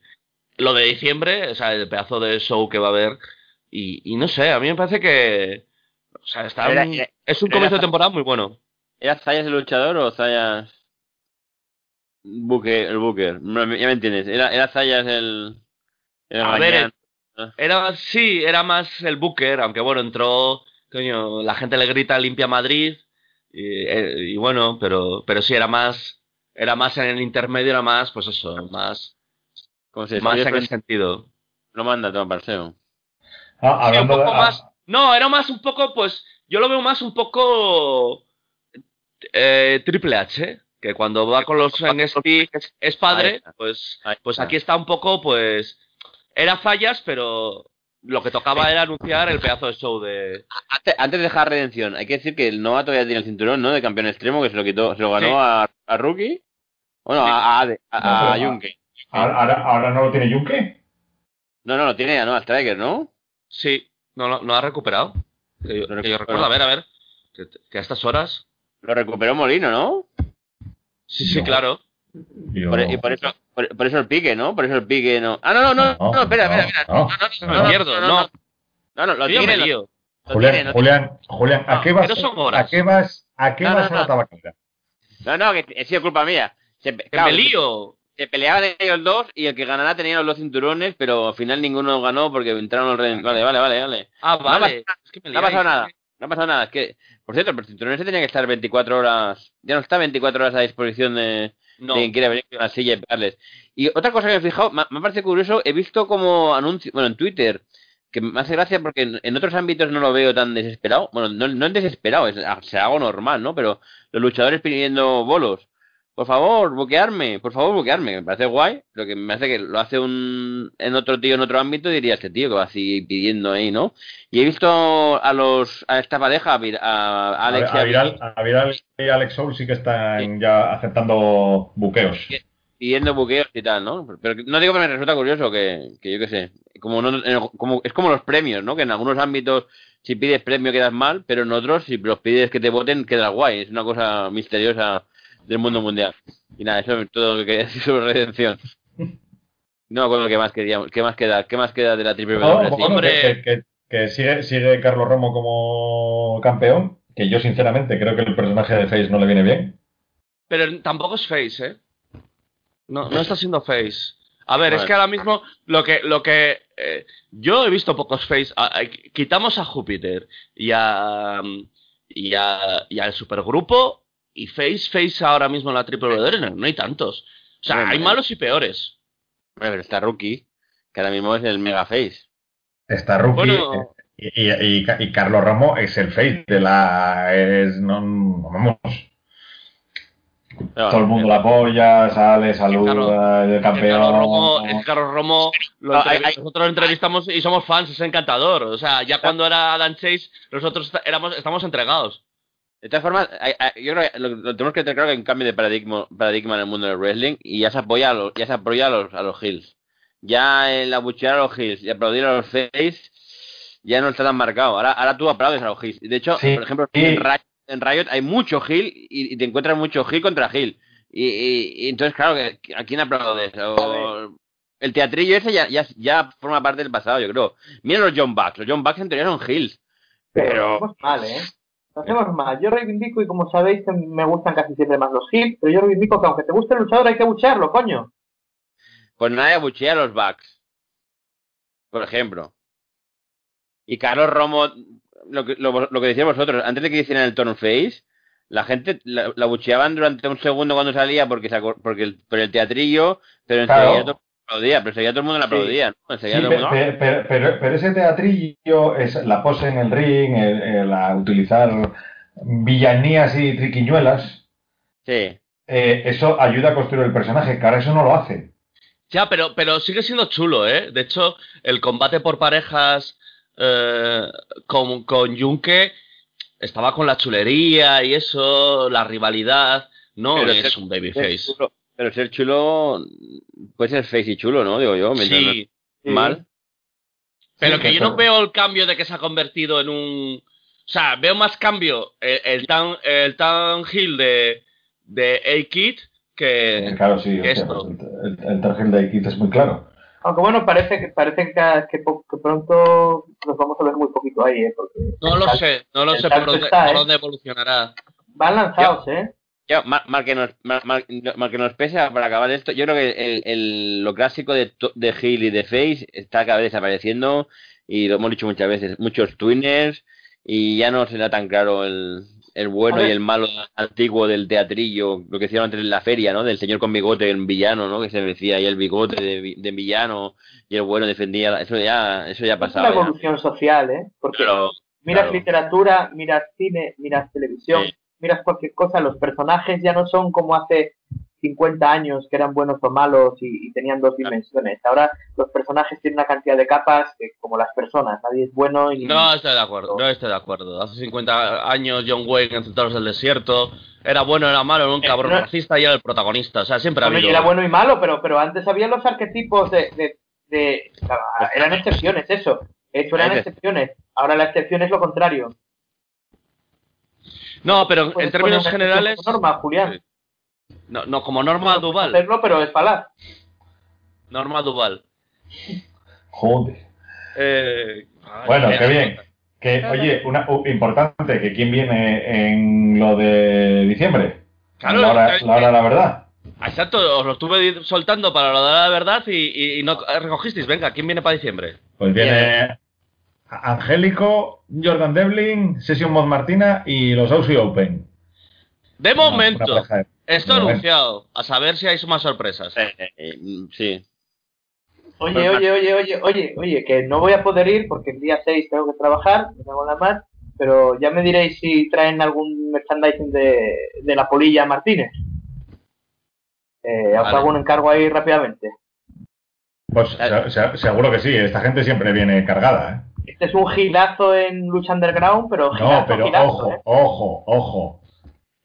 lo de diciembre, o sea, el pedazo de show que va a haber. Y, y no sé, a mí me parece que o sea, está un- es un comienzo de temporada muy bueno. ¿Era Zayas el luchador o Zayas. Booker, el Booker? No, Ya me entiendes. ¿Era, era Zayas el. el A ver, gañán? Era, sí, era más el Booker, aunque bueno, entró, coño, la gente le grita limpia Madrid, y, eh, y bueno, pero, pero sí, era más, era más en el intermedio, era más, pues eso, más, ¿Cómo se más dice? en ese sentido. Lo manda todo paseo. Ah, Sí, un hablando de- poco ah, más, no, era más un poco, pues, yo lo veo más un poco eh, Triple H, que cuando va con los NXT es, padre, pues, pues aquí está un poco, pues, era fallas, pero lo que tocaba era anunciar el pedazo de show de... Antes, antes de dejar redención, hay que decir que el Nova todavía tiene el cinturón, ¿no? De campeón extremo, que se lo quitó, se lo ganó Sí. a, a Rookie. Bueno, Sí. a, a, Ade- a, No, a ahora, ahora- no lo tiene Yunque. No, no, lo tiene ya, ¿no? A Striker, ¿no? Sí, no, lo- no ha recuperado. Que yo, que yo recuperó. recuerdo, a ver, a ver, que, que a estas horas... Lo recuperó Molino, ¿no? Sí, sí, No. claro. Yo- Por, y por eso, por, por eso el pique, ¿no? Por eso el pique, ¿no? Ah, no, no, no, no, No, espera, no, espera, espera. no. No, no, no, no. no, no, no, lo tiene, lo- Julián, tiene, Julián, Julián, ¿a No, qué vas? ¿A qué vas? ¿A qué No, vas no, a la no. tabaquera? No, no, que ha sido culpa mía. Se, Que claro, me lío. Se peleaban ellos dos y el que ganara tenía los dos cinturones, pero al final ninguno ganó porque entraron los Vale, vale, vale, vale. Ah, No vale. pasa- es que me No ha pasado nada. No ha pasado nada. Es que, por cierto, el cinturón ese tenía que estar 24 horas. Ya no está 24 horas a disposición de, No. de quien quiera venir con la silla y pegarles. Y otra cosa que me he fijado, me, me parece curioso, he visto como anuncio, bueno, en Twitter, que me hace gracia porque en, en otros ámbitos no lo veo tan desesperado. Bueno, no, no es desesperado, es, es algo normal, ¿no? Pero los luchadores pidiendo bolos. Por favor, bloquearme, por favor, bloquearme. Me parece guay, pero que me hace que lo hace un en otro tío en otro ámbito diría este tío que va así pidiendo ahí, ¿no? Y he visto a los a esta pareja, a, Alex y a a Viral, a Viral y Alex Soul sí que están ya aceptando buqueos. que, pidiendo buqueos y tal, ¿no? Pero no digo que me resulta curioso que, que yo qué sé, como no, como es como los premios, ¿no? Que en algunos ámbitos si pides premio quedas mal, pero en otros si los pides que te voten quedas guay. Es una cosa misteriosa del mundo mundial. Y nada, eso es todo lo que quería decir sobre redención. No me acuerdo qué más queríamos, qué más queda, qué más queda de la triple No, hombre. que, que- que sigue, sigue Carlos Romo como campeón, que yo sinceramente creo que el personaje de Face no le viene bien. Pero tampoco es face, ¿eh? No, no está siendo face. A ver, es que ahora mismo lo que, lo que eh, yo he visto pocos face. a- a- quitamos a Júpiter y a y a y al supergrupo y face face ahora mismo en la triple W no, no hay tantos. O sea, Bueno, hay eh. malos y peores. Pero está Rookie, que ahora mismo es el mega face. Está Rookie Bueno. y, y- y- y Carlos Romo es el face de la. Es, no, vamos, Pero, todo el mundo la apoya, sale, saluda, Carlos- el campeón. Carlos Romo, es que Carlos Romo lo No, entrevi- hay- hay- nosotros lo entrevistamos y somos fans, es encantador. O sea, ya cuando era Adam Chase, nosotros éramos, estamos entregados. De todas formas, hay- hay- yo creo que lo, lo tenemos que tener claro que hay un cambio de paradigma, paradigma en el mundo del wrestling y ya se apoya a los, ya se apoya a los, a los heels. Ya el abuchear a los heels y aplaudir a los face ya no está tan marcado. Ahora, ahora tú aplaudes a los heels. De hecho, Sí, por ejemplo, sí. en, Riot, en Riot hay mucho heel y, y te encuentras mucho heel contra heel. Y, y- y entonces, claro, que- ¿a quién aplaudes? O- el teatrillo ese ya, ya, ya forma parte del pasado, yo creo. Mira los John Bucks. Los John Bucks en teoría son heels. Pero hacemos mal, ¿eh? Hacemos mal. Yo reivindico y como sabéis que me gustan casi siempre más los hits, pero yo reivindico que aunque te guste el luchador hay que buchearlo, coño. Pues nadie abuchea a los Bucks. Por ejemplo. Y Carlos Romo, lo que, lo, lo que decíais vosotros, antes de que hicieran el turn face, la gente la, la abucheaban durante un segundo cuando salía porque, porque el, por el teatrillo, pero Claro. enseguida aplaudía, pero todo el mundo la Sí. aplaudía, ¿no? Enseguida Sí, todo el pe- mundo, pe- pe- pero, pero ese teatrillo es la pose en el ring, el, utilizar villanías y triquiñuelas, Sí. eh, eso ayuda a construir el personaje, que ahora eso no lo hace. Ya, pero, pero sigue siendo chulo, ¿eh? De hecho, el combate por parejas eh, con, con Junke estaba con la chulería y eso, la rivalidad. No Pero es un babyface. Pero ser chulo puede ser face y chulo, ¿no? Digo yo, no Sí, mal. pero Sí, que yo no veo el cambio de que se ha convertido en un... O sea, veo más cambio el, el tan, el tan heel de, de A-Kid que... claro, sí, que hostia, esto. pues el, el, de Kit es muy claro. Aunque bueno, parece que parece que, que, po- que pronto nos vamos a ver muy poquito ahí, ¿eh? Porque No lo sé, no lo sé por dónde, está, por ¿eh? dónde evolucionará. Van lanzados, ¿eh? Ya, mal, mal que nos, mal, mal- que nos pese para acabar esto, yo creo que el, el- lo clásico de, de Hill y de Face está cada vez desapareciendo y lo hemos dicho muchas veces, muchos twinners y ya no será tan claro el, el bueno y el malo antiguo del teatrillo, lo que hicieron antes en la feria, ¿no? Del señor con bigote en villano, ¿no? Que se decía ahí el bigote de, de villano y el bueno defendía, eso ya, eso ya ha Es una evolución social, ¿eh? Porque Pero, miras claro. literatura, miras cine, miras televisión, Sí. Miras cualquier cosa, los personajes ya no son como hace 50 años que eran buenos o malos y, y tenían dos dimensiones. Ahora los personajes tienen una cantidad de capas que, como las personas, nadie es bueno y No estoy de acuerdo, no estoy de acuerdo. Hace 50 años John Wayne en Centauros del Desierto era bueno, era malo, era un Eh, cabrón no- racista y era el protagonista. O sea, siempre ha habido... era bueno y malo, pero, pero antes había los arquetipos de... de, de- eran excepciones, eso. Eso eran Ese. excepciones. Ahora la excepción es lo contrario. No, pero en términos generales... como Norma, Julián. Sí. No, no, como Norma Duval. Hacerlo, pero es falaz. Norma Duval. Joder. Eh, Bueno, eh, qué bien. Que, oye, una, u- importante, que quién viene en lo de diciembre. Claro, la, hora, la hora de la verdad. Exacto, os lo estuve soltando para lo de la verdad y, y- y no recogisteis. Venga, ¿quién viene para diciembre? Pues viene Angélico, Jordan Devlin, Session Mod Martina y los Aussie Open. De momento, esto de momento. anunciado. A saber si hay más sorpresas. eh, eh, eh, sí. Oye, oye, oye, oye, oye, oye, que no voy a poder ir porque el día 6 tengo que trabajar, me cago en la mar, pero ya me diréis si traen algún merchandising de, de la polilla Martínez. Eh, os Vale. hago un encargo ahí rápidamente. Pues se- se- seguro que sí, esta gente siempre viene cargada. Este es un gilazo en lucha underground, pero gilazo, No, pero gilazo, ojo, ¿eh? ojo, ojo.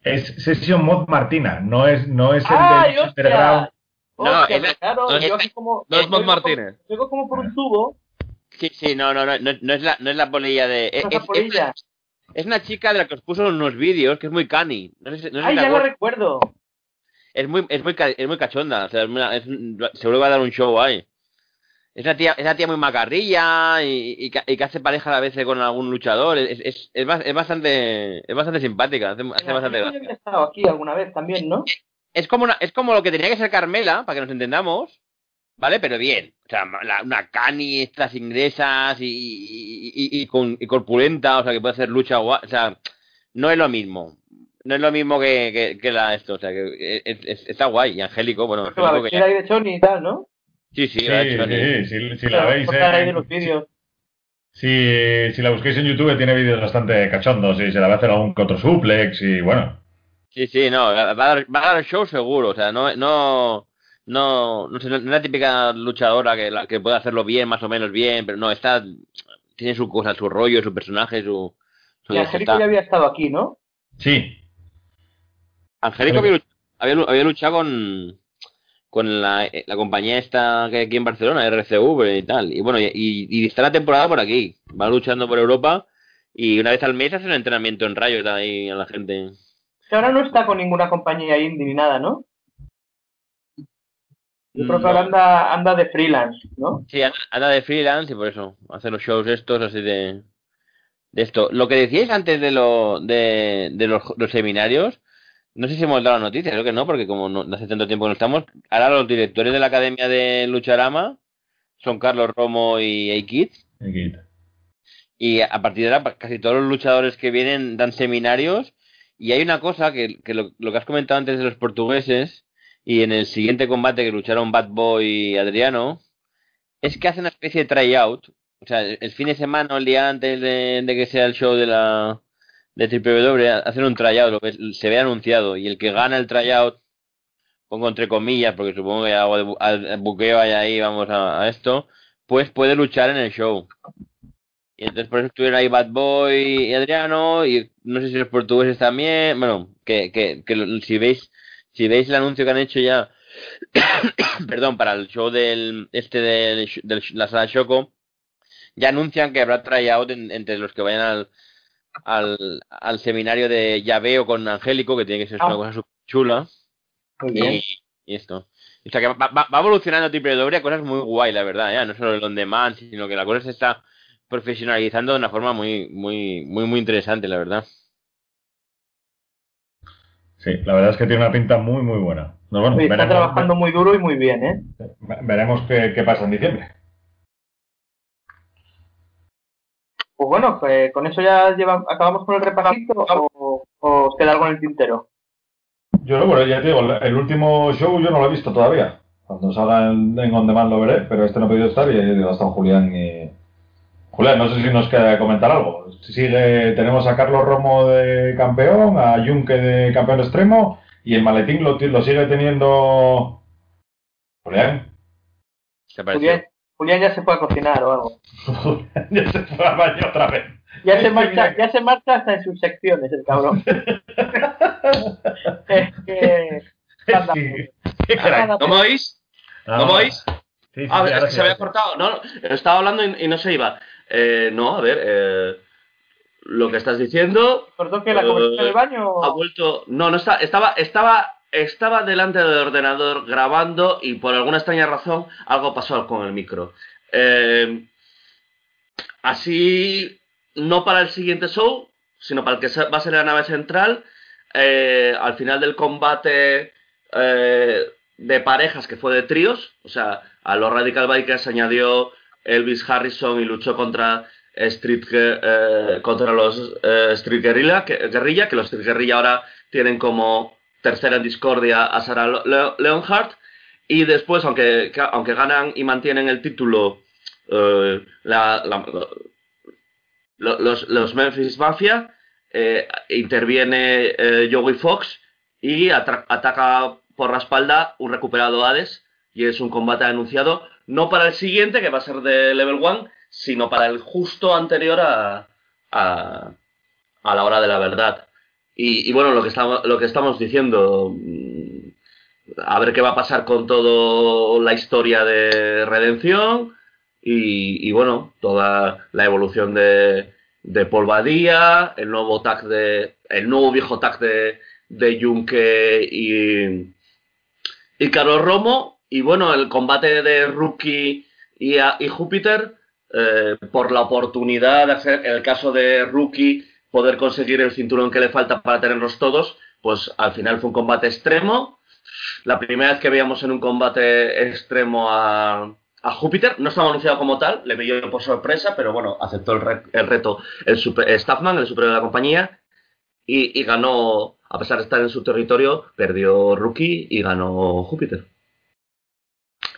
Es Session Mod Martina, no es, no es el ¡Ay, de hostia! Underground. No, es claro, no, yo es- aquí como... no es Mont oigo como- Martínez. oigo como por un tubo, Sí, sí, no, no, no, no, no es la, no es la polilla de. Es, es la es- polilla. es una chica de la que os puso unos vídeos que es muy cani. No sé, si- no sé si Ay, la ya lo recuerdo. es muy, es muy, ca- es muy cachonda. O sea, es una- seguro que va a dar un show ahí. Es una tía, es una tía muy macarrilla y, y, que- y que hace pareja a veces con algún luchador. Es, es, es, es bastante, es bastante simpática. Hace, hace bastante Yo gracia. había estado aquí alguna vez también, ¿no? Es como, una, es como lo que tenía que ser Carmela, para que nos entendamos. ¿Vale? Pero bien. O sea, la- una cani, estas ingresas y, y, con, y corpulenta, o sea, que puede hacer lucha guay. O sea, no es lo mismo. No es lo mismo que, que, que la esto. O sea, que es- es- está guay. Y Angélico, bueno, la que de y tal, ¿no? Sí, sí, Sí, hecho, sí. sí, si, si la veis. Eh, de los vídeos. si, si la busquéis en YouTube, tiene vídeos bastante cachondos y se la va a hacer algún otro suplex y bueno. Sí, sí, no, va a dar, va a dar show seguro, o sea, no, no, no, no, sé, no es la típica luchadora que, la, que puede hacerlo bien, más o menos bien, pero no, está, tiene su cosa, su rollo, su personaje, su... su Y Angélico ya había estado aquí, ¿no? Sí, Angélico había, había, había luchado con, con la, eh, la compañía esta que hay aquí en Barcelona, RCV y tal, y bueno, y, y está la temporada por aquí, va luchando por Europa y una vez al mes hace un entrenamiento en rayos ahí a la gente. Ahora no está con ninguna compañía indie ni nada, ¿no? Yo creo que No. ahora anda, anda de freelance, ¿no? Sí, anda- anda de freelance y por eso hace los shows estos así de, de esto. Lo que decíais antes de, lo, de, de los, los seminarios, no sé si hemos dado la noticia, creo que no, porque como no, hace tanto tiempo que no estamos, ahora los directores de la Academia de Lucharama son Carlos Romo y Aikid. aquí. Y a partir de ahora pa- casi todos los luchadores que vienen dan seminarios. Y hay una cosa que, que lo, lo que has comentado antes de los portugueses y en el siguiente combate que lucharon Bad Boy y Adriano, es que hacen una especie de tryout. O sea, el, el fin de semana o el día antes de, de que sea el show de la de WWE, hacen un tryout, se ve anunciado. Y el que gana el tryout, pongo entre comillas, porque supongo que algo de al- buqueo hay ahí, vamos a, esto, pues puede luchar en el show. Y entonces por eso estuvieron ahí Bad Boy y Adriano, y no sé si los portugueses también, bueno, que, que, que si veis, si veis el anuncio que han hecho ya, perdón, para el show del, este del, del la sala Choco, ya anuncian que habrá tryout en- entre los que vayan al, al, al seminario de llaveo con Angélico, que tiene que ser Ah. una cosa súper chula. Muy bien. Y, y esto. O sea que va, va- va evolucionando Triple W a cosas muy guay, la verdad, ya. No solo el on demand, sino que la cosa se está profesionalizando de una forma muy, muy, muy, muy interesante, la verdad. Sí, la verdad es que tiene una pinta muy, muy buena. No, bueno, Oye, está veremos, trabajando muy duro y muy bien, ¿eh? ve- veremos qué, qué pasa en diciembre. Pues bueno, pues con eso ya lleva, acabamos con el repasito o, o os queda algo en el tintero. Yo, bueno, ya te digo, el último show yo no lo he visto todavía. Cuando salga en, en On Demand lo veré, pero este no he podido estar y he estado Julián y... Julián, no sé si nos queda comentar algo. Sigue, tenemos a Carlos Romo de campeón, a Junque de campeón extremo y el maletín lo, sigue teniendo... Julián. Se pareció. Julián, Julián ya se fue a cocinar o algo. ya se fue al baño otra vez. Ya se marcha, ya se marcha hasta en sus secciones el cabrón. es que anda, Sí. Anda, ¿No me oís? ¿No me oís? Sí, sí, Ah, es que se había cortado. No, no, estaba hablando y, y no se iba. Eh, no, a ver, eh, lo que estás diciendo cortó que la conversación del baño. ha vuelto. No, no está, estaba, estaba, estaba delante del ordenador grabando y por alguna extraña razón algo pasó con el micro. Eh, así, no para el siguiente show, sino para el que va a ser la nave central. eh, al final del combate eh, de parejas que fue de tríos, o sea, a los Radical Bikers se añadió Elvis Harrison y luchó contra Street contra los Street Guerrilla que, Guerrilla, que los Street Guerrilla ahora tienen como tercera en discordia a Sarah Le- Le- Leonhardt. Y después aunque que- aunque ganan y mantienen el título eh, los, los Memphis Mafia eh, interviene eh, Joey Fox y ataca por la espalda un recuperado Hades y es un combate anunciado no para el siguiente que va a ser de level 1 sino para el justo anterior a, a, a la hora de la verdad y, bueno lo que estamos lo que estamos diciendo mm, a ver qué va a pasar con toda la historia de redención y, y bueno, toda la evolución de, de Paul Badía, el nuevo tag de, el nuevo viejo tag de, de y, y Carlos Romo, y bueno, el combate de Rookie y, y Júpiter, eh, por la oportunidad de hacer, el caso de Rookie, poder conseguir el cinturón que le falta para tenerlos todos, pues al final fue un combate extremo. La primera vez que veíamos en un combate extremo a, a Júpiter, no estaba anunciado como tal, le pilló por sorpresa, pero bueno, aceptó el, re- el reto el super, Staffman, el superior de la compañía, y, y ganó, a pesar de estar en su territorio, perdió Rookie y ganó Júpiter.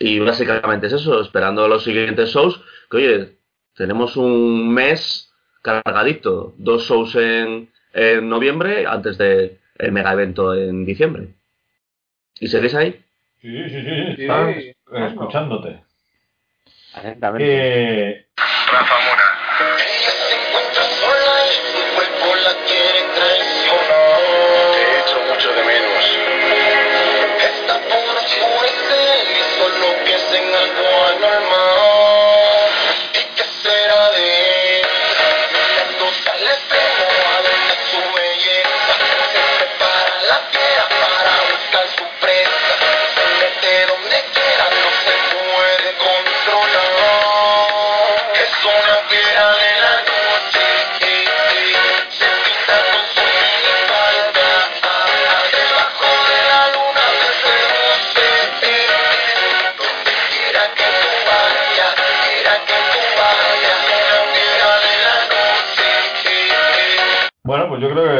Y básicamente es eso, esperando los siguientes shows, que oye, tenemos un mes cargadito, dos shows en, en noviembre antes de el mega evento en diciembre. ¿Y seguís ahí? Sí, sí, sí, sí, claro. escuchándote. Atentamente. Eh,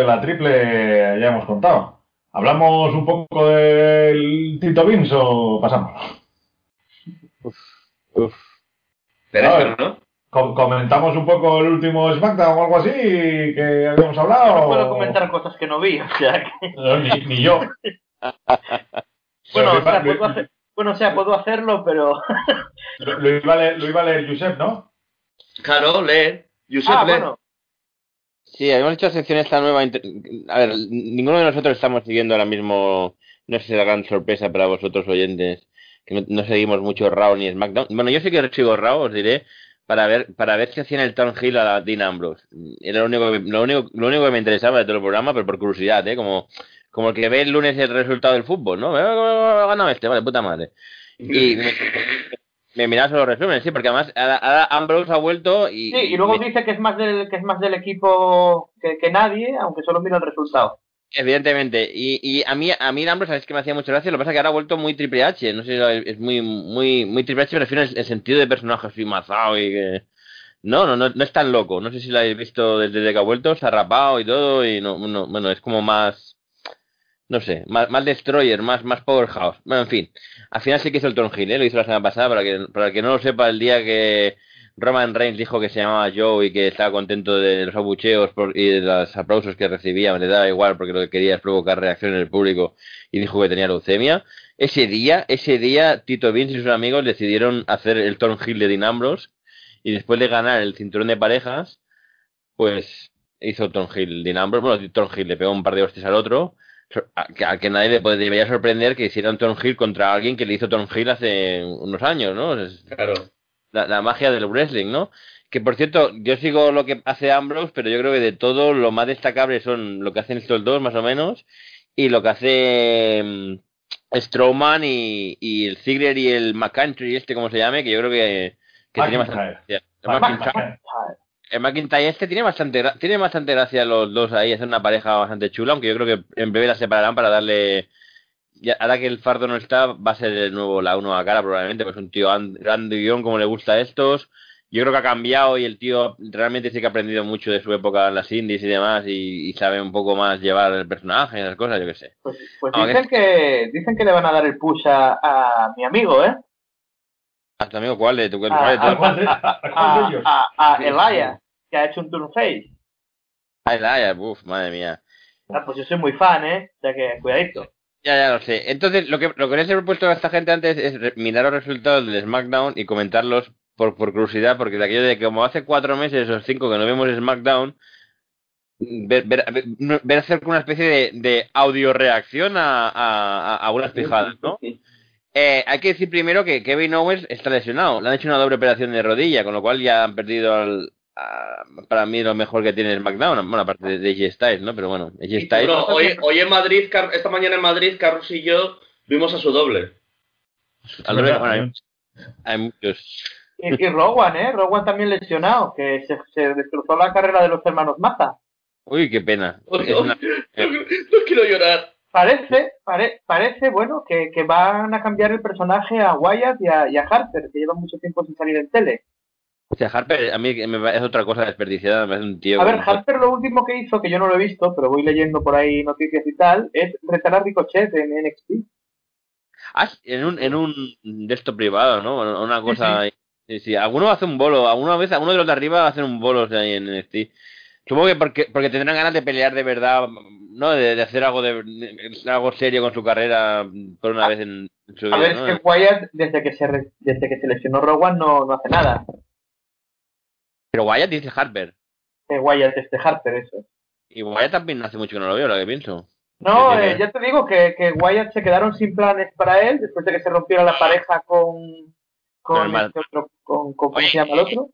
la triple ya hemos contado. ¿Hablamos un poco del Tito Beans o pasamos? Uf. Pereza, ¿no? Com- ¿Comentamos un poco el último SmackDown o algo así que habíamos hablado? No puedo comentar cosas que no vi, o sea que... No, ni, ni yo. Bueno, o sea, puedo hacer- bueno, o sea, puedo hacerlo, pero... lo- iba a leer, lo iba a leer Josep, ¿no? Claro, lee. Josep, ah, bueno. Sí, habíamos hecho sección esta nueva. A ver, ninguno de nosotros estamos siguiendo ahora mismo. No sé si es la gran sorpresa para vosotros oyentes, que no, seguimos mucho Raw ni SmackDown. Bueno, yo sí que sigo Raw, os diré, para ver para ver si hacían el Town Hill a la Dean Ambrose. Era lo único, que- lo único, lo único que me interesaba de todo el programa, pero por curiosidad, ¿eh? Como, como el que ve el lunes el resultado del fútbol, ¿no? Ha ganado este, vale, puta madre. Y me miraba solo los resúmenes, sí, porque además ahora, Ambrose ha vuelto y... Sí, y luego me- dice que es más del, que es más del equipo que, que nadie, aunque solo mira el resultado. Evidentemente, y, y a mí a mí Ambrose sabes que me hacía mucha gracia, lo que pasa es que ahora ha vuelto muy triple H, no sé si es muy muy muy triple H, me refiero en el sentido de personaje así mazado y que no, no, no, no es tan loco, no sé si lo habéis visto desde, desde que ha vuelto, se ha rapado y todo y no, no- bueno, es como más no sé, más, más destroyer, más más powerhouse. Bueno, en fin, al final sí que hizo el Tom Hill, ¿eh? lo hizo la semana pasada para que para que no lo sepa el día que Roman Reigns dijo que se llamaba Joe y que estaba contento de los abucheos por- y de los aplausos que recibía, le daba igual porque lo que quería es provocar reacción en el público y dijo que tenía leucemia. Ese día, ese día, Tito Vince y sus amigos decidieron hacer el Tom Hill de Dean Ambrose y después de ganar el cinturón de parejas, pues hizo Tom Hill Dean Ambrose. Bueno, Tom Hill le pegó un par de hostias al otro. A que, a que nadie le puede- debería sorprender que hiciera un Tom Hill contra alguien que le hizo Tom Hill hace unos años, ¿no? Es- Claro. la, la magia del wrestling, ¿no? Que por cierto, yo sigo lo que hace Ambrose, pero yo creo que de todo lo más destacable son lo que hacen estos dos, más o menos, y lo que hace mm, Strowman y, y el Ziggler y el McCountry, este como se llame, que yo creo que, que tiene gracia. El McIntyre, este tiene bastante, tiene bastante gracia los dos ahí, es una pareja bastante chula, aunque yo creo que en breve la separarán para darle ya, ahora que el fardo no está, va a ser el nuevo, la nueva cara probablemente, pues un tío and- grande guion como le gusta a estos. Yo creo que ha cambiado y el tío realmente sí que ha aprendido mucho de su época en las indies y demás y, y sabe un poco más llevar el personaje y esas cosas, yo qué sé. Pues, pues dicen que dicen que le van a dar el push a, a mi amigo, ¿eh? ¿A tu amigo cuál de tu cuál Ah, de ¿A todos? cuál de, a cuál de A, ellos? a, a Elias, que ha hecho un turn face. Ah, el Aya, uf, madre mía. Ah, pues yo soy muy fan, ¿eh? O sea que cuidadito. Ya, ya lo sé. Entonces, lo que, lo que les he propuesto a esta gente antes es re- mirar los resultados del SmackDown y comentarlos por, por curiosidad, porque de aquello de que como hace cuatro meses o cinco que no vemos SmackDown, ver, ver, hacer una especie de, de audio reacción a, a, a- a unas pijadas, ¿no? Eh, hay que decir primero que Kevin Owens está lesionado. Le han hecho una doble operación de rodilla, con lo cual ya han perdido al, a- para mí lo mejor que tiene el SmackDown. Bueno, aparte de, AJ Styles, ¿no? Pero bueno, AJ Styles. Bueno, hoy, hoy en Madrid, Car- esta mañana en Madrid, Carlos y yo vimos a su doble. bueno, hay, hay muchos. Y, y Rowan, ¿eh? Rowan también lesionado, que se, se destrozó la carrera de los hermanos Maza. Uy, qué pena. Una- No quiero llorar. Parece, pare- parece, bueno, que, que van a cambiar el personaje a Wyatt y a, y a Harper, que llevan mucho tiempo sin salir en tele. O sea, Harper a mí parece otra cosa desperdiciada, me parece un tío... A ver, Harper lo último que hizo, que yo no lo he visto, pero voy leyendo por ahí noticias y tal, es retar a Ricochet en NXT. Ah, en un, en un de esto privado, ¿no? Una cosa... Sí, sí. Alguno hace un bolo, alguna vez, alguno de los de arriba hacen un bolo o sea, ahí en NXT. Supongo que porque, porque tendrán ganas de pelear de verdad, ¿no? De, de hacer algo de, de- algo serio con su carrera por una vez en, en su A vida, ver, ¿no? es que Wyatt, desde que se, re- desde que se lesionó Rowan, no, no hace nada. Pero Wyatt dice Harper. Eh, Wyatt, este Harper, eso. Y Wyatt también hace mucho que no lo veo, lo que pienso. No, eh, ya te digo que, que Wyatt se quedaron sin planes para él después de que se rompiera la pareja con. Con este otro, con, con- ¿Cómo Oye, se llama el otro?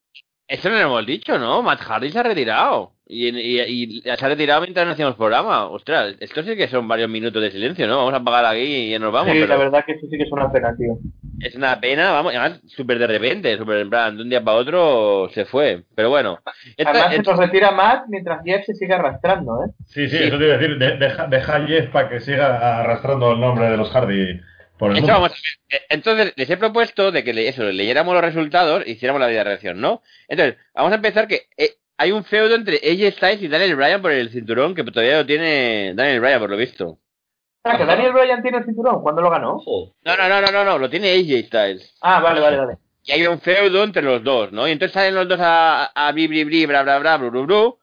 Eso no lo hemos dicho, ¿no? Matt Hardy se ha retirado. Y, y, y se ha retirado mientras no hacíamos programa. Ostras, esto sí que son varios minutos de silencio, ¿no? Vamos a apagar aquí y ya nos vamos. sí, pero la verdad que eso sí que es una pena, tío. Es una pena, vamos, y además súper de repente, súper en plan, de un día para otro se fue. Pero bueno. Esta- Además, se nos retira Matt mientras Jeff se sigue arrastrando, ¿eh? Sí, sí, Sí. eso te iba a decir. de- deja, deja a Jeff para que siga arrastrando el nombre de los Hardy por el Esto mundo. vamos a. Eh, Entonces, les he propuesto de que le- eso, leyéramos los resultados y hiciéramos la vida reacción, ¿no? Entonces, vamos a empezar que eh, hay un feudo entre AJ Styles y Daniel Bryan por el cinturón que todavía lo tiene Daniel Bryan, por lo visto. Ah, que Daniel Bryan tiene el cinturón. ¿Cuándo lo ganó? No, no, no, no, no, no, lo tiene AJ Styles. Ah, vale, vale, vale. Y hay un feudo entre los dos, ¿no? Y entonces salen los dos a, a bri, bri, bri, bra, bra, bra, bru, bru, bru,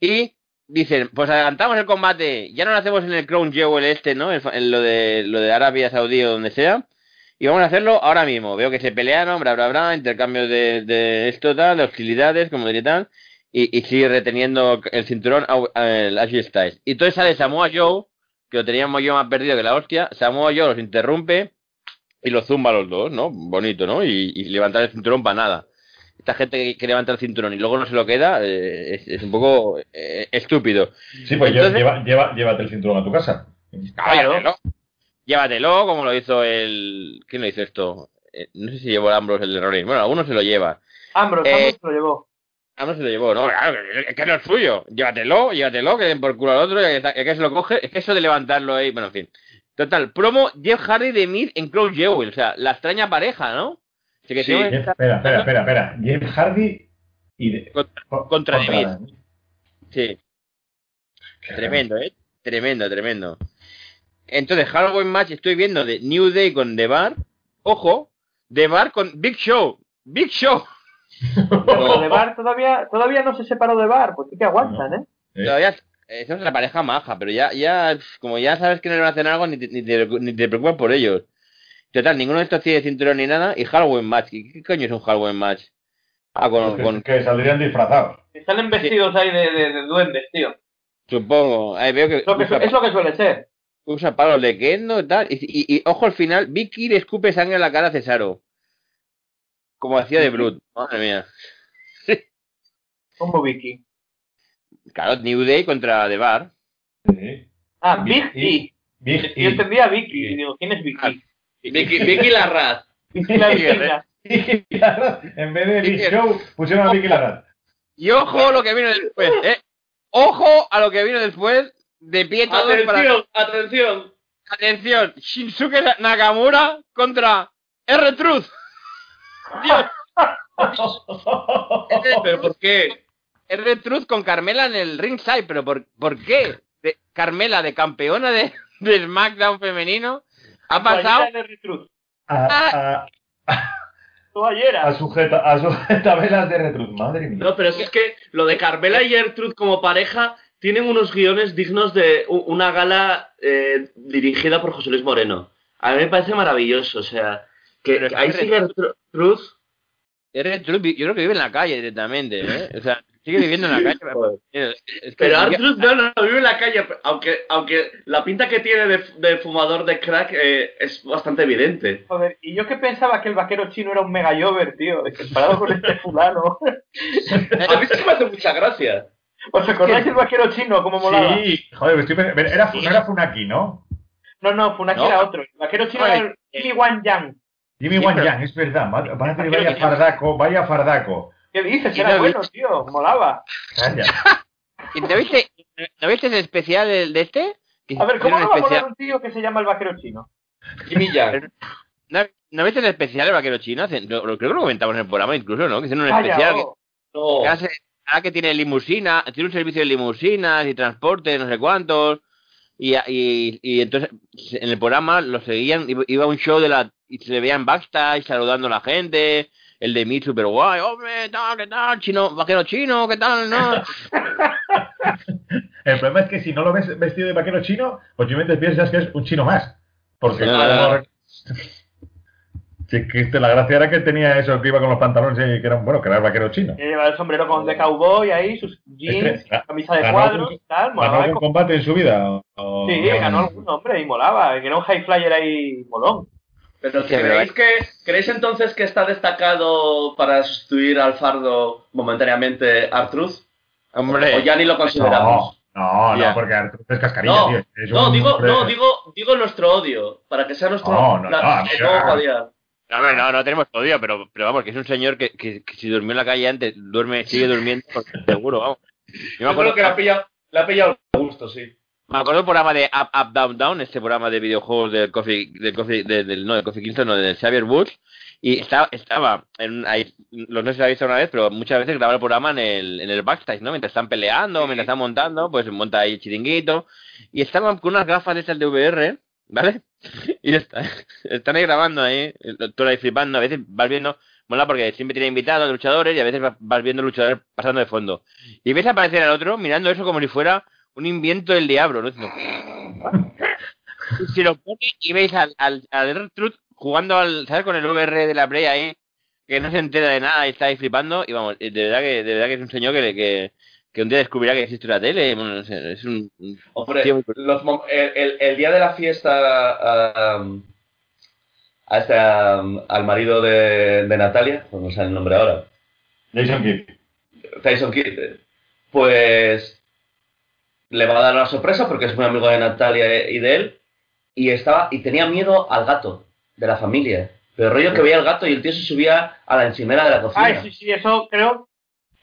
y dicen, pues adelantamos el combate, ya no lo hacemos en el Crown Jewel este, ¿no? En, en lo de lo de Arabia Saudí o donde sea, y vamos a hacerlo ahora mismo. Veo que se pelearon, bra, bra, bra, intercambios de, de esto, tal, de hostilidades, como diría tal, y, y sigue reteniendo el cinturón a, a- el Ashley Styles. Y entonces sale Samoa Joe, que lo teníamos yo más perdido que la hostia, Samoa Joe los interrumpe, y los zumba a los dos, ¿no? Bonito, ¿no? Y, y levantar el cinturón para nada. Esta gente que, que levanta el cinturón y luego no se lo queda eh, es, es un poco eh, estúpido. Sí, pues Entonces- lleva, lleva, llévate el cinturón a tu casa. Claro. Llévatelo. Llévatelo, como lo hizo el... ¿Quién lo hizo esto? Eh, no sé si llevó el Ambrose el de Rollins. Bueno, alguno se lo lleva. Ambrose, Eh, Ambrose lo llevó. Ambrose se lo llevó, ¿no? Claro, que- es que no es suyo. Llévatelo, llévatelo, que den por culo al otro. Es que, se lo coge. Es que eso de levantarlo ahí... Bueno, en fin. Total, promo Jeff Hardy de Miz en Crown Jewel. O sea, la extraña pareja, ¿no? Así que Sí, Jeff- estar- espera, espera, espera, espera. Jeff Hardy y de, Contra- co- contra Miz. Miz. Sí. Qué Tremendo, ¿eh? Tremendo, tremendo. Entonces, Halloween Match estoy viendo de New Day con The Bar. Ojo, The Bar con Big Show. Big Show. Pero de Bar todavía, todavía no se separó de Bar, pues sí que aguantan, ¿eh? Eh, Todavía eso es la pareja maja, pero ya, ya, como ya sabes que no le van a hacer algo, ni te, ni te, ni te preocupas por ellos. Total, ninguno de estos tiene cinturón ni nada. Y Halloween Match. ¿Qué, qué coño es un Halloween Match? Ah, con, que, con que saldrían disfrazados. Y Salen vestidos ahí de, de, de duendes, tío. supongo. Ahí veo que, Es lo que, usa, es lo que suele ser. usa palos de Kendo y tal. Y, y, y ojo al final, Vicky le escupe sangre en la cara a Cesaro. Como hacía de Brut. Madre mía. Como Vicky. Claro, New Day contra The Bar. Sí. Ah, Big Big E. Big Yo E. entendía a Vicky. Y digo, ¿quién es Vicky? Vicky, Vicky Larraz. Vicky Larraz. en vez de Big Vicky- Show, pusieron a Vicky Larraz. Y ojo lo que vino después, ¿eh? Ojo a lo que vino después. De pie todos para... Atención, atención. Atención, Shinsuke Nakamura contra R-Truth. Dios, ¿Pero por qué? R-Truth con Carmela en el ringside, pero ¿por, por qué? De- Carmela de campeona de, de SmackDown femenino ha pasado... Toallera de Retruth. A, a, Toallera. a sujeta, a sujetabelas de Retrut. Madre mía. No, pero es que lo de Carmela y Gertrude como pareja tienen unos guiones dignos de una gala eh, dirigida por José Luis Moreno. A mí me parece maravilloso, o sea, que, es ahí Gertrude- Gertrude... R-Truth, vi- yo creo que vive en la calle directamente, ¿eh? O sea, sigue viviendo en la calle. pero- es que Pero no, no, vive en la calle, aunque, aunque la pinta que tiene de, de fumador de crack eh, es bastante evidente. Joder, y yo que pensaba que el vaquero chino era un mega yover, tío, comparado con este fulano. A mí sí me hace mucha gracia. ¿Os acordáis del vaquero chino como molaba? Sí, joder, estoy pensando- era, no era Funaki, ¿no? No, no, Funaki No. era otro. El vaquero chino Joder, era el Jimmy Wan Yang. Jimmy Sí, Wan pero- Yang, es verdad. Madre, Creo vaya fardaco, vaya fardaco. ¿Qué dices? Era no, bueno, tío, molaba. Calla. ¿Y ¿No viste, ¿No viste el especial de este? A ver, ¿cómo no va a un especial- molar un tío que se llama el vaquero chino? Jimmy Yang. ¿No, ¿No viste el especial del vaquero chino? Creo que lo comentamos en el programa incluso, ¿no? Que hicieron un Vaya, especial que, oh. No. que hace- ahora que tiene limusina, tiene un servicio de limusinas y transporte, no sé cuántos. Y, y, y entonces en el programa lo seguían, iba- iba a un show de la. Y se le veían backstage saludando a la gente. El de mí super guay, hombre, tal, qué tal, chino, vaquero chino, qué tal, no. El problema es que si no lo ves vestido de vaquero chino, posiblemente piensas que es un chino más. Porque. Sí, que este, la gracia era que tenía eso, que iba con los pantalones y que era, bueno, que era el vaquero chino. Que el sombrero con de cowboy ahí, sus jeans, Este, camisa de cuadros y tal. ¿Ganó Molaba. algún combate en su vida? O- Sí, ganó algún hombre y molaba. Que era un high flyer ahí molón. Pero Sí, ¿creéis, que, ¿creéis entonces que está destacado para sustituir al fardo momentáneamente Artruz? Hombre, ¿O ya ni lo consideramos? No, no, Ya. no, porque Arturo es cascarilla, No, tío. Es no, digo, hombre- no digo, digo nuestro odio, para que sea nuestro No, no, la- no. No, no, no tenemos odio, pero, pero vamos, que es un señor que, que, que si durmió en la calle antes, duerme, sigue durmiendo, seguro, vamos. Yo me Yo acuerdo, creo que le ha pillado, le ha pillado gusto, sí. Me acuerdo del programa de Up, Up, Down, Down, este programa de videojuegos del Coffee, del Coffee, de- del, no, del Coffee Kingston, no, del Xavier Woods, y estaba, estaba en, ahí, los no sé si lo habéis visto una vez, pero muchas veces graba el programa en el, en el backstage, ¿no? Mientras están peleando, mientras están montando, pues monta ahí el chiringuito, y estaban con unas gafas de estas de VR, ¿vale? Y está, están ahí grabando ahí, el doctor ahí flipando, a veces vas viendo, mola porque siempre tiene invitados, luchadores, y a veces vas- vas viendo luchadores pasando de fondo. Y ves aparecer al otro mirando eso como si fuera un invento del diablo, ¿no? Si lo pone y veis al, al, al Truth jugando al, ¿sabes? Con el VR de la Play ahí, que no se entera de nada y está ahí flipando, y vamos, de verdad que, de verdad que es un señor que, que, que un día descubrirá que existe la tele, bueno, no sé, es un, un Hombre, los el, el- el día de la fiesta um, a este, um, al marido de, de Natalia, pues no sé el nombre ahora, Jason Kidd. Tyson Kidd, eh, pues le va a dar una sorpresa porque es muy amigo de Natalia y de él, y estaba y tenía miedo al gato de la familia. Pero rollo que veía al gato y el tío se subía a la encimera de la cocina. Ay, sí, sí, eso creo,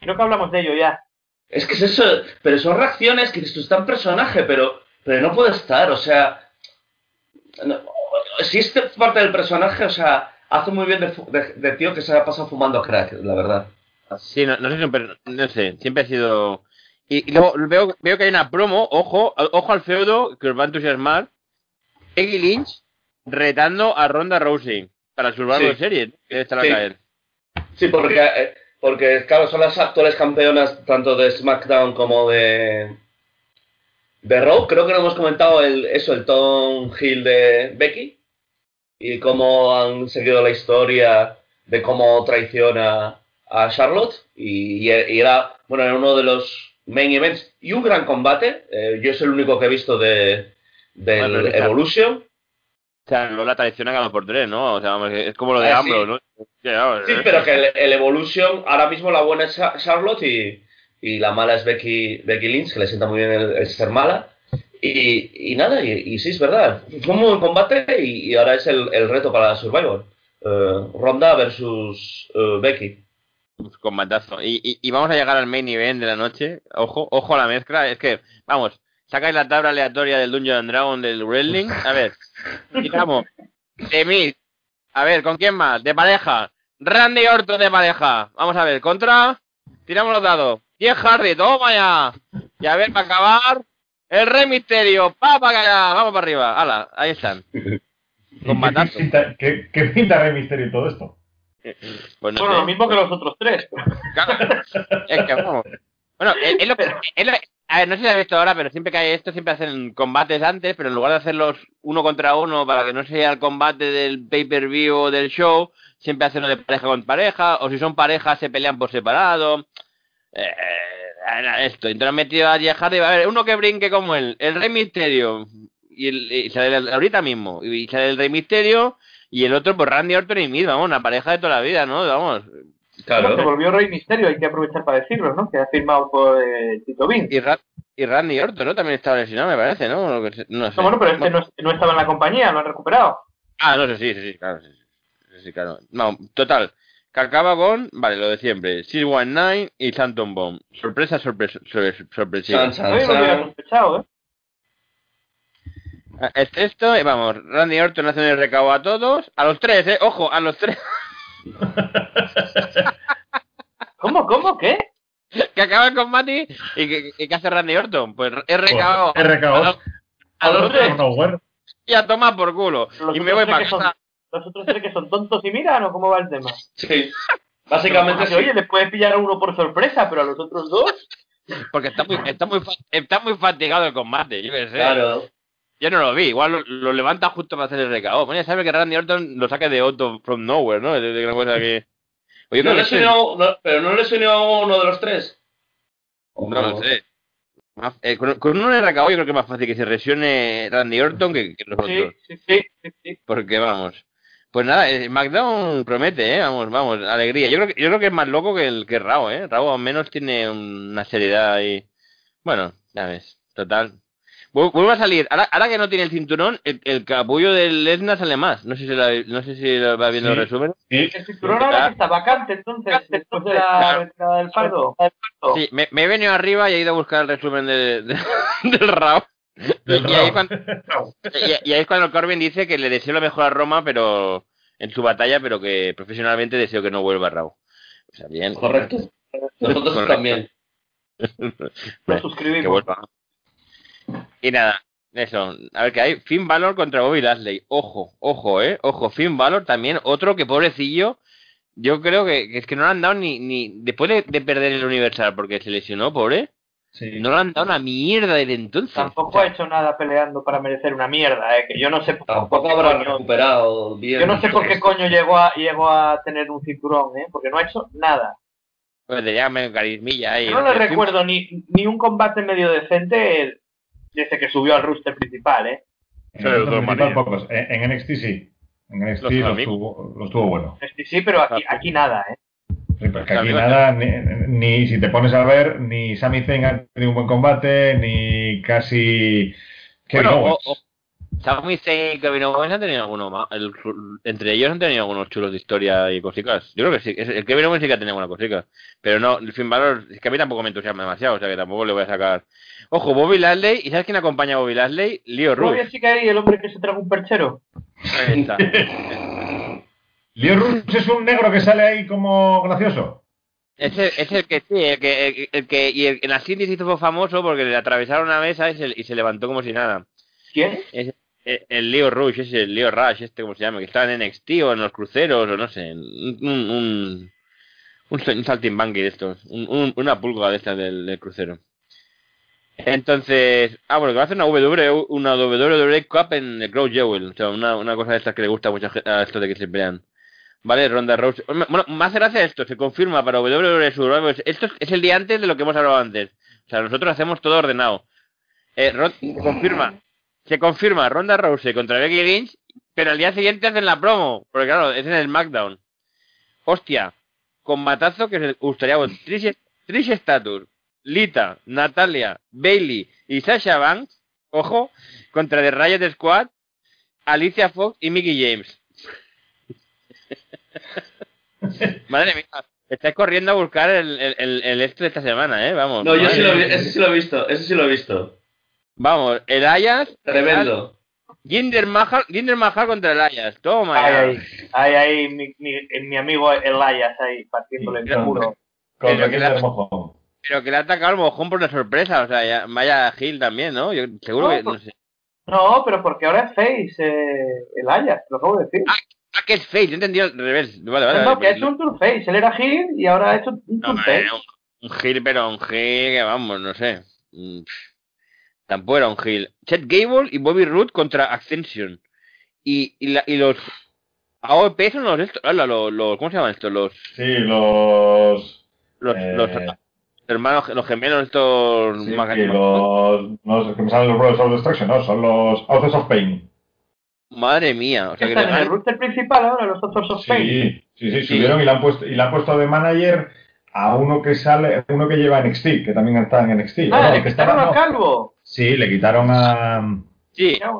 creo que hablamos de ello ya. Es que es eso, pero son reacciones que tú está en personaje, pero, pero no puede estar, o sea, no- si es parte del personaje, o sea, hace muy bien de, de- de tío que se ha pasado fumando crack, la verdad. Sí, no, no sé, si un per- no sé, siempre ha sido... Y, y luego veo, veo que hay una promo, ojo, ojo al feudo, que os va a entusiasmar. Peggy Lynch retando a Ronda Rousey para su Sí. Series, que debe estar a Sí. caer. Sí, porque, eh, porque claro, son las actuales campeonas tanto de SmackDown como de de Raw. Creo que no hemos comentado el, eso, el Tom Hill de Becky y cómo han seguido la historia de cómo traiciona a Charlotte y, y era, bueno, era uno de los main events y un gran combate. Eh, yo es el único que he visto de Bueno, está- Evolution. O sea, Lola traiciona cada por tres, ¿no? O sea, es como lo de Ah, Ambro, sí. ¿no? Sí, eh. pero que el, el Evolution, ahora mismo la buena es Cha- Charlotte y, y la mala es Becky, Becky Lynch, que le sienta muy bien el, el ser mala. Y, y nada, y, y sí, es verdad. Fue un buen combate y, ahora es el, el reto para Survivor. Eh, Ronda versus eh, Becky. Pues, Combatazo. Y, y, y vamos a llegar al main event de la noche. Ojo, ojo a la mezcla. Es que, vamos, sacáis la tabla aleatoria del Dungeon and Dragon del Wrestling. A ver, digamos, de mí. A ver, ¿con quién más? De pareja. Randy Orton de pareja. Vamos a ver, contra. Tiramos los dados. Jeff Hardy, toma ya. Y a ver, para acabar. El Rey Misterio. Pa, para allá. Vamos para arriba. Hala, ahí están. ¿Qué Combatazo. pinta, qué, qué pinta Rey Misterio y todo esto? No bueno, sé. lo mismo que los otros tres. Claro. Es que vamos. Bueno, es, es lo que. es lo- a ver, no sé si has visto ahora, pero siempre que hay esto, siempre hacen combates antes, pero en lugar de hacerlos uno contra uno para que no sea el combate del pay-per-view o del show, siempre hacen lo de pareja con pareja, o si son parejas se pelean por separado. Eh, eh, esto, entonces han metido a Jeff Hardy, va a haber uno que brinque como él, el Rey Misterio, y, el, y sale el- ahorita mismo, y sale el Rey Misterio, y el otro, pues Randy Orton y Miz, vamos, una pareja de toda la vida, ¿no? Vamos, Se Claro. volvió Rey Misterio, hay que aprovechar para decirlo, ¿no? Que ha firmado por eh, Tito Bin. y, Ra- y Randy Orton, ¿no? También estaba lesionado, me parece, ¿no? Se- no sé. No, bueno, pero este no, no estaba en la compañía, lo han recuperado. Ah, no sé, sí, sí, sí, claro, sí, sí, sí, sí, claro. No, total, que acaba con, vale, lo de siempre, 619 y Phantom Bomb. Sorpresa, sorpresa, sorpresiva. Chan, chan, Hoy lo hubiera chan. sospechado, ¿eh? Ah, Es esto, y vamos, Randy Orton hace el recabo a todos, a los tres, eh, ojo, a los tres, ¿Cómo, cómo, qué? que acaba el combate y que, y que hace Randy Orton, pues he recabado Pues, RKO. a los, a los tres y a tomar por culo, Los y me voy para que son- casa. Los otros tres que son tontos y miran, ¿o cómo va el tema? Sí. Básicamente sí. Oye, le puede pillar a uno por sorpresa, pero a los otros dos... Porque está muy, está muy, fa- está muy fatigado el combate, yo qué sé. Claro. Yo no lo vi, igual lo, lo levanta justo para hacer el recao. Bueno, ya sabe que Randy Orton lo saca de Otto from nowhere, ¿no? De, de una cosa que... Oye, ¿No creo le unió, no- ¿Pero no le unió a uno de los tres? No lo sé. Más- eh, con, con uno de recao yo creo que es más fácil que se lesione Randy Orton que, que los Sí, otros. sí, sí, sí, sí. Porque vamos. Pues nada, eh, SmackDown promete, ¿eh? Vamos, vamos, alegría. Yo creo que, yo creo que es más loco que el que Raw, ¿eh? Raw al menos tiene una seriedad ahí. Bueno, ya ves, total. Vu- Vuelve a salir. Ahora, ahora que no tiene el cinturón, el, el capullo del Lesnar sale más. No sé si la, no sé si lo va viendo Sí. el resumen. El cinturón ahora que está vacante, entonces, después de la retirada del fardo. Sí, me, me he venido arriba y he ido a buscar el resumen de, de- del Raw. del y, ahí cuando, y, y ahí es cuando Corbin dice que le deseo lo mejor a Roma, pero en su batalla, pero que profesionalmente deseo que no vuelva a Raw. O sea, bien. Correcto. Nosotros Correcto. también. Que suscribimos. vuelva. Y nada, eso. A ver qué hay. Finn Balor contra Bobby Lashley. Ojo, ojo, eh. Ojo, Finn Balor también. Otro que pobrecillo. Yo creo que, que es que no le han dado ni. ni después de, de perder el Universal porque se lesionó, pobre. Sí. No le han dado una mierda desde entonces. Tampoco O sea, ha hecho nada peleando para merecer una mierda, ¿eh? Que yo no sé por, Tampoco qué habrá coño- recuperado bien. Yo no sé por qué coño llegó a, llegó a tener un cinturón, ¿eh? Porque no ha hecho nada. Pues de llame carismilla ahí. Yo no le recuerdo ni, ni un combate medio decente desde que subió al roster principal, ¿eh? En principal pocos. NXT sí. En NXT Los lo amigos. estuvo, lo estuvo bueno. Este sí, pero aquí, aquí nada, ¿eh? Sí, porque Los aquí nada, ni, ni si te pones a ver, ni Sami Zayn ha tenido un buen combate, ni casi Kevin Bueno, Owens. o- o- Sami Zayn y Kevin Owens han tenido alguno más. el- entre ellos han tenido algunos chulos de historia y cositas. Yo creo que sí. El Kevin Owens sí que ha tenido alguna cosita. Pero no, el Finn Balor, es que a mí tampoco me entusiasma demasiado. O sea que tampoco le voy a sacar. Ojo, Bobby Lashley. ¿Y sabes quién acompaña a Bobby Lashley? Leo Rush. Todavía sí que hay el hombre que se traga un perchero. Ahí está. Leo Rush es un negro que sale ahí como gracioso. Es el, es el que sí, el que, el, el que y el- en las indies hizo famoso porque le atravesaron una mesa y se, y se levantó como si nada. ¿Quién? Es el, el Leo Rush, ese el Leo Rush, este como se llama, que está en NXT o en los cruceros o no sé, un un, un, un, un saltimbanqui de estos, un, un- una pulga de estas del, del crucero. Entonces, ah, bueno, que va a hacer una WWE, una WWE Cup en el Crow Jewel, o sea, una, una cosa de estas que le gusta gente, a esto de que se pelean. Vale, Ronda Rousey. Bueno, más gracia esto, se confirma para WWE Survivor. Esto es, el día antes de lo que hemos hablado antes. O sea, nosotros hacemos todo ordenado. Eh, Ron- se confirma, se confirma Ronda Rousey contra Becky Lynch, pero al día siguiente hacen la promo, porque claro, es en el SmackDown. Hostia, combatazo que se gustaría. Trish, Trish Stratus, Lita, Natalia, Bailey y Sasha Banks, ojo, contra The Riot Squad, Alicia Fox y Mickey James. Madre mía, estáis corriendo a buscar el, el, el, el esto de esta semana, ¿eh? Vamos. No, yo sí lo vi, mía. ese sí lo he visto, ese sí lo he visto. Vamos, el Ayas. Tremendo. Jinder Mahal, Jinder Mahal contra el Ayas. Toma. Ay, ay, ay, ay, mi, mi, mi amigo Elias ahí partiéndole el muro. Con el que la- del mojón. Pero que le ha atacado al mojón por la sorpresa. O sea, ya, vaya Gil también, ¿no? Yo seguro No, que. No sé. No, pero porque ahora es face eh, Elias, lo acabo de decir. Ah, que es face, yo entendí al revés. Vale, vale. no, vale, que ha pues- hecho un tour face. Él era Gil y ahora ha hecho un No, tour face. un, un Gil, pero un Gil que vamos, no sé. Mm, pff, Tampoco era un Gil. Chet Gable y Bobby Roode contra Ascension. Y, y, la- y los AOP son los, estos, los, los- ¿cómo se llaman estos? Los, Sí, los. los, eh, los, hermanos, los gemelos estos... Sí, que los, no sé, que me salen los Brothers of Destruction, no, son los Authors of Pain. Madre mía, o sea que ¿Están en el roster principal ahora, los Authors of Pain? Sí, sí, sí, Sí. subieron y le han puesto, y le han puesto de manager a uno que sale, uno que lleva NXT, que también está en NXT. Ah, No, le que quitaron estaba- a no. Calvo. Sí, le quitaron a. Sí, Ya,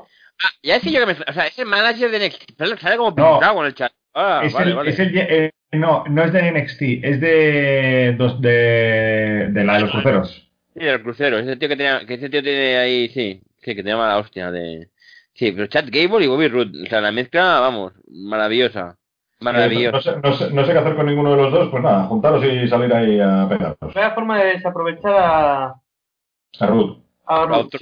Ah, ya decía yo que me... O sea, es el manager de NXT. Sale- Sale como No. pintado con el chat. Ah, es vale, el, vale. es el- eh, no, no es de NXT, es de, dos- de, de la de los cruceros. Sí, del crucero. Ese tío que tenía... Que ese tío tiene ahí... Sí, sí, que tenía mala hostia de... Sí, pero Chad Gable y Bobby Roode. O sea, la mezcla, vamos, maravillosa. Eh, Maravillosa. No sé, no, sé, no sé qué hacer con ninguno de los dos, pues nada, juntaros y salir ahí a pegarlos. Vaya forma de desaprovechar a, A Ruth. a Ruth. Autor,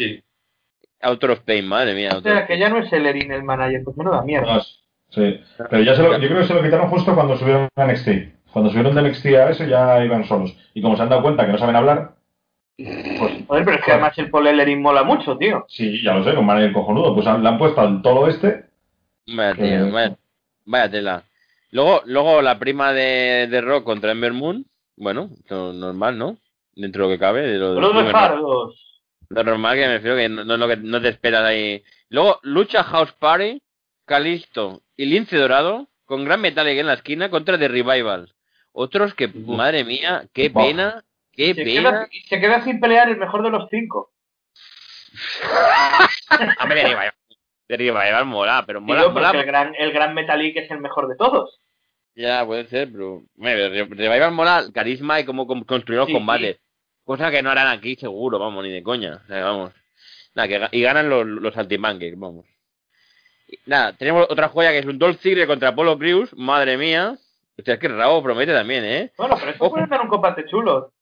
Autor of Pain, madre mía. O sea, que ya no es Ellerin el manager, pues menuda mierda. No, sí. Pero ya se lo, yo creo que se lo quitaron justo cuando subieron a NXT. Cuando subieron de NXT a eso ya iban solos. Y como se han dado cuenta que no saben hablar, Joder, pero es que además el Paul Ellerin mola mucho, tío. sí, ya lo sé, un manager cojonudo, pues han- le han puesto al todo este. Vaya Eh, vaya, vaya tela. Luego, luego la prima de, de Rock contra Ember Moon. Bueno, lo normal, ¿no? Dentro de lo que cabe. De lo, Los lo de Fardos. lo normal que me refiero que no, no es lo que no te esperas ahí. Luego, lucha House Party, Calisto y Lince Dorado con Gran Metallic en la esquina contra The Revival. Otros que, madre mía, qué pena, qué Se pena. queda, se queda sin pelear el mejor de los cinco. Hombre, The Revival. The Revival mola, pero mola, Digo, mola el gran, el gran Metallic es el mejor de todos. Ya, puede ser, pero. Re- Revival mola el carisma y cómo construir los Sí, combates. Cosa que no harán aquí, seguro, vamos, ni de coña. O sea, vamos. Nada, que, ga- y ganan los, los vamos. Nada, tenemos otra joya que es un Dolph Ziggler contra Apollo Crews. Madre mía. O sea, es que Rabo promete también, ¿eh? Bueno, pero eso Ojo. puede dar un combate chulo.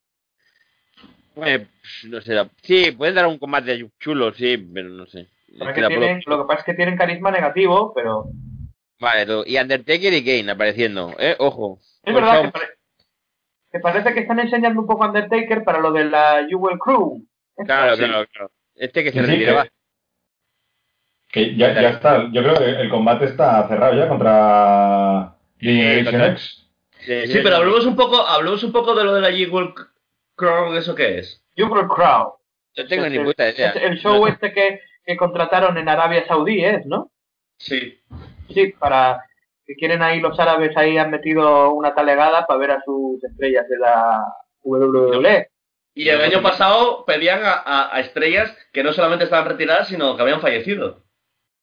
Eh, no sé. Sí, pueden dar un combate chulo, sí, pero no sé. Es que tienen, lo que pasa es que tienen carisma negativo, pero Vale, tú- y Undertaker y Kane apareciendo, ¿eh? Ojo. es Pues verdad son- que, pare- que parece que están enseñando un poco a Undertaker para lo de la Jewel Crew. Claro, Sí. claro, claro. Este que se Sí, sí, retiraba. Que, ya, ya está. Yo creo que el combate está cerrado ya contra Generation X. Sí, pero hablemos un poco, hablemos un poco de lo de la Jewel Crown, ¿eso qué es? Jewel Crew. No tengo ni el- puta idea. el show este que, que contrataron en Arabia Saudí, ¿es, no? Sí. Sí, para que quieren ahí los árabes ahí han metido una talegada para ver a sus estrellas de la WWE. Y el año pasado pedían a, a- a estrellas que no solamente estaban retiradas, sino que habían fallecido.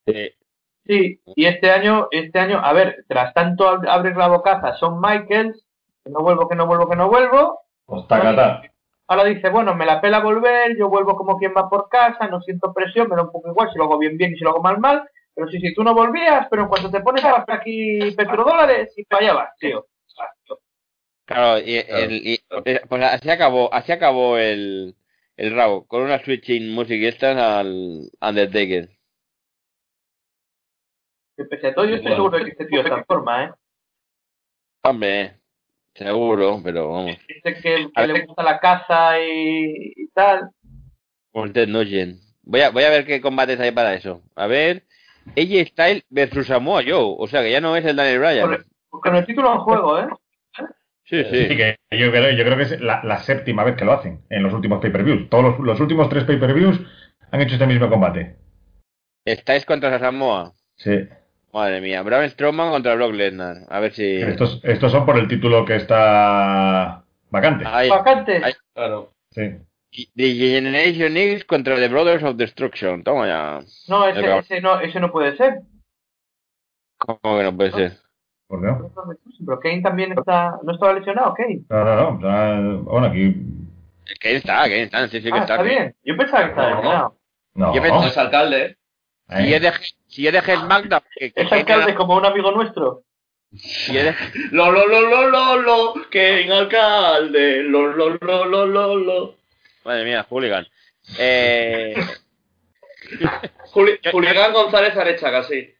Sí. Sí, y este año, este año, a ver, tras tanto ab- abrir la bocaza, son Michaels, que no vuelvo, que no vuelvo, que no vuelvo. Pues tacata. Ahora dice, bueno, me la pela volver, yo vuelvo como quien va por casa, no siento presión, me da un poco igual si lo hago bien, bien y si lo hago mal, mal. Pero sí, si tú no volvías, pero en cuanto te pones a gastar aquí petrodólares, y para allá vas, tío. Claro, y, el- y- eh, pues así acabó, así acabó el, el rabo, con una switching music y estas al Undertaker. Que pese a todo, yo estoy seguro de que este tío está en forma, ¿eh? Hombre, seguro, pero vamos. Dice que, que le gusta la caza y, y tal. Voy a, voy a ver qué combates hay para eso. A ver, AJ Style versus Samoa Joe. O sea que ya no es el Daniel Bryan. Con, con el título en juego, ¿eh? Sí, sí. Sí, que yo creo, yo creo que es la, la séptima vez que lo hacen en los últimos pay-per-views. Todos los, los últimos tres pay-per-views han hecho este mismo combate. Estáis contra Samoa. Sí. Madre mía. Braun Strowman contra Brock Lesnar. A ver si. Estos, estos son por el título que está vacante. Ahí. Vacante. Ahí. Claro. Sí. The Generation X contra The Brothers of Destruction. Toma ya. No, ese, ese no, ese no puede ser. ¿Cómo que no puede ser? ¿Por qué no? Pero Kane también está, no estaba lesionado, Kane. No, no, no. bueno, aquí. Que está, que está. Sí, sí que Ah, está. está bien. Yo pensaba que estaba No. lesionado. No. Yo me- No es alcalde, ¿eh? Si Ahí. es de, si es de SmackDown, que, que Es alcalde como un amigo nuestro. si de- Lo, lo, lo, lo, lo, lo, que en alcalde, lo, lo, lo, lo, lo, lo. Madre mía, hooligan. Eh, Juli- Yo- Julián González Arechaga, sí.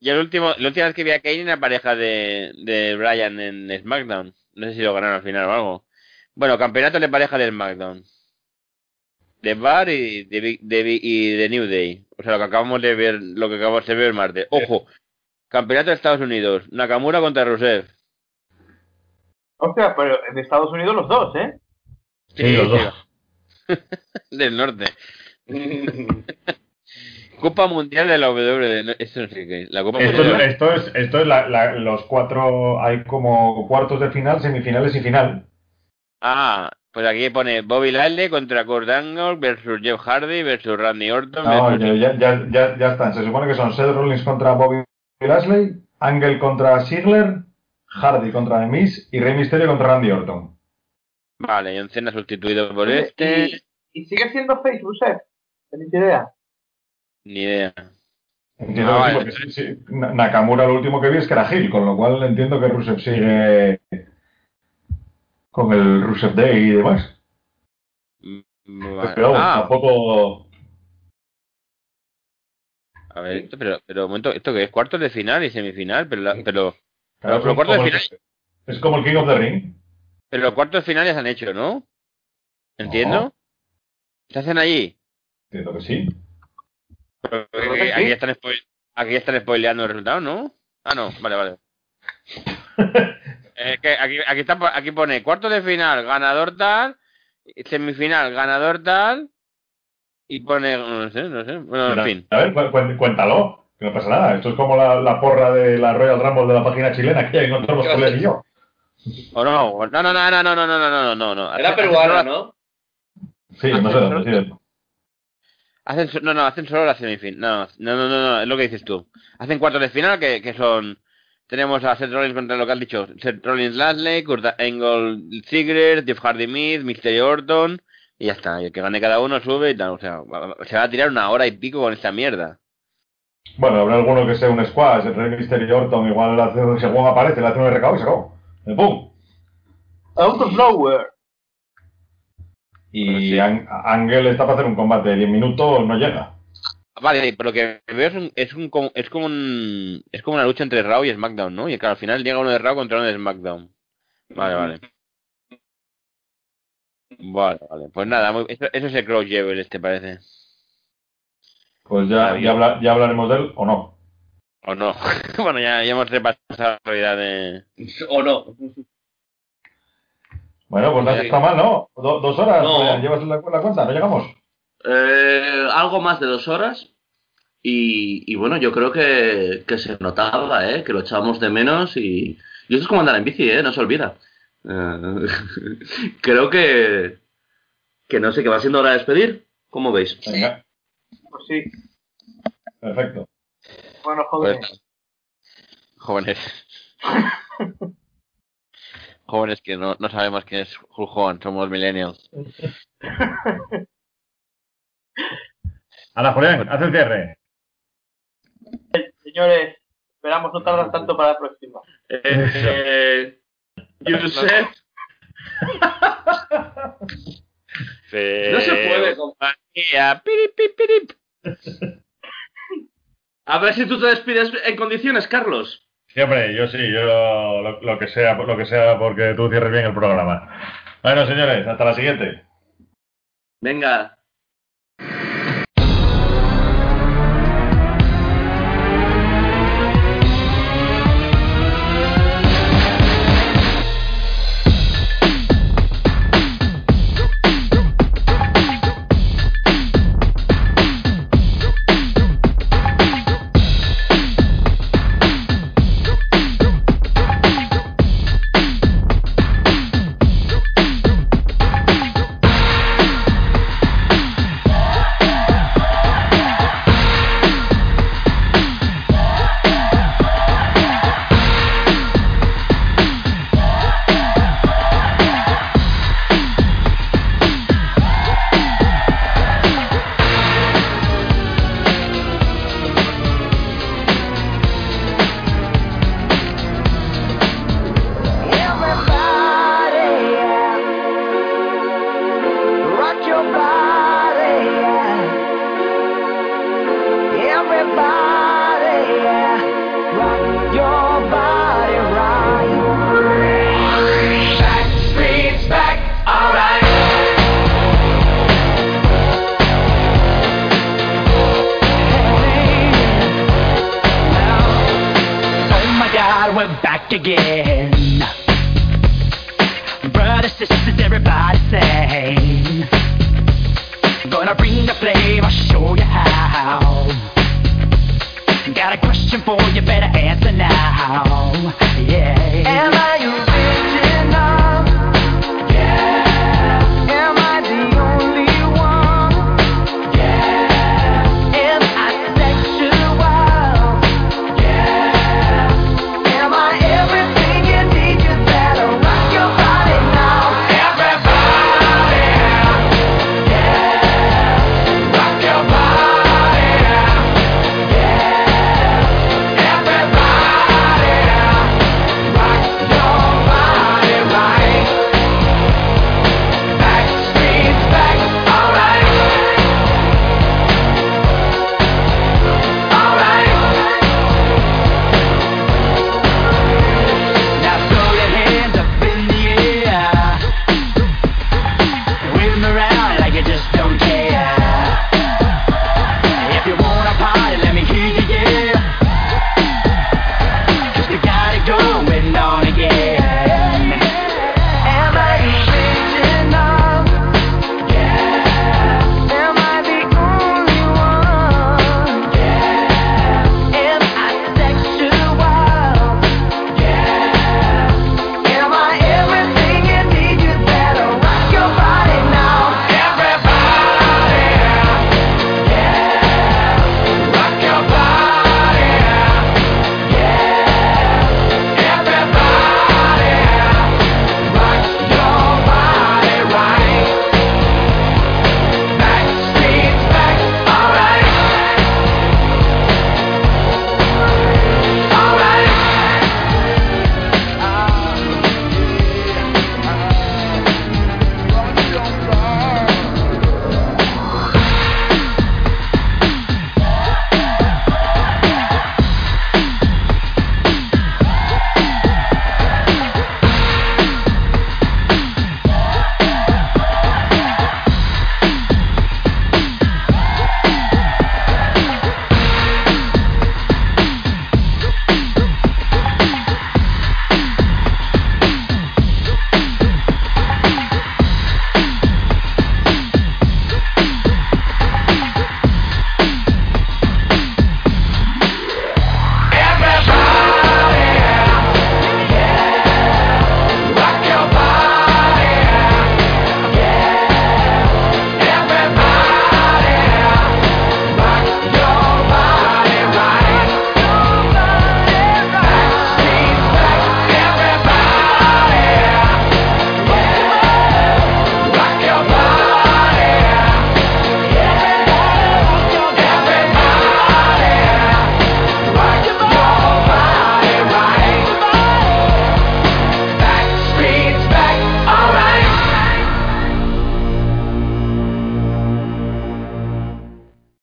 y el último, la última vez que vi a Kane en la pareja de, de Bryan en SmackDown. No sé si lo ganaron al final o algo. Bueno, campeonato de pareja del SmackDown. De Bar y de, de y de New Day. O sea, lo que acabamos de ver, lo que acabamos de ver el martes. Ojo, campeonato de Estados Unidos. Nakamura contra Rusev. Hostia, pero en Estados Unidos los dos, ¿eh? Sí, los dos. Del norte. Copa Mundial de la W. no, Esto no sé qué es. La Copa Esto, Mundial. es- esto es, esto es la- la- los cuatro, hay como cuartos de final, semifinales y final. Ah, pues aquí pone Bobby Lashley contra Kurt Angle versus Jeff Hardy versus Randy Orton. No, versus- ya, ya, ya, ya están. Se supone que son Seth Rollins contra Bobby Lashley, Angle contra Ziggler, Hardy contra The Miz y Rey Mysterio contra Randy Orton. Vale, John Cena sustituido por Oye, este. ¿Y, y sigue siendo face, Rusev? ¿Tenéis idea? Ni idea. Entiendo Ah, vale. sí, sí. Na- Nakamura lo último que vi es que era Gil, con lo cual entiendo que Rusev sigue con el Rusev Day y demás. Mm, vale. Pero vamos, Ah, tampoco... a ver, esto, pero, pero un momento, ¿esto que es? Cuartos de final y semifinal, pero, la- pero, claro, pero es, cuartos de como el, final- es como el King of the Ring. pero los cuartos de final ya se han hecho, ¿no? ¿Entiendo? No. ¿Se hacen allí? Entiendo que sí. Que aquí, sí. están spoil- aquí están spoileando el resultado, ¿no? Ah, no, vale, vale. Es que aquí, aquí, está, aquí pone cuartos de final, ganador tal, semifinal, ganador tal, y pone, no sé, no sé, bueno, en fin. A ver, cu- cu- cuéntalo, que no pasa nada. Esto es como la, la porra de la Royal Rumble de la página chilena, que ya encontramos con él y yo. O no, no, no, no, no, no, no, no, no, no, no, no. Era peruana, solo- ¿no? Sí, no sé dónde, sí. Hacen, no, no, hacen solo la semifinal. No, no, no, no, no, es lo que dices tú. Hacen cuartos de final que, que son. Tenemos a Seth Rollins contra lo que has dicho. Seth Rollins Lashley, Kurt Angle Ziggler, Jeff Hardy Miz, Mysterio Orton. Y ya está. Y el que gane cada uno sube y tal. O sea, se va a tirar una hora y pico con esta mierda. Bueno, habrá alguno que sea un squash, el Rey Mysterio Orton, igual hace- según aparece, le hace un RKO y se acabó. Y ¡Pum! Out of nowhere. Y An- Ángel está para hacer un combate de 10 minutos, no llega. Vale, pero lo que veo es un, es un como- es como un, es como una lucha entre Raw y SmackDown, ¿no? Y claro, al final llega uno de Raw contra uno de SmackDown. Vale, vale. Vale, vale. Pues nada, muy- eso, eso es el Cross Jewel este parece. Pues ya, ya, habla- ya hablaremos de él o no. ¿O no? bueno, ya, ya hemos repasado la realidad de... ¿O no? Bueno, pues no está mal, ¿no? Do- dos horas, No. pues, llevas la, la cuenta, no llegamos. Eh, algo más de dos horas. Y, y bueno, yo creo que, que se notaba, ¿eh? Que lo echábamos de menos y... Y eso es como andar en bici, ¿eh? No se olvida. Eh, creo que... Que no sé, que va siendo hora de despedir. ¿Cómo veis? Venga, Pues sí. perfecto. Bueno, Pues, jóvenes. jóvenes. jóvenes que no, no sabemos quién es Hogan, somos millennials. Ana Julián, haz el cierre. Señores, esperamos no tardar tanto para la próxima. Eh, Josep, No se puede, compañía. Pirip, pirip, pirip. a ver si tú te despides en condiciones, Carlos. Sí, hombre, yo sí, yo lo, lo que sea, lo que sea porque tú cierres bien el programa. Bueno, señores, hasta la siguiente. Venga.